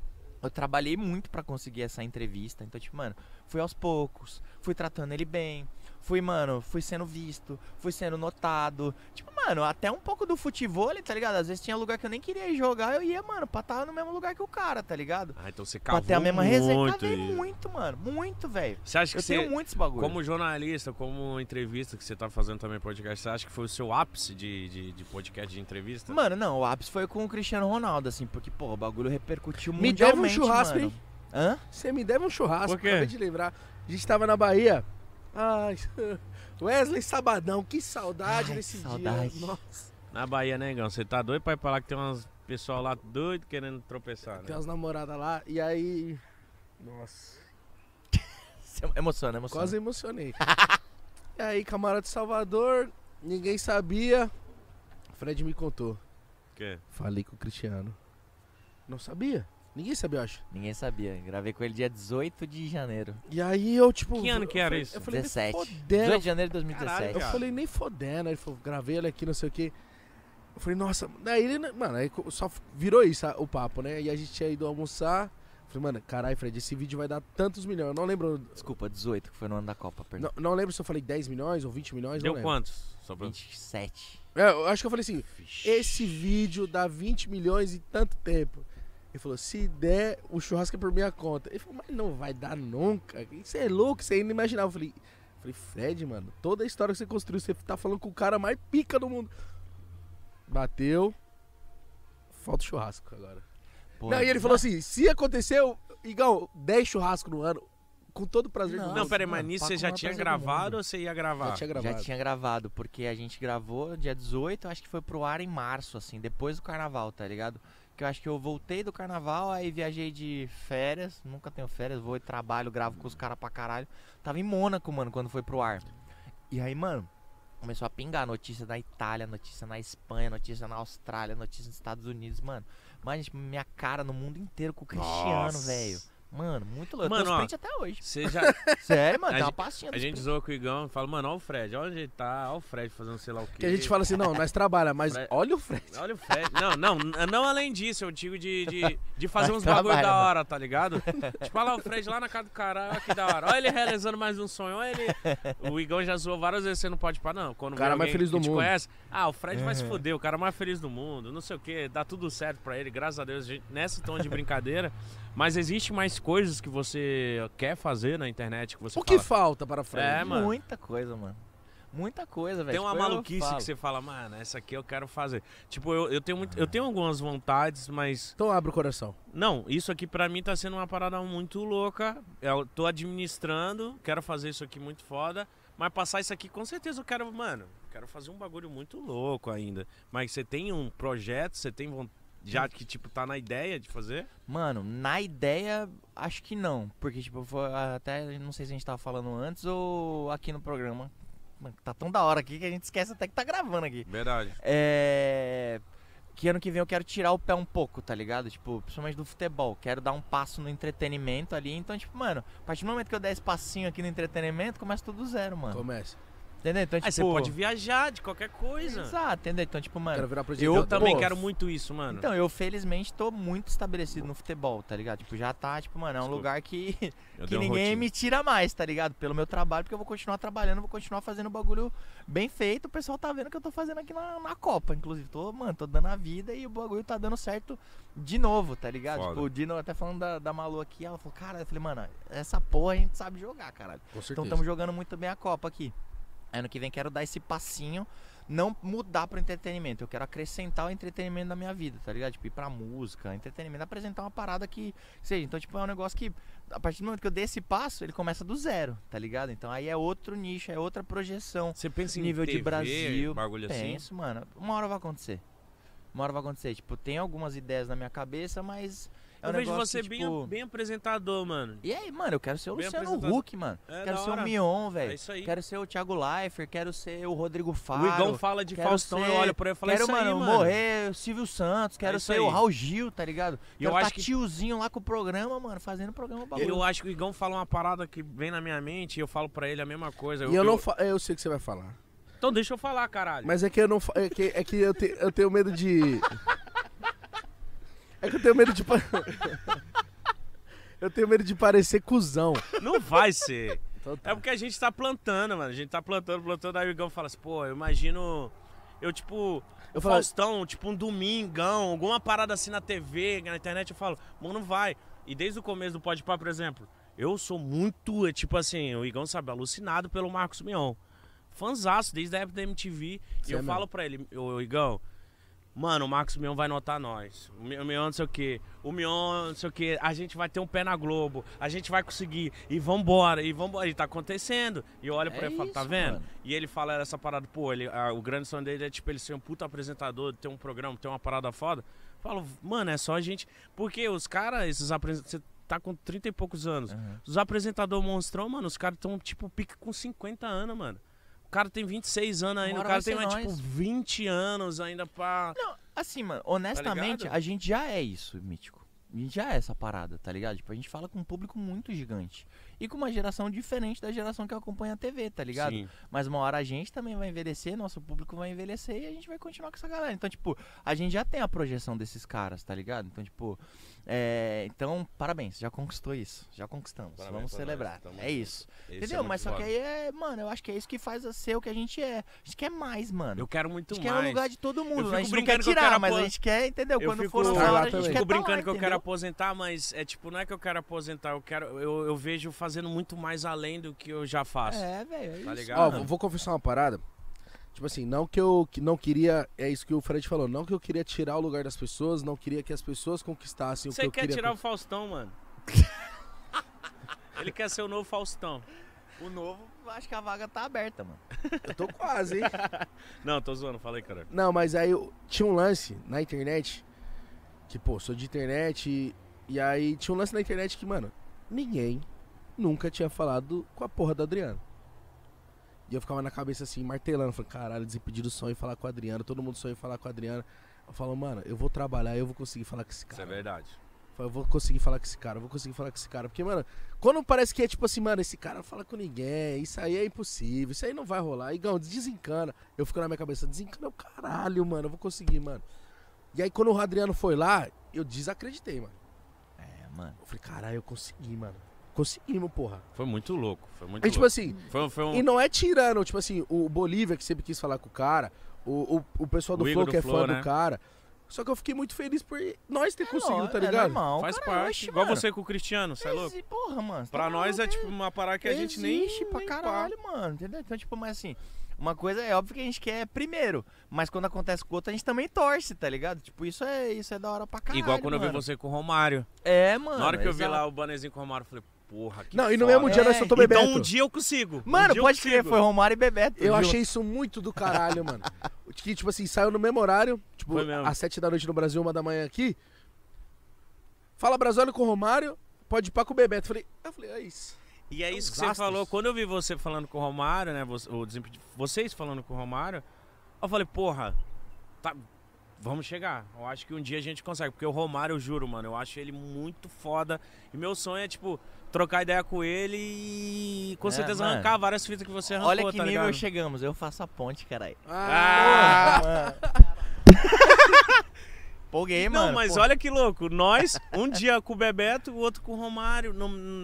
eu trabalhei muito pra conseguir essa entrevista. Então, tipo, mano, fui aos poucos, fui tratando ele bem. Fui, mano, fui sendo visto, fui sendo notado. Tipo, mano, até um pouco do futebol, tá ligado? Às vezes tinha lugar que eu nem queria ir jogar, eu ia, mano, pra estar no mesmo lugar que o cara, tá ligado? Ah, então você Pra cavou ter a mesma resenha. muito. Cavei e- muito, mano. Muito, velho. Você acha que Eu você, tenho muitos bagulho. como jornalista, como entrevista que você tá fazendo também podcast, você acha que foi o seu ápice de, de, de podcast, de entrevista? Mano, não, o ápice foi com o Cristiano Ronaldo, assim, porque, pô, o bagulho repercutiu Me deve um mundialmente, churrasco, mano. hein? Hã? Você me deve um churrasco, Por quê? acabei de lembrar. A gente tava na Bahia. Ai, Wesley Sabadão, que saudade Ai, desse saudade. dia. Nossa, Na Bahia, né, Igão? Você tá doido pra ir pra lá que tem umas pessoal lá doido querendo tropeçar, tem né? umas namoradas lá e aí. Nossa, Emociona, emociona. quase emocionei. e aí, camarada de Salvador, ninguém sabia. Fred me contou. Que? Falei com o Cristiano. Não sabia. Ninguém sabia, eu acho. Ninguém sabia. Gravei com ele dia 18 de janeiro. E aí eu, tipo. Que ano que era eu isso? Eu falei, 17. nem 18 fodendo. de janeiro de 2017. Caralho, Eu falei, nem fodendo. Aí ele falou, gravei ele aqui, não sei o que. Eu falei, nossa, daí ele, mano, aí só virou isso o papo, né? E a gente tinha ido almoçar. Eu Falei, mano, caralho, Fred, esse vídeo vai dar tantos milhões. Eu não lembro. Desculpa, 18, que foi no ano da Copa, perdão. Não, não lembro se eu falei 10 milhões ou 20 milhões. Deu não lembro. quantos? Pra... 27. É, eu acho que eu falei assim: Vixe. esse vídeo dá 20 milhões em tanto tempo. Ele falou, se der, o churrasco é por minha conta. Ele falou, mas não vai dar nunca. Isso é louco, você ainda imaginava. Eu falei, eu falei, Fred, mano, toda a história que você construiu, você tá falando com o cara mais pica do mundo. Bateu. Falta o churrasco agora. Pô, não, e ele falou assim: se aconteceu, Igão, 10 churrascos no ano, com todo prazer Não. Não, peraí, mas nisso você já tinha gravado ou você ia gravar? Já tinha gravado. Já tinha gravado, porque a gente gravou dia 18, acho que foi pro ar em março, assim, depois do carnaval, tá ligado? Que eu acho que eu voltei do carnaval, aí viajei de férias, nunca tenho férias, vou e trabalho, gravo com os caras pra caralho. Tava em Mônaco, mano, quando foi pro ar. E aí, mano, começou a pingar notícia da Itália, notícia na Espanha, notícia na Austrália, notícia nos Estados Unidos, mano. Mas, tipo, minha cara no mundo inteiro com o Cristiano, velho. Mano, muito louco. Mano, eu ó, print até hoje. Você já. Sério, mano, A tem uma pastinha A gente print. zoa com o Igão e fala, mano, olha o Fred, olha onde ele tá, olha o Fred fazendo sei lá o quê. Que a gente fala assim: não, nós trabalha, mas Fred- olha o Fred. Olha o Fred. Não, não, não além disso, eu digo de, de, de fazer Mas uns bagulho da mano. hora, tá ligado? tipo, olha lá o Fred lá na casa do cara, olha que da hora. Olha ele realizando mais um sonho, olha ele. O Igão já zoou várias vezes, você não pode parar, não. Quando O cara mais feliz do mundo. conhece, ah, o Fred vai se fuder, o cara mais feliz do mundo, não sei o que, dá tudo certo pra ele, graças a Deus, gente, nessa tom de brincadeira. Mas existe mais coisas que você quer fazer na internet que você O que fala. falta para Fred? É, mano. Muita coisa, mano. Muita coisa, velho. Tem uma Tipo, maluquice que você fala, mano, essa aqui eu quero fazer. Tipo, eu, eu tenho muito, eu tenho algumas vontades, mas Então abre o coração. não, isso aqui pra mim tá sendo uma parada muito louca. Eu tô administrando, quero fazer isso aqui muito foda, mas passar isso aqui com certeza eu quero, mano, quero fazer um bagulho muito louco ainda. Mas você tem um projeto, você tem vontade já que tipo tá na ideia de fazer? Mano, na ideia, acho que não. Porque, tipo, foi até não sei se a gente tava falando antes ou aqui no programa. Mano, tá tão da hora aqui que a gente esquece até que tá gravando aqui. Verdade. É. Que ano que vem eu quero tirar o pé um pouco, tá ligado? Tipo, principalmente do futebol. Quero dar um passo no entretenimento ali. Então, tipo, mano, a partir do momento que eu der esse passinho aqui no entretenimento, começa tudo zero, mano. Começa. Entendeu? Então, tipo. Aí você pode viajar de qualquer coisa. Exato, entendeu? Então, tipo, mano. Quero virar Eu projetador. também Pô, quero muito isso, mano. Então, eu felizmente tô muito estabelecido no futebol, tá ligado? Tipo, já tá, tipo, mano, é um Desculpa. lugar que, eu que ninguém rotina. me tira mais, tá ligado? Pelo meu trabalho, porque eu vou continuar trabalhando, vou continuar fazendo o bagulho bem feito. O pessoal tá vendo o que eu tô fazendo aqui na, na Copa, inclusive. Tô, mano, tô dando a vida e o bagulho tá dando certo de novo, tá ligado? Foda. Tipo, o Dino, até falando da, da Malu aqui, ela falou, cara, eu falei, mano, essa porra a gente sabe jogar, caralho. Com certeza. Então estamos jogando muito bem a Copa aqui. Ano que vem quero dar esse passinho não mudar pro entretenimento. Eu quero acrescentar o entretenimento na minha vida, tá ligado? Tipo, ir pra música, entretenimento, apresentar uma parada que seja. Então, tipo, é um negócio que, a partir do momento que eu dei esse passo, ele começa do zero, tá ligado? Então aí é outro nicho, é outra projeção. Você pensa em Nível de TV, Brasil, bagulho assim? Penso, mano. Uma hora vai acontecer. Uma hora vai acontecer. Tipo, tem algumas ideias na minha cabeça, mas. É um eu vejo negócio você que, bem, tipo... bem apresentador, mano. E aí, mano, eu quero ser o Bem Luciano. Huck, mano. É, quero ser hora. o Mion, É velho. isso aí. Quero ser o Thiago Leifert, quero ser o Rodrigo Faro. O Igão fala de quero Faustão, ser- eu olho pra ele e falo, Quero, isso aí, mano, mano. morrer o Silvio Santos, quero isso ser aí. o Raul Gil, tá ligado? E eu acho tá que- tiozinho lá com o programa, mano, fazendo programa bagulho. Eu acho que o Igão fala uma parada que vem na minha mente e eu falo pra ele a mesma coisa. E eu não fa... Eu sei o que você vai falar. Então deixa eu falar, caralho. Mas é que eu não. É que, é que eu, te- eu tenho medo de. É que eu tenho medo de. Eu tenho medo de parecer cuzão. Não vai ser. Então tá. É porque a gente tá plantando, mano. A gente tá plantando, plantando. Aí o Igão fala assim, pô, eu imagino. Eu, tipo. Eu o falo- Faustão, tipo um domingão, alguma parada assim na TV, na internet, eu falo, mano, não vai. E desde o começo do Pode Pá, por exemplo, eu sou muito, é, tipo assim, o Igão sabe, alucinado pelo Marcos Mion. Fanzaço, desde a época da MTV. Cê e eu é falo pra ele, ô Igão, mano, o Marcos Mion vai notar nós. O Mi- o Mion não sei o quê. O Mion não sei o quê. A gente vai ter um pé na Globo. A gente vai conseguir. E vambora, e vambora. E tá acontecendo. E eu olho pra É ele e falo, tá vendo? mano. E ele fala essa parada, pô, ele, ah, o grande sonho dele é tipo ele ser um puta apresentador, ter um programa, ter uma parada foda. Eu Falo, mano, é só a gente. Porque os caras, esses apresentadores. Você tá com 30 e poucos anos. Aham. Os apresentadores monstrão, mano, os caras tão tipo pique com 50 anos, mano. O cara tem 26 anos ainda, o cara tem mais, tipo nós. 20 anos ainda pra. Não, assim, mano, honestamente, ligado? a gente já é isso, mítico. A gente já é essa parada, tá ligado? Tipo, a gente fala com um público muito gigante. E com uma geração diferente da geração que acompanha a TV, tá ligado? Sim. Mas uma hora a gente também vai envelhecer, nosso público vai envelhecer e a gente vai continuar com essa galera. Então, tipo, a gente já tem a projeção desses caras, tá ligado? Então, tipo, é... então, parabéns, já conquistou isso. Já conquistamos. Parabéns Vamos celebrar. É isso. Esse Entendeu? é Mas só que aí é, mano, eu acho que é isso que faz ser o que a gente é. A gente quer mais, mano. Eu quero muito a gente quer mais. o lugar de todo mundo. fico A gente não brincando quer que eu tirar, quero mas a gente quer, entendeu? Eu Quando fico- for na lá hora, a gente quer Fico lá, brincando que eu quero aposentar, mas é tipo, não é que eu quero aposentar, eu quero. Eu, eu vejo fazendo muito mais além do que eu já faço. É, velho, é Tá ligado? Ó, vou confessar uma parada. Tipo assim, não que eu que não queria. É isso que o Fred falou. Não que eu queria tirar o lugar das pessoas, não queria que as pessoas conquistassem o que Você eu quer queria. tirar o Faustão, mano? Ele quer ser o novo Faustão. O novo, acho que a vaga tá aberta, mano. Eu tô quase, hein? Não, tô zoando, falei, cara. Não, mas aí eu- tinha um lance na internet. Que, pô, sou de internet. E, e aí tinha um lance na internet que, mano, ninguém nunca tinha falado com a porra do Adriano. E eu ficava na cabeça assim, martelando, falando, caralho, desimpedido sonho em falar com o Adriano, todo mundo sonha em falar com o Adriano. Eu falo, mano, eu vou trabalhar, eu vou conseguir falar com esse Isso é cara. verdade. Eu vou conseguir falar com esse cara, eu vou conseguir falar com esse cara. Porque, mano, quando parece que é tipo assim, mano, esse cara não fala com ninguém, isso aí é impossível, isso aí não vai rolar. Igão, desencana. Eu fico na minha cabeça, desencana o caralho, mano, eu vou conseguir, mano. E aí quando o Adriano foi lá, eu desacreditei, mano. É, mano. Eu falei, caralho, eu consegui, mano. Conseguimos, porra. Foi muito louco. Foi muito Aí, tipo louco. assim, Foi, foi um. e não é tirando, tipo assim, o Bolívia, que sempre quis falar com o cara, o, o, o pessoal do O Flow, que é do fã Flow, do né? cara. Só que eu fiquei muito feliz por nós ter É conseguido, tá é ligado? normal, Faz caralho, parte. oxe, Igual mano. você com o Cristiano, você é louco? Exi- Porra, mano. Pra tá nós é tipo uma parada que a gente nem. Existe pra caralho, mano. Entendeu? Então, tipo, mas assim, uma coisa é óbvio que a gente quer primeiro, mas quando acontece com o outro, a gente também torce, tá ligado? Tipo, isso é, isso é da hora pra pá. caralho. Igual quando eu vi mano. você com o Romário. É, mano. Na hora que eu vi lá o bannerzinho com o Romário, eu falei, porra, que Não, e no foda. mesmo dia nós É, só tomei Então um dia eu consigo. Um Mano, eu pode crer, foi Romário e Bebeto. Eu viu? achei isso muito do caralho, mano. Que, tipo assim, saiu no mesmo horário, tipo, às sete da noite no Brasil, uma da manhã aqui. Fala Brasólio com o Romário, pode ir pra com o Bebeto. Falei, eu falei, é isso. E é São isso que você astros. falou. Quando eu vi você falando com o Romário, né? você- vocês falando com o Romário, eu falei, porra, tá, vamos chegar. Eu acho que um dia a gente consegue. Porque o Romário, eu juro, mano, eu acho ele muito foda. E meu sonho é, tipo, trocar ideia com ele e com É, certeza mano. arrancar várias fitas que você arrancou, Olha que tá nível ligado? chegamos, eu faço a ponte, caralho. Ah! Empolguei, Não, mano. mas pô. olha que louco. Nós, um dia com o Bebeto, o outro com o Romário.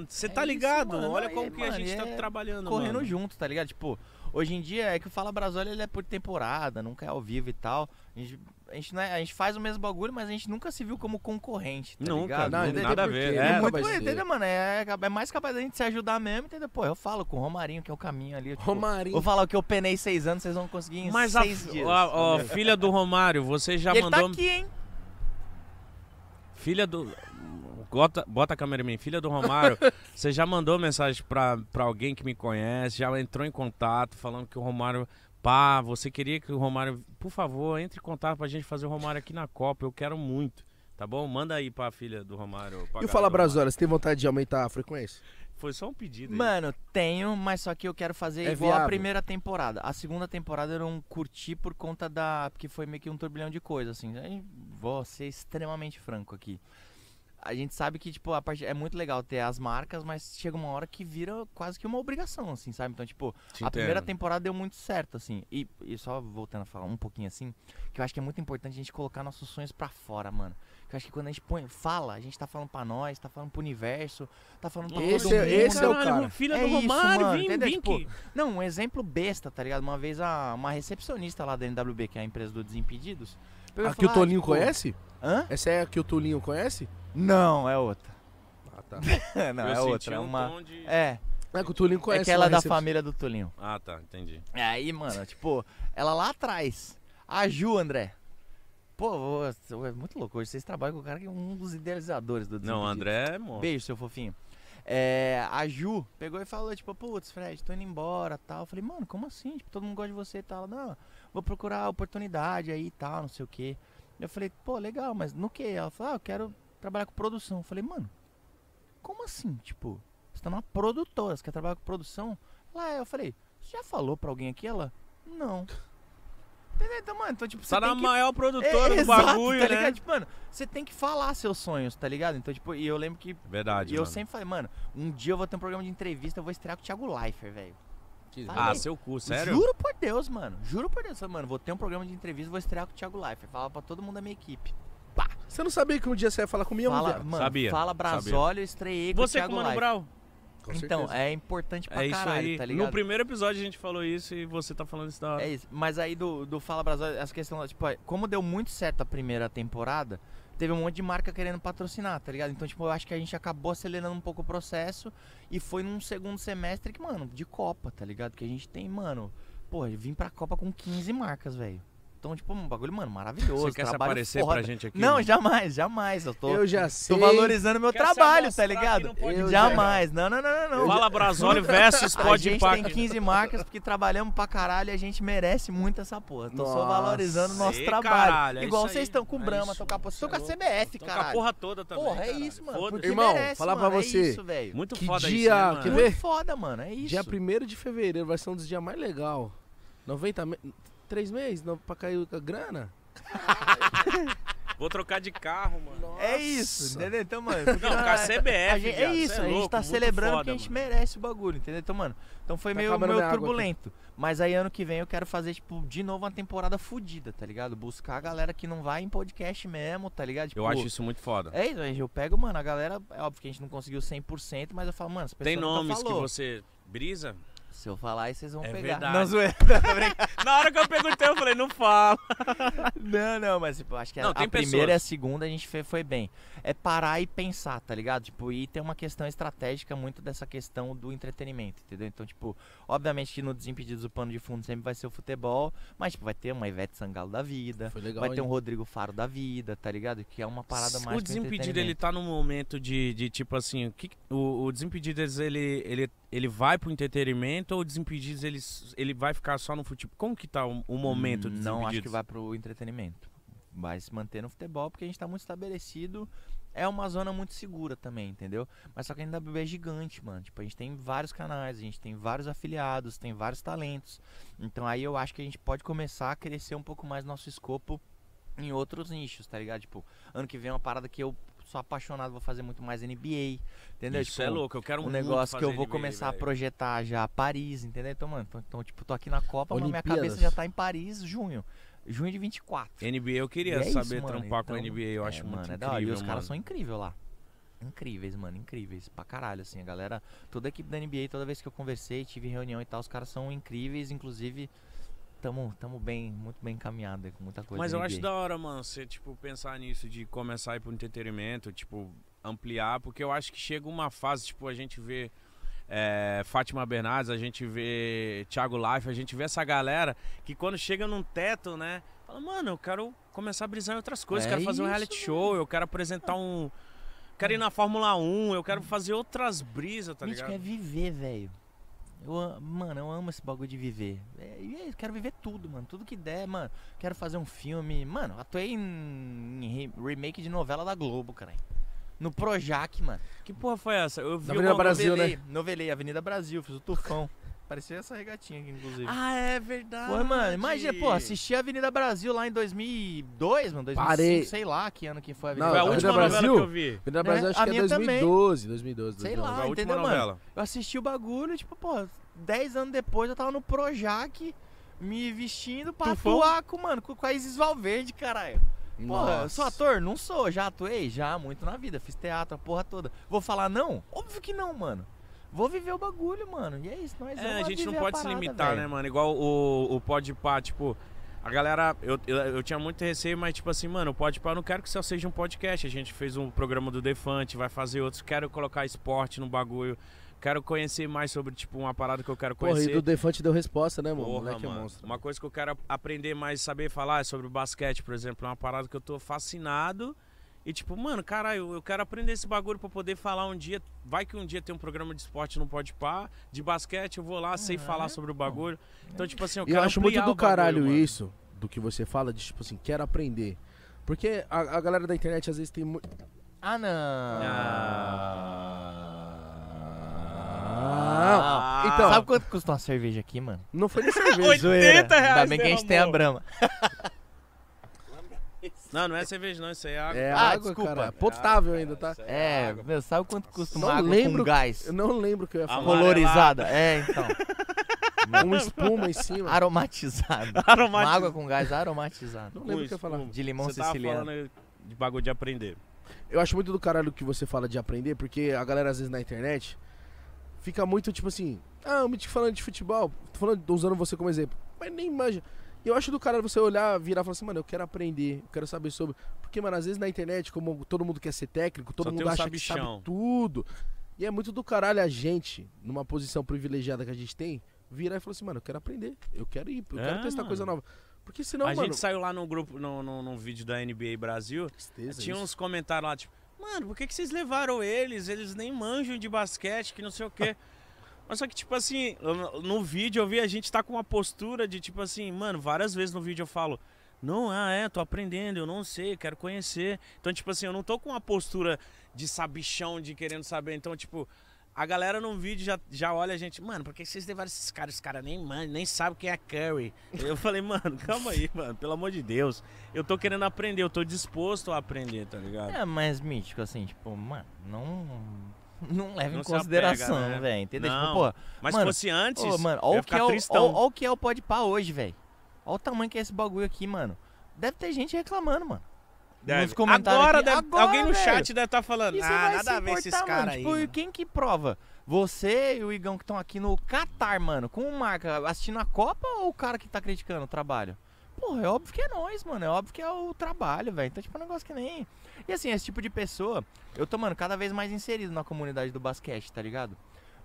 Você É tá isso, ligado? mano. Olha como que a mano, gente e tá é trabalhando, correndo mano. junto, tá ligado? Tipo, hoje em dia é que o Fala Brasólia ele é por temporada, nunca é ao vivo e tal. A gente A gente, não é- a gente faz o mesmo bagulho, mas a gente nunca se viu como concorrente, tá Nunca? Não, Entendeu? nada a ver. É, É muito entendeu, mano? É, é mais capaz da gente se ajudar mesmo, entendeu? Pô, eu falo com o Romarinho, que é o caminho ali. tipo, Romarinho. Vou falar o que eu penei seis anos, vocês vão conseguir em Mas a, seis dias. a- ó, entendeu? filha do Romário, você já E ele mandou. tá aqui, hein? Filha do. Bota, bota a câmera em mim. Filha do Romário, você já mandou mensagem pra, pra alguém que me conhece, já entrou em contato falando que o Romário. Pá, você queria que o Romário. Por favor, entre em contato pra gente fazer o Romário aqui na Copa. Eu quero muito. Tá bom? Manda aí pra filha do Romário. E o Fala. Brasola, você tem vontade de aumentar a frequência? Foi só um pedido. aí. Mano, tenho, mas só que eu quero fazer É igual a viável. primeira temporada. A segunda temporada eu não curti por conta da. Porque foi meio que um turbilhão de coisas, assim. Vou ser extremamente franco aqui. A gente sabe que, tipo, a parte, é muito legal ter as marcas, mas chega uma hora que vira quase que uma obrigação, assim, sabe? Então, tipo, Te a primeira temporada deu muito certo, assim. E, e só voltando a falar um pouquinho assim, que eu acho que é muito importante a gente colocar nossos sonhos pra fora, mano. Que eu acho que quando a gente põe, fala, a gente tá falando pra nós, tá falando pro universo, tá falando pra Esse todo é- mundo. esse é o cara. Filha É do isso, Romário, mano, vim, vim Tipo, aqui. Não, um exemplo besta, tá ligado? Uma vez a, uma recepcionista lá da NWB, que é a empresa do Desimpedidos. A que o ah, Tolinho tipo, conhece? Hã? Essa é a que o Tolinho conhece? Não, é outra. Ah, tá. não, Eu é senti outra. É um uma. tom de- É, É que o Tolinho conhece. é que ela é da recep- família do Tolinho. Ah, tá, entendi. E aí, mano, tipo, ela lá atrás. A Ju, André. Pô, é muito louco. Hoje vocês trabalham com o cara que é um dos idealizadores do Não, Desimpedidos. André é monstro. Beijo, seu fofinho. É, a Ju pegou e falou, tipo, putz, Fred, tô indo embora tal. Eu falei, mano, como assim? Tipo, todo mundo gosta de você e tal. Não, vou procurar oportunidade aí e tal, não sei o quê. Eu falei, pô, legal, mas no que? Ela falou, ah, eu quero trabalhar com produção. Eu falei, mano, como assim? Tipo, você tá numa produtora, você quer trabalhar com produção? É, eu falei, você já falou pra alguém aqui? Ela, não. Entendeu? Então, mano, então, tipo, você Tá na tem que maior produtora é, do exato, bagulho, tá né? ligado? Tipo, mano, você tem que falar seus sonhos, tá ligado? Então, tipo, e eu lembro que Verdade, e eu mano. sempre falei, mano, um dia eu vou ter um programa de entrevista, eu vou estrear com o Thiago Leifert, velho. Ah, seu cu, sério? Juro por Deus, mano. Juro por Deus, mano, vou ter um programa de entrevista, vou estrear com o Thiago Leifert. Falava pra todo mundo da minha equipe. Pá. Você não sabia que um dia você ia falar comigo? Fala, mulher? mano, Sabia, fala Brasólio, eu estreiei com o Você com Thiago o Mano. Brau. Com Então, certeza. é importante pra É isso caralho, aí. tá ligado? no primeiro episódio a gente falou isso e você tá falando isso da hora. É isso. Mas aí do, do Fala Brasólio, essa questão, tipo, como deu muito certo a primeira temporada, teve um monte de marca querendo patrocinar, tá ligado? Então, tipo, eu acho que a gente acabou acelerando um pouco o processo e foi num segundo semestre que, mano, de Copa, tá ligado? Que a gente tem, mano, pô, eu vim pra Copa com 15 marcas, velho. Então, tipo, um bagulho, mano, maravilhoso. Você quer se aparecer foda. pra gente aqui? Não, mano? jamais, jamais. Eu tô, Eu já sei. tô valorizando meu Quer trabalho, tá ligado? Eu Jamais. Não, não, não, não. não. Fala Brasólio versus A Pode gente Pac. tem 15 marcas porque trabalhamos pra caralho e a gente merece muito essa porra. Tô só Nossa. valorizando o nosso Ei, trabalho. caralho, é Igual vocês estão com É Brahma, tô com a estão com a CBF, Tô com a caralho. porra toda também. Porra, é caralho. isso, mano. Porque Irmão, merece, falar pra é você. Muito Que foda dia- isso, né, Muito ver? foda, mano. É isso. Dia 1 de fevereiro vai ser um dos dias mais legal. 90 me... Três meses não, pra cair a grana? Vou trocar de carro, mano. É isso, entendeu? Então, mano. Não, CBF, a gente, é viado, isso, é a gente louco, tá celebrando foda, porque a gente mano. merece o bagulho, entendeu? Então, mano, então foi Tá meio, meio turbulento. Mas aí ano que vem eu quero fazer, tipo, de novo uma temporada fodida, tá ligado? Buscar a galera que não vai em podcast mesmo, tá ligado? Tipo, Eu acho isso muito foda. É isso, aí eu pego, mano, a galera, é óbvio que a gente não conseguiu 100%, mas eu falo, mano, essa pessoa Tem nomes que falou. você brisa? Se eu falar aí, vocês vão É pegar. verdade. Não, zoeira. Na hora que eu perguntei, eu falei, não fala. não, não, mas tipo, acho que Não, a, tem a primeira e a segunda a gente fe- foi bem. É parar e pensar, tá ligado? Tipo, e tem uma questão estratégica muito dessa questão do entretenimento, entendeu? Então, tipo, obviamente que no Desimpedidos o pano de fundo sempre vai ser o futebol, mas, tipo, vai ter uma Ivete Sangalo da vida, Foi legal, vai ter hein? um Rodrigo Faro da vida, tá ligado? Que é uma parada mais o Desimpedido, ele tá num momento de, de tipo assim, o, que, o, o Desimpedidos, ele, ele, ele vai pro entretenimento ou Desimpedidos, ele, ele vai ficar só no futebol? Como que tá o, o momento do Hum, Não acho que vai pro entretenimento. Vai se manter no futebol porque a gente tá muito estabelecido. É uma zona muito segura também, entendeu? Mas só que a NWB é gigante, mano. Tipo, a gente tem vários canais, a gente tem vários afiliados, tem vários talentos. Então aí eu acho que a gente pode começar a crescer um pouco mais nosso escopo em outros nichos, tá ligado? Tipo, ano que vem é uma parada que eu sou apaixonado, vou fazer muito mais NBA, entendeu? Isso Tipo, é louco, eu quero um muito negócio que eu vou NBA, começar a velho. projetar já Paris, entendeu? Então, mano, então, então, tipo, tô aqui na Copa, mas minha Olimpíadas. cabeça já tá em Paris, junho. Junho de 24. NBA eu queria é saber isso, mano. trampar com a Então, NBA, eu é, acho muito mano, é da hora. E incrível, os caras são incríveis lá. Incríveis, mano, incríveis. Pra caralho, assim. A galera, toda a equipe da NBA, toda vez que eu conversei, tive reunião e tal, os caras são incríveis. Inclusive, tamo, tamo bem, muito bem encaminhado com muita coisa. Mas eu acho da hora, mano, você, tipo, pensar nisso de começar a ir pro entretenimento, tipo, ampliar, porque eu acho que chega uma fase, tipo, a gente vê é, Fátima Bernardes, a gente vê Thiago Life, a gente vê essa galera que quando chega num teto, né, fala, mano, eu quero começar a brisar em outras coisas, É quero fazer um isso, reality show, eu quero apresentar um. Quero ir na Fórmula 1, eu quero fazer outras brisas, tá Mítico ligado? é viver, velho. Eu, mano, eu amo esse bagulho de viver. É, e é isso, quero viver tudo, mano. Tudo que der, mano. Quero fazer um filme. Mano, atuei em, em re- remake de novela da Globo, cara. No Projac, mano. Que porra foi essa? Eu vi Avenida uma- Brasil, novelei, né? Novelei, Avenida Brasil, fiz o tufão. Parecia essa regatinha aqui, inclusive. Ah, é verdade. Foi, mano, imagina, pô, assisti a Avenida Brasil lá em 2002, mano, 2005, Parei. sei lá que ano que foi a Não, Avenida Foi a Avenida última Brasil? novela que eu vi. Avenida? Brasil acho A que é minha também. 2012, 2012. Sei 2012. lá. Foi a última entendeu, mano? novela. Eu assisti o bagulho, tipo, pô, 10 anos depois eu tava no Projac, me vestindo pra Tufão? atuar com, mano, com, com a Isis Valverde, caralho. Porra, eu sou ator? Não sou, já atuei, já, muito na vida, fiz teatro, a porra toda. Vou falar não? Óbvio que não, mano. Vou viver o bagulho, mano. E é isso, nós É, a gente não pode se parada, limitar, velho. né, mano? Igual o, o Podpah, tipo... A galera, eu, eu, eu tinha muito receio, mas tipo assim, mano, o Podpah eu não quero que só seja um podcast. A gente fez um programa do Defante, vai fazer outros. Quero colocar esporte no bagulho. Quero conhecer mais sobre, tipo, uma parada que eu quero Porra, e conhecer. do Defante deu resposta, né, mano? O Porra, moleque é mano. monstro. Uma coisa que eu quero aprender mais, saber falar é sobre o basquete, por exemplo. É uma parada que eu tô fascinado. E tipo, mano, caralho, eu quero aprender esse bagulho pra poder falar um dia. Vai que um dia tem um programa de esporte no Pode Par, de basquete, eu vou lá, sei Ah, falar é, sobre o bagulho. Então, tipo assim, eu eu quero acho muito do bagulho, caralho mano. isso, do que você fala, de tipo assim, quero aprender. Porque a, a galera da internet às vezes tem muito. Ah, não. Ah, então, Sabe quanto custa uma cerveja aqui, mano? não foi nem cerveja. 80 Zoeira. reais, Ainda bem que a gente tem a. Brahma. Não, não é cerveja, não, isso aí é água. É Ah, água, desculpa. cara. Potável ainda, tá? Isso aí É, água. meu, sabe quanto custa uma Não água lembro- com gás? Eu não lembro o que eu ia falar. Colorizada. É, então. Um espuma em cima. Aromatizada. Aromatizada. Uma água com gás aromatizada. Não lembro o que eu ia falar. De limão Você tava siciliano. falando de bagulho de aprender. Eu acho muito do caralho o que você fala de aprender, porque a galera às vezes na internet fica muito tipo assim, ah, o Mítico falando de futebol, tô falando, tô usando você como exemplo. Mas nem imagina. Eu acho do caralho você olhar, virar e falar assim, mano, eu quero aprender, eu quero saber sobre. Porque, mano, às vezes na internet, como todo mundo quer ser técnico, todo Só mundo acha que sabichão. sabe tudo. E é muito do caralho a gente, numa posição privilegiada que a gente tem, virar e falar assim, mano, eu quero aprender, eu quero ir, eu É, quero testar mano. coisa nova. Porque senão, a mano. gente saiu lá no grupo, no, no, no vídeo da NBA Brasil, Tristeza tinha isso. uns comentários lá, tipo, mano, por que, que vocês levaram eles? Eles nem manjam de basquete, que não sei o quê. Mas só que, tipo assim, no, vídeo eu vi a gente tá com uma postura de, tipo assim, mano, várias vezes no vídeo eu falo, não, ah, é, tô aprendendo, eu não sei, quero conhecer. Então, tipo assim, eu não tô com uma postura de sabichão, de querendo saber. Então, tipo, a galera no vídeo já, já olha a gente, mano, por que vocês levaram esses caras? Os caras nem manjam, nem sabem quem é Curry. Eu falei, mano, calma aí, mano, pelo amor de Deus. Eu tô querendo aprender, eu tô disposto a aprender, tá ligado? É, mas mítico, assim, tipo, mano, não. Não leva Não em consideração, né? velho. Entendeu? Não, Tipo, pô, Mas Mano, se fosse antes, Ô, mano, ia o que é o, tristão. ó- ó o que é o pode pá hoje, velho. Olha o tamanho que é esse bagulho aqui, mano. Deve ter gente reclamando, mano. Deve. Nos comentários Agora, deve- agora, alguém no chat deve estar falando, E você ah, nada a ver esses caras aí. Tipo, mano." e quem que prova? Você e o Igão que estão aqui no Qatar, mano, com marca, assistindo a Copa ou o cara que tá criticando o trabalho? Porra, é óbvio que é nós, mano. É óbvio que é o trabalho, velho. Então, tipo, é um negócio que nem. E assim, esse tipo de pessoa, eu tô, mano, cada vez mais inserido na comunidade do basquete, tá ligado?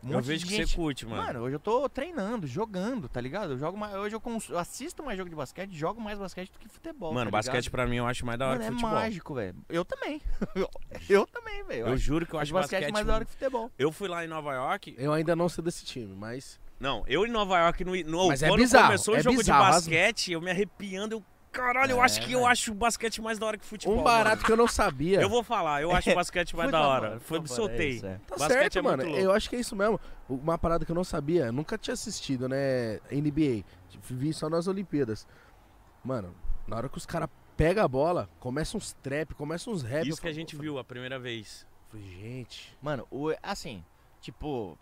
Um eu vejo que gente- você curte, mano. Mano, hoje eu tô treinando, jogando, tá ligado? Eu jogo mais, hoje eu, cons- eu assisto mais jogo de basquete, jogo mais basquete do que futebol. Mano, tá basquete ligado? pra mim eu acho mais da hora Mano, que é futebol. mágico, velho. Eu também. eu também, velho. Eu juro que eu acho acho basquete, basquete mais da hora que futebol. Eu fui lá em Nova York. Eu ainda não sei desse time, mas. Não, eu em Nova York, no, no, Mas é quando bizarro, começou é o jogo bizarro, de as- basquete, eu me arrepiando, eu. Caralho, eu É, acho que eu acho o basquete mais da hora que futebol. Um barato mano. que eu não sabia. Eu vou falar, eu acho o basquete mais da hora. por Foi, é soltei. isso, é. Tá Basquete certo, é muito mano. louco. Eu acho que é isso mesmo. Uma parada que eu não sabia, eu nunca tinha assistido, né? NBA. Vi só nas Olimpíadas. Mano, na hora que os caras pegam a bola, começa uns trap, começa uns rap. Isso que a falo- gente viu a primeira vez. Falei, gente. Mano, o, assim, tipo,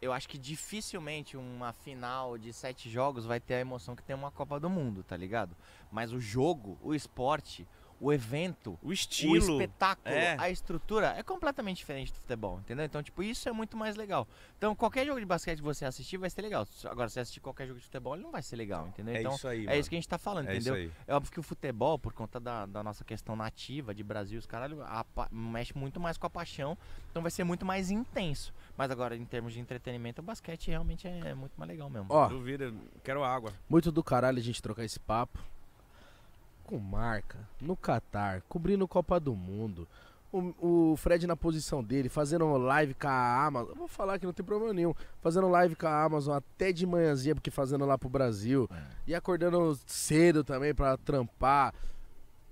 eu acho que dificilmente uma final de sete jogos vai ter a emoção que tem uma Copa do Mundo, tá ligado? Mas o jogo, o esporte, o evento, O o estilo. espetáculo, é. a estrutura é completamente diferente do futebol, entendeu? Então, tipo, isso é muito mais legal. Então, qualquer jogo de basquete que você assistir vai ser legal. Agora, se você assistir qualquer jogo de futebol, ele não vai ser legal, entendeu? É então, isso aí, é mano. isso que a gente tá falando, É entendeu? isso aí. É óbvio que o futebol, por conta da, da nossa questão nativa de Brasil, os caralho, a mexe muito mais com a paixão, então vai ser muito mais intenso. Mas agora, em termos de entretenimento, o basquete realmente é muito mais legal mesmo. Ó, Duvida, quero água. muito do caralho a gente trocar esse papo. Com marca, no Catar, cobrindo Copa do Mundo. O, o Fred na posição dele, fazendo live com a Amazon. Eu vou falar que não tem problema nenhum. Fazendo live com a Amazon até de manhãzinha, porque fazendo lá pro Brasil. E acordando cedo também pra trampar.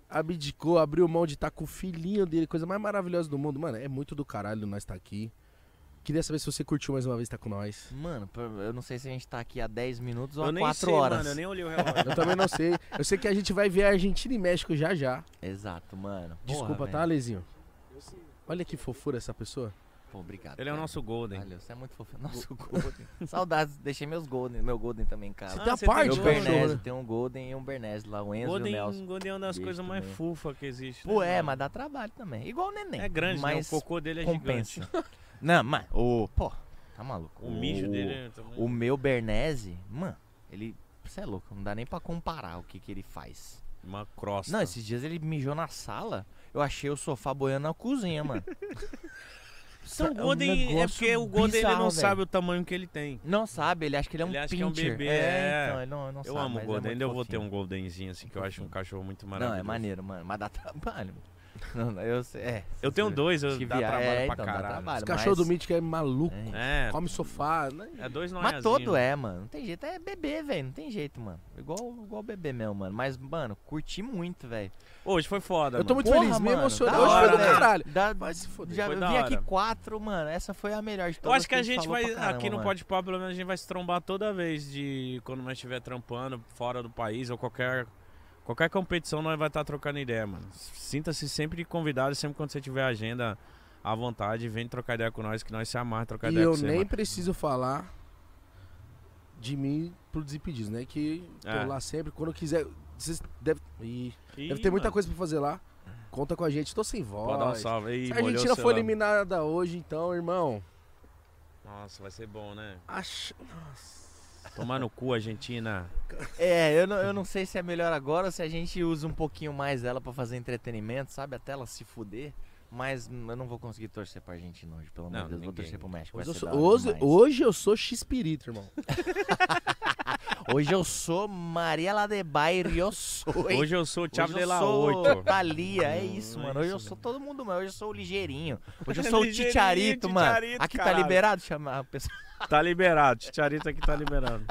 Abdicou, abriu mão de estar com o filhinho dele, coisa mais maravilhosa do mundo. Mano, é muito do caralho nós estar aqui. Queria saber se você curtiu mais uma vez estar com nós. Mano, eu não sei se a gente tá aqui há 10 minutos ou Eu há nem 4 sei, horas. mano. Eu nem olhei o relógio. Eu também não sei. Eu sei que a gente vai ver Argentina e México já já. Exato, mano. Desculpa, Porra, tá, velho. Alezinho? Olha que fofura essa pessoa. Pô, obrigado. Ele é o cara. nosso Golden. Valeu, você é muito fofo. Nosso Golden. Saudades, deixei meus Golden, meu Golden também em casa. Você tem a você tem parte Golden? cachorro, Bernese, tem um Golden e um Bernese lá, o Enzo e o Golden, Nelson. Golden é uma das Beijo coisas mais fufas que existe. Pô, né, é, mano? mas dá trabalho também. Igual o neném. É grande, mas né? O cocô dele é compensa. gigante. Não, mas, o. Pô, tá maluco. O mijo dele é também. O meu Bernese, mano, ele. Você é louco, não dá nem pra comparar o que, que ele faz. Uma crosta. Não, esses dias ele mijou na sala, eu achei o sofá boiando na cozinha, mano. Então, É o um Golden é porque o Golden ele não velho. sabe o tamanho que ele tem. Não sabe, ele acha que ele é um Ele acha que pincher. é um bebê, É, é. então, ele não, não Eu sabe, amo o Golden. é Ainda eu vou ter um Goldenzinho assim, que eu acho um cachorro muito Não, maravilhoso. é maneiro, mano, mas dá trabalho. Não, não, eu sei, é. Eu tenho dois, eu dá trabalho é, pra então, caralho. trabalho. Os cachorros mas- do Mítico é maluco. É. É, Come sofá. Né? é dois Mas noiazinhos. todo é, mano. Não tem jeito. É bebê, velho. Não tem jeito, mano. Igual, igual bebê mesmo, mano. Mas, mano, curti muito, velho. Hoje foi foda, Eu tô mano. muito feliz, me mano, emocionei. da Hoje foi hora, do velho. caralho. Da- se foder. já Foi vi aqui quatro, mano. Essa foi a melhor de Eu todas. acho que a gente vai, caramba, aqui no. Pode Pau, pelo menos a gente vai se trombar toda vez de quando nós estiver trampando fora do país ou qualquer qualquer competição nós vai estar trocando ideia, mano. Sinta-se sempre convidado, sempre quando você tiver agenda à vontade, vem trocar ideia com nós que nós se amarra trocar E ideia eu com você. nem mano. preciso falar de mim pro Desimpedidos, né? Que tô É. lá sempre. Quando quiser. Vocês devem. Ih, Ih, deve ter muita mano, coisa pra fazer lá. Conta com a gente. Tô sem voz. Pode dar um salve aí, a Argentina celular. eliminada hoje, então, irmão. Nossa, vai ser bom, né? Acho... Tomar no cu, Argentina. É, eu não, eu não sei se é melhor agora ou se a gente usa um pouquinho mais dela pra fazer entretenimento, sabe? Até ela se fuder. Mas eu não vou conseguir torcer pra Argentina hoje, pelo amor Não, de Deus. Vou torcer pro México. Hoje eu, sou, hoje, hoje eu sou X-Pirito, irmão. Hoje eu sou Maria Ladebair, eu sou. hein? Hoje eu sou o Thiago Hoje de eu la sou 8. Thalia, é Hum, isso, é mano. Hoje eu sou todo mundo, mano. Hoje eu sou o ligeirinho. Hoje eu sou o Ticharito, mano. Aqui tá caralho. liberado chamar a pessoa. Tá liberado, Ticharito aqui tá liberado.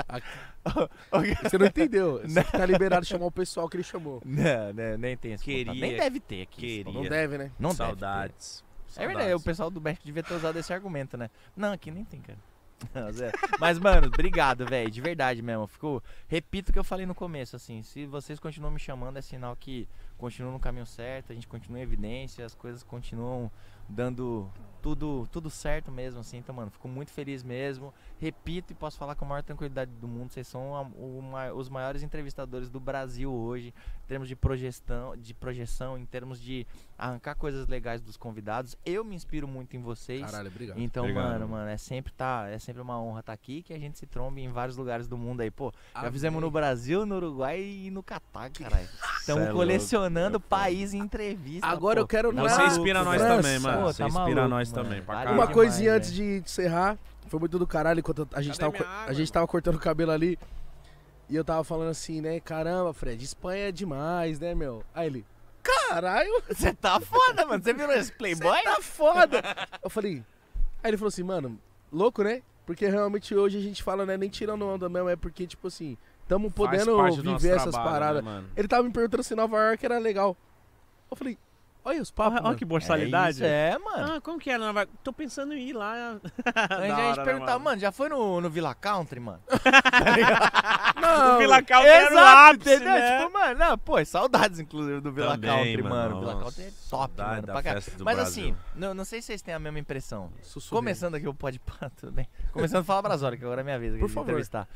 Você não entendeu? Você tá liberado de chamar o pessoal que ele chamou. Não, não, nem tem esse Queria, contato. Nem deve ter aqui. queria. Não deve, né? Não deve ter. Saudades. É verdade, o pessoal do México devia ter usado esse argumento, né? Não, aqui nem tem, cara. Não, zero. Mas, mano, obrigado, velho. De verdade mesmo. Fico, repito o que eu falei no começo, assim. Se vocês continuam me chamando, é sinal que continuam no caminho certo, a gente continua em evidência, as coisas continuam dando tudo, tudo certo mesmo, assim. Então, mano, fico muito feliz mesmo. Repito e posso falar com a maior tranquilidade do mundo. Vocês são a- o ma- os maiores entrevistadores do Brasil hoje, em termos de projeção, de projeção, em termos de arrancar coisas legais dos convidados. Eu me inspiro muito em vocês. Caralho, obrigado. Então, Obrigado, mano, mano. é sempre tá, é sempre uma honra estar aqui, que a gente se trombe em vários lugares do mundo aí, pô. Já Amém. fizemos no Brasil, no Uruguai e no Catar, caralho. Estamos é colecionando louco. país em entrevista. Agora pô. eu quero Tá Você inspira nós França. também, mano. Pô, Você tá inspira maluco, nós mano. também, pra caralho. Uma demais, coisinha antes de encerrar. Foi muito do caralho enquanto a gente, Cadê tava, água, a gente tava cortando o cabelo ali. E eu tava falando assim, né? Caramba, Fred, Espanha é demais, né, meu? Aí ele, caralho, Você tá foda, mano. Você virou esse playboy? tá foda. eu falei, aí ele falou assim, mano, louco, né? Porque realmente hoje a gente fala, né? Nem tirando onda mesmo, é porque, tipo assim, tamo podendo viver essas trabalho, paradas. Né, mano? Ele tava me perguntando se Nova York era legal. Eu falei, olha os papos. Olha, que É, boçalidade. isso, é, mano. Ah, como que é? Não, vai- Tô pensando em ir lá. a gente hora, né, perguntar, mano? mano, já foi no, no Villa Country, mano? Não, o Vila Country era no ápice, entendeu? né? Tipo, mano, não, pô, saudades, inclusive, do Villa Também, Country, mano, mano. Villa. Country é top, Saudade mano. pra Mas Brasil. assim, não, não sei se vocês têm a mesma impressão. Sussurro. Começando aqui o Pode Pá, tudo bem? Começando a falar Brasória, que agora é minha vez aqui Por de favor. entrevistar.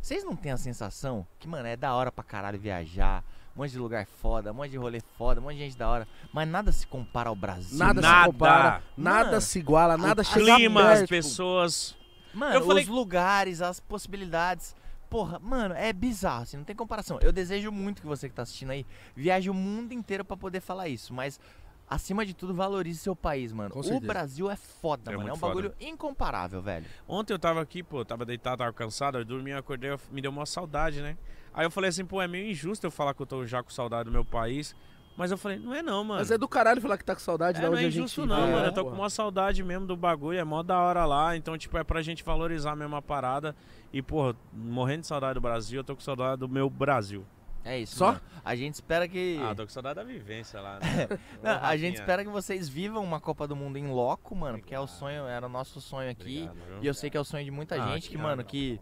Vocês não têm a sensação que, mano, é da hora pra caralho viajar, um monte de lugar foda, um monte de rolê foda, um monte de gente da hora. Mas nada se compara ao Brasil. Nada, Nada. se compara, nada Mano, se iguala, nada chega Clima, as perto. pessoas. Mano, Eu falei- os lugares, as possibilidades. Porra, mano, é bizarro, assim, não tem comparação. Eu desejo muito que você que tá assistindo aí viaje o mundo inteiro pra poder falar isso, mas acima de tudo valorize seu país, mano. O. Brasil é foda, É mano. É um foda. bagulho incomparável, velho. Ontem eu tava aqui, pô, tava deitado, tava cansado, eu dormi, eu acordei, eu- me deu uma saudade, né? Aí eu falei assim, pô, é meio injusto eu falar que eu tô já com saudade do meu país. Mas eu falei, não é não, mano. Mas é do caralho falar que tá com saudade É, da não onde é a gente injusto não, vive, mano. né, Eu tô porra? com uma saudade mesmo do bagulho, é mó da hora lá. Então, tipo, é pra gente valorizar mesmo a parada. E, porra, morrendo de saudade do Brasil, eu tô com saudade do meu Brasil. É isso. Só? mano. A gente espera que. Ah, tô com saudade da vivência lá, né? Não, a gente espera que vocês vivam uma Copa do Mundo em loco, mano, porque é o sonho, era o nosso sonho aqui. obrigado? E eu sei que é o sonho de muita Ah, gente que, que mano, que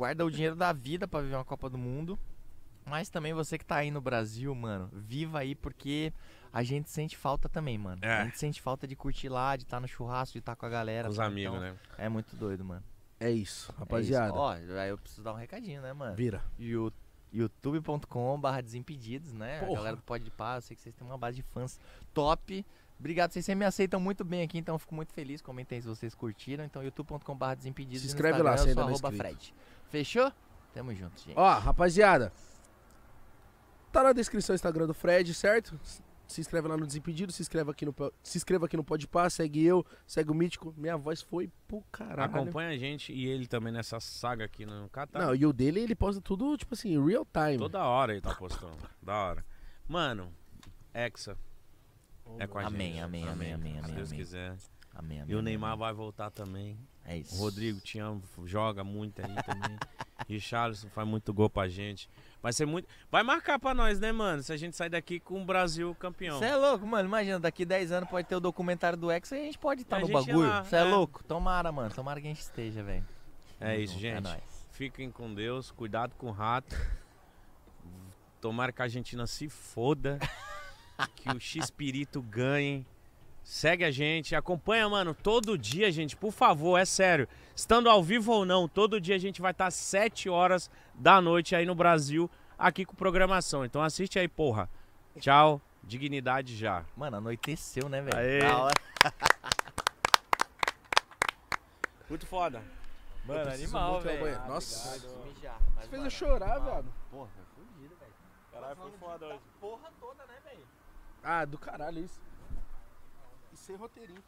guarda o dinheiro da vida pra viver uma Copa do Mundo. Mas também você que tá aí no Brasil, mano, viva aí porque a gente sente falta também, mano. É. A gente sente falta de curtir lá, de estar no churrasco, de estar com a galera. Com os sabe? amigos, Então, né? É muito doido, mano. É isso, É rapaziada. isso. Ó, aí eu preciso dar um recadinho, né, mano? Vira. You- youtube.com.br desimpedidos, né? A Porra. galera do Pode de Paz, eu sei que vocês têm uma base de fãs top. Obrigado, vocês sempre me aceitam muito bem aqui, então eu fico muito feliz. Comentem aí se vocês curtiram. Então, youtube.com.br desimpedidos. Se inscreve lá, se ainda não é. Fred. Fechou? Tamo junto, gente. Ó, rapaziada. Tá na descrição o Instagram do Fred, certo? Se inscreve lá no Desimpedido, se inscreve aqui no, se inscreva aqui no Podpah, segue eu, segue o Mítico. Minha voz foi pro caralho. Acompanha a gente e ele também nessa saga aqui no Catar. Não, e o dele, ele posta tudo, tipo assim, real time. Toda hora ele tá postando. da hora. Mano, Hexa. É com a Amém, gente. amém, amém, amém, Se amém, Deus amém. quiser. Amém, amém. E o amém, Neymar amém. vai voltar também. É isso. O Rodrigo te amo, joga muito aí também. Richarlison faz muito gol pra gente. Vai ser muito. Vai marcar pra nós, né, mano? Se a gente sair daqui com o Brasil campeão. Você é louco, mano. Imagina, daqui 10 anos pode ter o documentário do X e a gente pode estar A no bagulho. Você é. é. louco? Tomara, mano. Tomara que a gente esteja, velho. É isso, É gente. nóis. Fiquem com Deus, cuidado com o rato. Tomara que a Argentina se foda. que o X-Pirito ganhe. Segue a gente, acompanha, mano, todo dia, gente, por favor, é sério. Estando ao vivo ou não, todo dia a gente vai estar às 7 horas da noite aí no Brasil, aqui com programação. Então assiste aí, porra. Tchau, dignidade já. Mano, anoiteceu, né, velho? Da hora. Muito foda. Mano, animal, velho. Nossa. Mas, Fez eu chorar, animal. viado. Porra, foi fudido, velho. Caralho, foi foda hoje. Porra toda, né, velho? Ah, do caralho isso. É roteirinho.